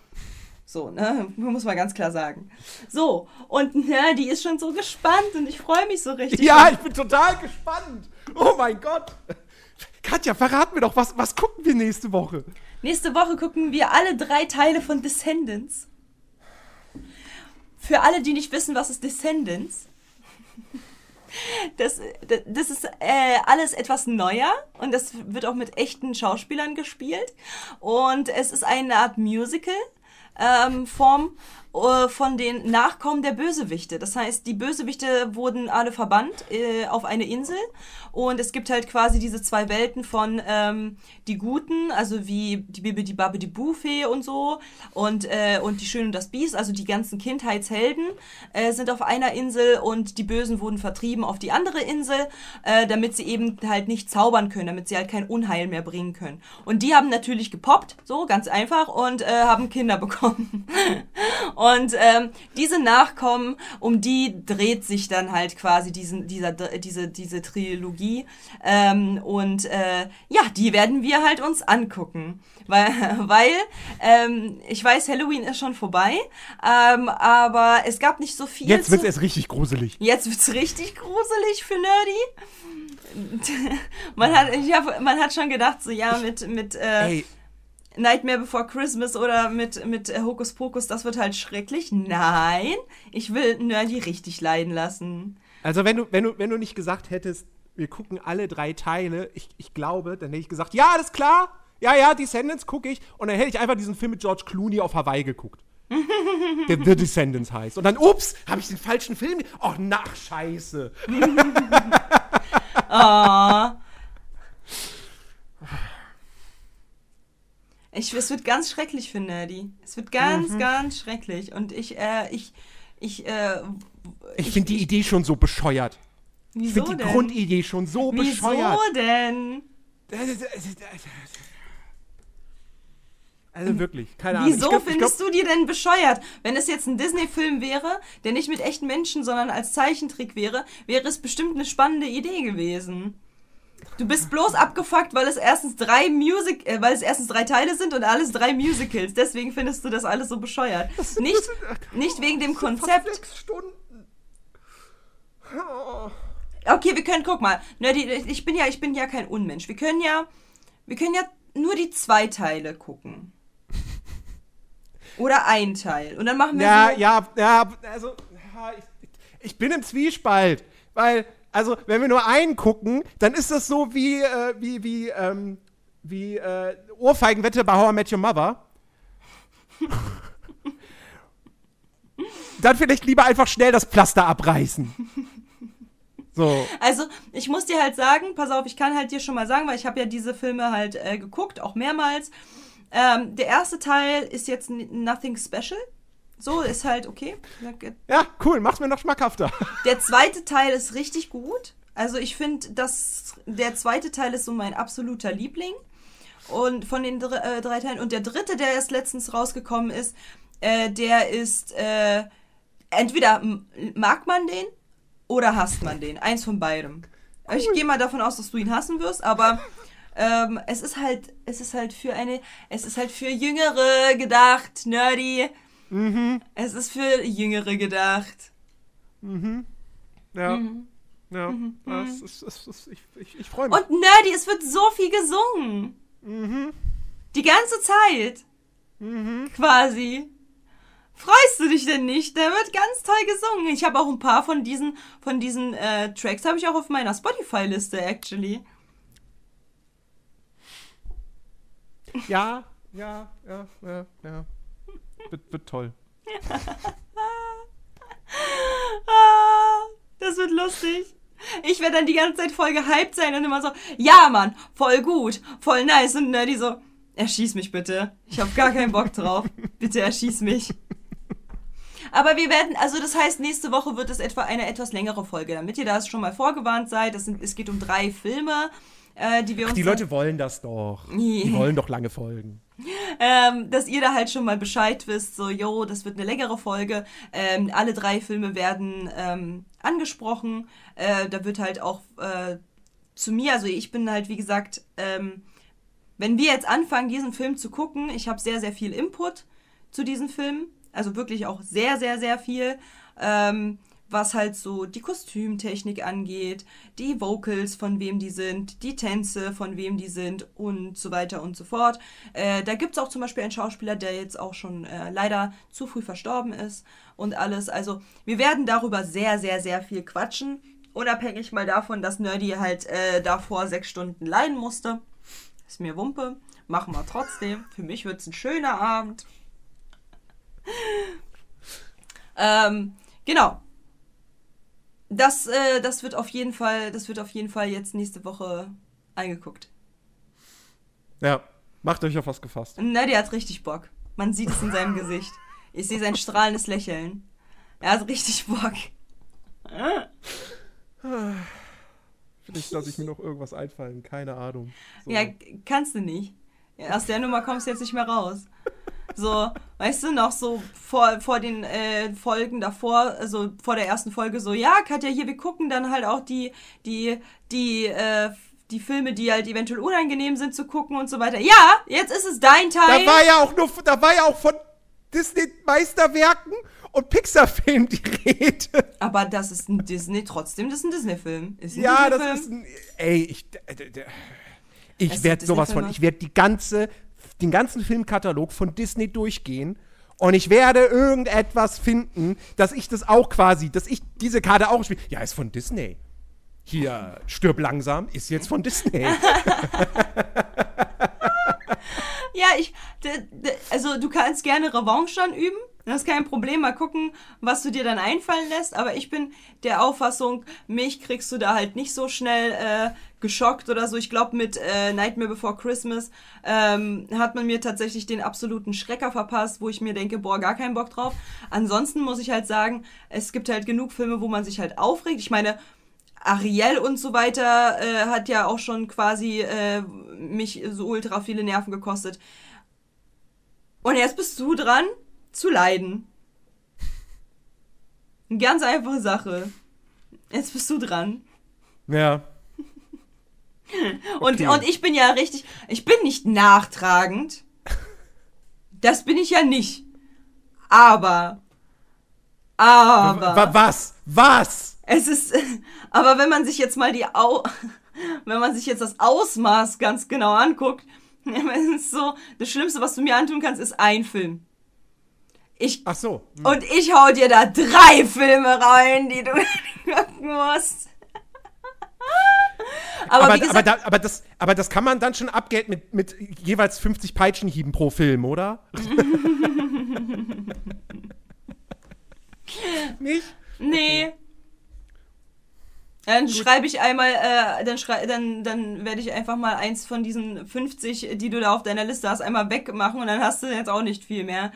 So, ne? Muss man ganz klar sagen. So, und ne, die ist schon so gespannt und ich freue mich so richtig. Ja, ich bin total gespannt. Oh mein Gott. Katja, verrat mir doch, was, was gucken wir nächste Woche? Nächste Woche gucken wir alle drei Teile von Descendants. Für alle, die nicht wissen, was ist Descendants, das, das ist äh, alles etwas neuer und das wird auch mit echten Schauspielern gespielt. Und es ist eine Art Musical. Ähm, Form äh, von den Nachkommen der Bösewichte. Das heißt, die Bösewichte wurden alle verbannt äh, auf eine Insel und es gibt halt quasi diese zwei Welten von ähm, die Guten, also wie die Bibi, die Babbe, die Buffee und so und, äh, und die Schöne und das Biest, also die ganzen Kindheitshelden äh, sind auf einer Insel und die Bösen wurden vertrieben auf die andere Insel, äh, damit sie eben halt nicht zaubern können, damit sie halt kein Unheil mehr bringen können. Und die haben natürlich gepoppt, so ganz einfach, und haben Kinder bekommen. und ähm, diese Nachkommen, um die dreht sich dann halt quasi diesen, dieser, diese, diese Trilogie. Ähm, und äh, ja, die werden wir halt uns angucken. Weil, weil ähm, ich weiß, Halloween ist schon vorbei, ähm, aber es gab nicht so viel. Jetzt wird es zu- erst richtig gruselig. Jetzt wird's richtig gruselig für Nerdy. man, hat, ich hab, man hat schon gedacht, so ja, mit, mit äh, Ey, Nightmare Before Christmas oder mit, mit äh, Hokus Pokus, das wird halt schrecklich. Nein, ich will Nerdy richtig leiden lassen. Also wenn du, wenn du, wenn du nicht gesagt hättest, wir gucken alle drei Teile, ich, ich glaube, dann hätte ich gesagt, ja, alles klar, ja, ja, Descendants gucke ich. Und dann hätte ich einfach diesen Film mit George Clooney auf Hawaii geguckt. der The Descendants heißt. Und dann, ups, habe ich den falschen Film. Oh, nach Scheiße. Oh. Ich, es wird ganz schrecklich für Nerdy. Es wird ganz, Mhm. ganz schrecklich. Und ich, äh, ich, ich, äh, Ich finde die Idee schon so bescheuert. Ich wieso finde die denn? Grundidee schon so Wieso bescheuert. denn? Also wirklich, keine Ahnung. Wieso Ich glaub- ich findest glaub- du dir denn bescheuert? Wenn es jetzt ein Disney-Film wäre, der nicht mit echten Menschen, sondern als Zeichentrick wäre, wäre es bestimmt eine spannende Idee gewesen. Du bist bloß abgefuckt, weil es erstens drei Music, äh, weil es erstens drei Teile sind und alles drei Musicals. Deswegen findest du das alles so bescheuert. Nicht, nicht wegen dem Konzept. sechs Stunden. Oh. Okay, wir können, guck mal, ich bin ja, ich bin ja kein Unmensch. Wir können ja, wir können ja nur die zwei Teile gucken. Oder ein Teil. Und dann machen wir Ja, so. ja, ja, also, ja, ich, ich bin im Zwiespalt. Weil, also, wenn wir nur einen gucken, dann ist das so wie, äh, wie, wie, ähm, wie, äh, Ohrfeigenwette bei How I Met Your Mother. dann vielleicht lieber einfach schnell das Pflaster abreißen. So. Also, ich muss dir halt sagen, pass auf, ich kann halt dir schon mal sagen, weil ich habe ja diese Filme halt äh, geguckt, auch mehrmals. Ähm, der erste Teil ist jetzt nothing special. So, ist halt okay. Ja, cool, mach's mir noch schmackhafter. Der zweite Teil ist richtig gut. Also ich finde, dass der zweite Teil ist so mein absoluter Liebling. Und von den dr äh, drei Teilen. Und der dritte, der erst letztens rausgekommen ist, äh, der ist äh, entweder mag man den oder hasst man den. Eins von beidem. Ich gehe mal davon aus, dass du ihn hassen wirst, aber ähm, es ist halt, es ist halt für eine, es ist halt für Jüngere gedacht, nerdy. Es ist für Jüngere gedacht. Ja. Ja, das ist, das ist, ich, ich, ich freue mich. Und nerdy, es wird so viel gesungen. Die ganze Zeit. Quasi. Freust du dich denn nicht? Der wird ganz toll gesungen. Ich habe auch ein paar von diesen, von diesen äh, Tracks habe ich auch auf meiner Spotify-Liste, actually. Ja, ja, ja, ja, ja. Wird, wird toll. Das wird lustig. Ich werde dann die ganze Zeit voll gehypt sein und immer so, ja Mann, voll gut, voll nice. Und Nerdy so, erschieß mich bitte. Ich habe gar keinen Bock drauf. Bitte erschieß mich. Aber wir werden, also das heißt, nächste Woche wird es etwa eine etwas längere Folge, damit ihr da schon mal vorgewarnt seid. Sind, es geht um drei Filme, äh, die wir uns Die dann- Leute wollen das doch. Die wollen doch lange Folgen. ähm, dass ihr da halt schon mal Bescheid wisst, so, yo, das wird eine längere Folge. Ähm, alle drei Filme werden ähm, angesprochen. Äh, da wird halt auch äh, zu mir, also ich bin halt, wie gesagt, ähm, wenn wir jetzt anfangen, diesen Film zu gucken, ich habe sehr, sehr viel Input zu diesen Filmen. Also wirklich auch sehr, sehr, sehr viel. Ähm, was halt so die Kostümtechnik angeht, die Vocals, von wem die sind, die Tänze, von wem die sind und so weiter und so fort. Äh, da gibt es auch zum Beispiel einen Schauspieler, der jetzt auch schon äh, leider zu früh verstorben ist und alles. Also wir werden darüber sehr, sehr, sehr viel quatschen. Unabhängig mal davon, dass Nerdy halt äh, davor sechs Stunden leiden musste. Ist mir Wumpe. Machen wir trotzdem. Für mich wird es ein schöner Abend. ähm, genau. Das, äh, das wird auf jeden Fall, das wird auf jeden Fall jetzt nächste Woche eingeguckt. Ja, macht euch auf was gefasst. Und Nerdy hat richtig Bock. Man sieht es in seinem Gesicht. Ich sehe sein strahlendes Lächeln. Er hat richtig Bock. Vielleicht lasse ich mir noch irgendwas einfallen, keine Ahnung. So. Ja, kannst du nicht. Aus der Nummer kommst du jetzt nicht mehr raus. So, weißt du, noch so vor, vor den äh, Folgen davor, also vor der ersten Folge so, ja, Katja, hier, wir gucken dann halt auch die, die, die, äh, die Filme, die halt eventuell unangenehm sind zu gucken und so weiter. Ja, jetzt ist es dein Teil. Da war ja auch nur, da war ja auch von Disney-Meisterwerken und Pixar-Filmen die Rede. Aber das ist ein Disney, trotzdem, das ist ein Disney-Film. Ja, das Disney-Film. ist ein. Ey, ich. Ich werde sowas von. Ich werde die ganze den ganzen Filmkatalog von Disney durchgehen und ich werde irgendetwas finden, dass ich das auch quasi, dass ich diese Karte auch spiele. Ja, ist von Disney. Hier, stirb langsam, ist jetzt von Disney. Ja, ich, also du kannst gerne Revanche dann üben. Das ist kein Problem. Mal gucken, was du dir dann einfallen lässt. Aber ich bin der Auffassung, mich kriegst du da halt nicht so schnell äh, geschockt oder so. Ich glaube, mit äh, Nightmare Before Christmas ähm, hat man mir tatsächlich den absoluten Schrecker verpasst, wo ich mir denke, boah, gar keinen Bock drauf. Ansonsten muss ich halt sagen, es gibt halt genug Filme, wo man sich halt aufregt. Ich meine, Ariel und so weiter äh, hat ja auch schon quasi äh, mich so ultra viele Nerven gekostet. Und jetzt bist du dran, zu leiden. Eine ganz einfache Sache. Jetzt bist du dran. ja. Und, Okay. und ich bin ja richtig, ich bin nicht nachtragend. Das bin ich ja nicht. Aber, aber. Wa- Was? Was? Es ist, aber wenn man sich jetzt mal die Au, wenn man sich jetzt das Ausmaß ganz genau anguckt, es ist so, das Schlimmste, was du mir antun kannst, ist ein Film. Ich, Ach so. und ich hau dir da drei Filme rein, die du gucken musst. Aber, Aber, wie aber, gesagt, da, aber, das, aber das kann man dann schon abgelten mit, mit jeweils 50 Peitschenhieben pro Film, oder? Nicht? nee. Dann schreibe ich einmal, äh, dann, schrei dann, dann werde ich einfach mal eins von diesen 50, die du da auf deiner Liste hast, einmal wegmachen und dann hast du jetzt auch nicht viel mehr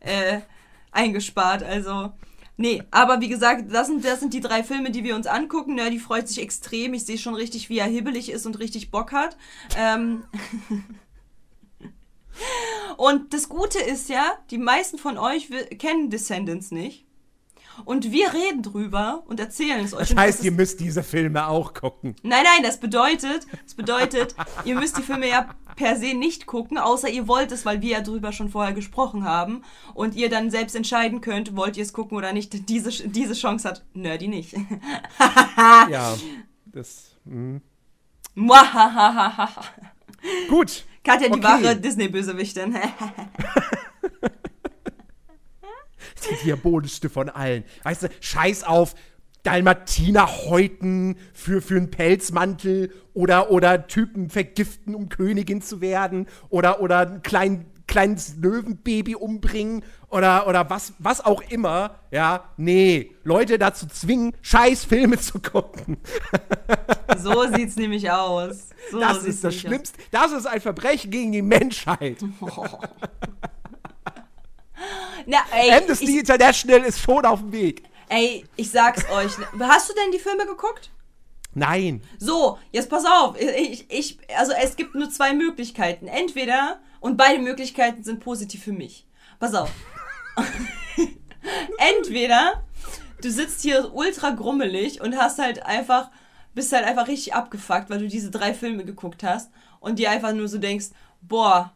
äh, eingespart. Also, nee, aber wie gesagt, das sind, das sind die drei Filme, die wir uns angucken. Ja, die freut sich extrem. Ich sehe schon richtig, wie er hibbelig ist und richtig Bock hat. Ähm und das Gute ist ja, die meisten von euch kennen Descendants nicht. Und wir reden drüber und erzählen es euch. Das heißt, ist- ihr müsst diese Filme auch gucken. Nein, nein, das bedeutet, das bedeutet, ihr müsst die Filme ja per se nicht gucken, außer ihr wollt es, weil wir ja drüber schon vorher gesprochen haben und ihr dann selbst entscheiden könnt, wollt ihr es gucken oder nicht. Diese, diese Chance hat Nerdy nicht. Ja. Das. Mh. Mwahahaha. Gut. Katja, die Okay. wahre Disney-Bösewichtin. Die diabolischste von allen. Weißt du, scheiß auf Dalmatiner häuten für, für einen Pelzmantel oder, oder Typen vergiften, um Königin zu werden oder, oder ein klein, kleines Löwenbaby umbringen oder, oder was, was auch immer. Ja, nee, Leute dazu zwingen, scheiß Filme zu gucken. so sieht's nämlich aus. So Das ist das nämlich aus. Schlimmste. Das ist ein Verbrechen gegen die Menschheit. Na, ey, Amnesty ich, International ist schon auf dem Weg. ey, ich sag's euch. Hast du denn die Filme geguckt? Nein. So, jetzt pass auf. Ich, ich, also es gibt nur zwei Möglichkeiten. Entweder, und beide Möglichkeiten sind positiv für mich. Pass auf. Entweder du sitzt hier ultra grummelig und hast halt einfach, bist halt einfach richtig abgefuckt, weil du diese drei Filme geguckt hast und dir einfach nur so denkst, boah,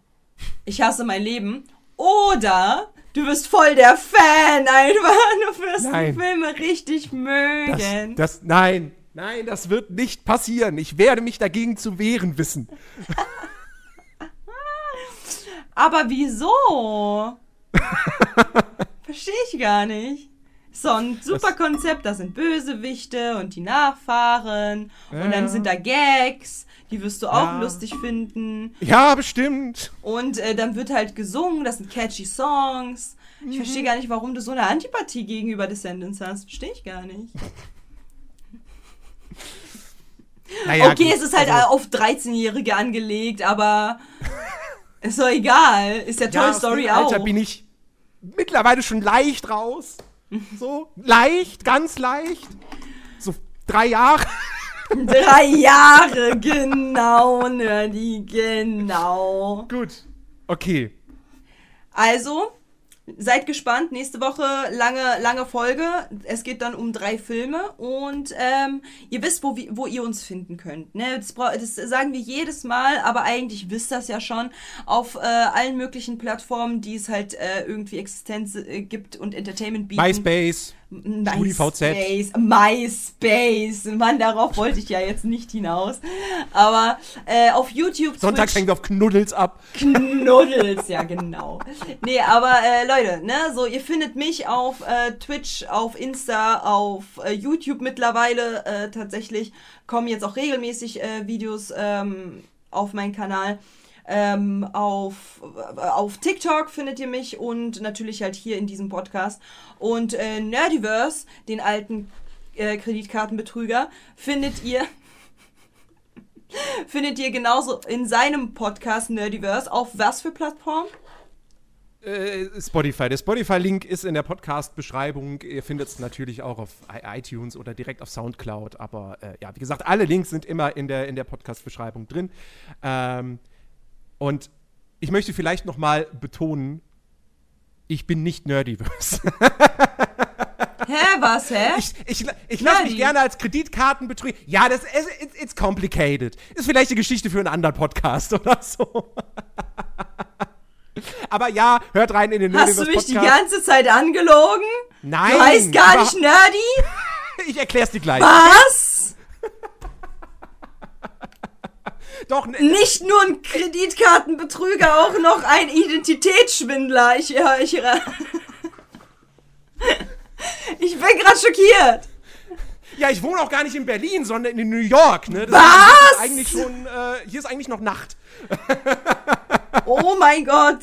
ich hasse mein Leben. Oder du bist voll der Fan einfach. Du wirst Nein. die Filme richtig Das, mögen. das, nein, nein, das wird nicht passieren. Ich werde mich dagegen zu wehren wissen. Aber wieso? Verstehe ich gar nicht. So ein super Konzept, da sind Bösewichte und die Nachfahren und Ja. dann sind da Gags, die wirst du auch Ja. lustig finden Ja, bestimmt. und äh, dann wird halt gesungen, das sind catchy Songs. Ich verstehe gar nicht, warum du so eine Antipathie gegenüber Descendants hast. Verstehe ich gar nicht. Naja, okay, gut, es ist halt also- auf 13-Jährige angelegt, aber ist doch egal. Ist ja ja, Toy aus Story dem Alter auch. bin ich mittlerweile schon leicht raus. So, leicht, ganz leicht. So drei Jahre. Drei Jahre, genau, Nerdy, genau. Gut. Okay. Also, seid gespannt. Nächste Woche lange, lange Folge. Es geht dann um drei Filme und ähm, ihr wisst, wo, wo ihr uns finden könnt. Ne? Das, das sagen wir jedes Mal, aber eigentlich wisst das ja schon. Auf äh, allen möglichen Plattformen, die es halt äh, irgendwie Existenz äh, gibt und Entertainment bieten. MySpace. MySpace, MySpace. Mann, darauf wollte ich ja jetzt nicht hinaus. Aber äh, auf YouTube, Sonntags Twitch, hängt auf Knuddels ab. Knuddels, ja genau. Nee, aber äh, Leute, ne, so ihr findet mich auf äh, Twitch, auf Insta, auf äh, YouTube mittlerweile äh, tatsächlich kommen jetzt auch regelmäßig äh, Videos ähm, auf meinen Kanal. Ähm, auf, äh, auf TikTok findet ihr mich und natürlich halt hier in diesem Podcast. Und äh, Nerdiverse, den alten äh, Kreditkartenbetrüger, findet ihr findet ihr genauso in seinem Podcast Nerdiverse auf was für Plattform? Äh, Spotify. Der Spotify-Link ist in der Podcast-Beschreibung. Ihr findet es natürlich auch auf iTunes oder direkt auf Soundcloud. Aber äh, ja, wie gesagt, alle Links sind immer in der, in der Podcast-Beschreibung drin. Ähm, und ich möchte vielleicht noch mal betonen, ich bin nicht Nerdiverse. Hä, was, hä? Ich, ich, ich lasse mich gerne als Kreditkartenbetrüger. Ja, das ist it's, it's complicated. Ist vielleicht eine Geschichte für einen anderen Podcast oder so. Aber ja, hört rein in den Hast du Nerdiverse mich die Podcast. ganze Zeit angelogen? Nein. Du heißt gar nicht Nerdy? Ich erklär's dir gleich. Was? Doch, ne, Nicht nur ein Kreditkartenbetrüger, auch noch ein Identitätsschwindler. Ich, ja, ich, ra- ich bin gerade schockiert. ja, ich wohne auch gar nicht in Berlin, sondern in New York. Ne? Das Was? Ist eigentlich schon, äh, hier ist eigentlich noch Nacht. Oh mein Gott.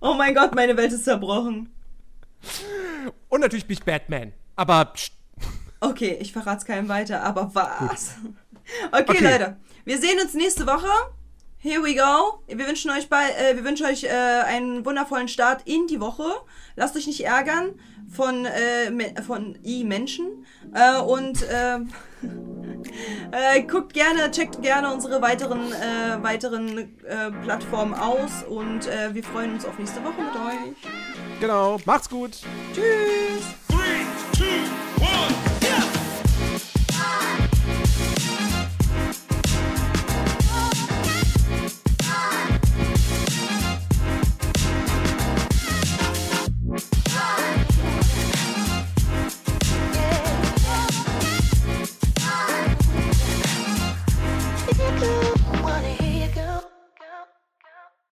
Oh mein Gott, meine Welt ist zerbrochen. Und natürlich bin ich Batman. Aber Okay, ich verrat's keinem weiter, aber was? Okay, Okay. Leute, wir sehen uns nächste Woche. Here we go. Wir wünschen euch bei, äh, wir wünschen euch äh, einen wundervollen Start in die Woche. Lasst euch nicht ärgern von äh, von i Menschen äh, und äh, äh, guckt gerne, checkt gerne unsere weiteren äh, weiteren äh, Plattformen aus und äh, wir freuen uns auf nächste Woche mit euch. genau, macht's gut. Tschüss. Three, two,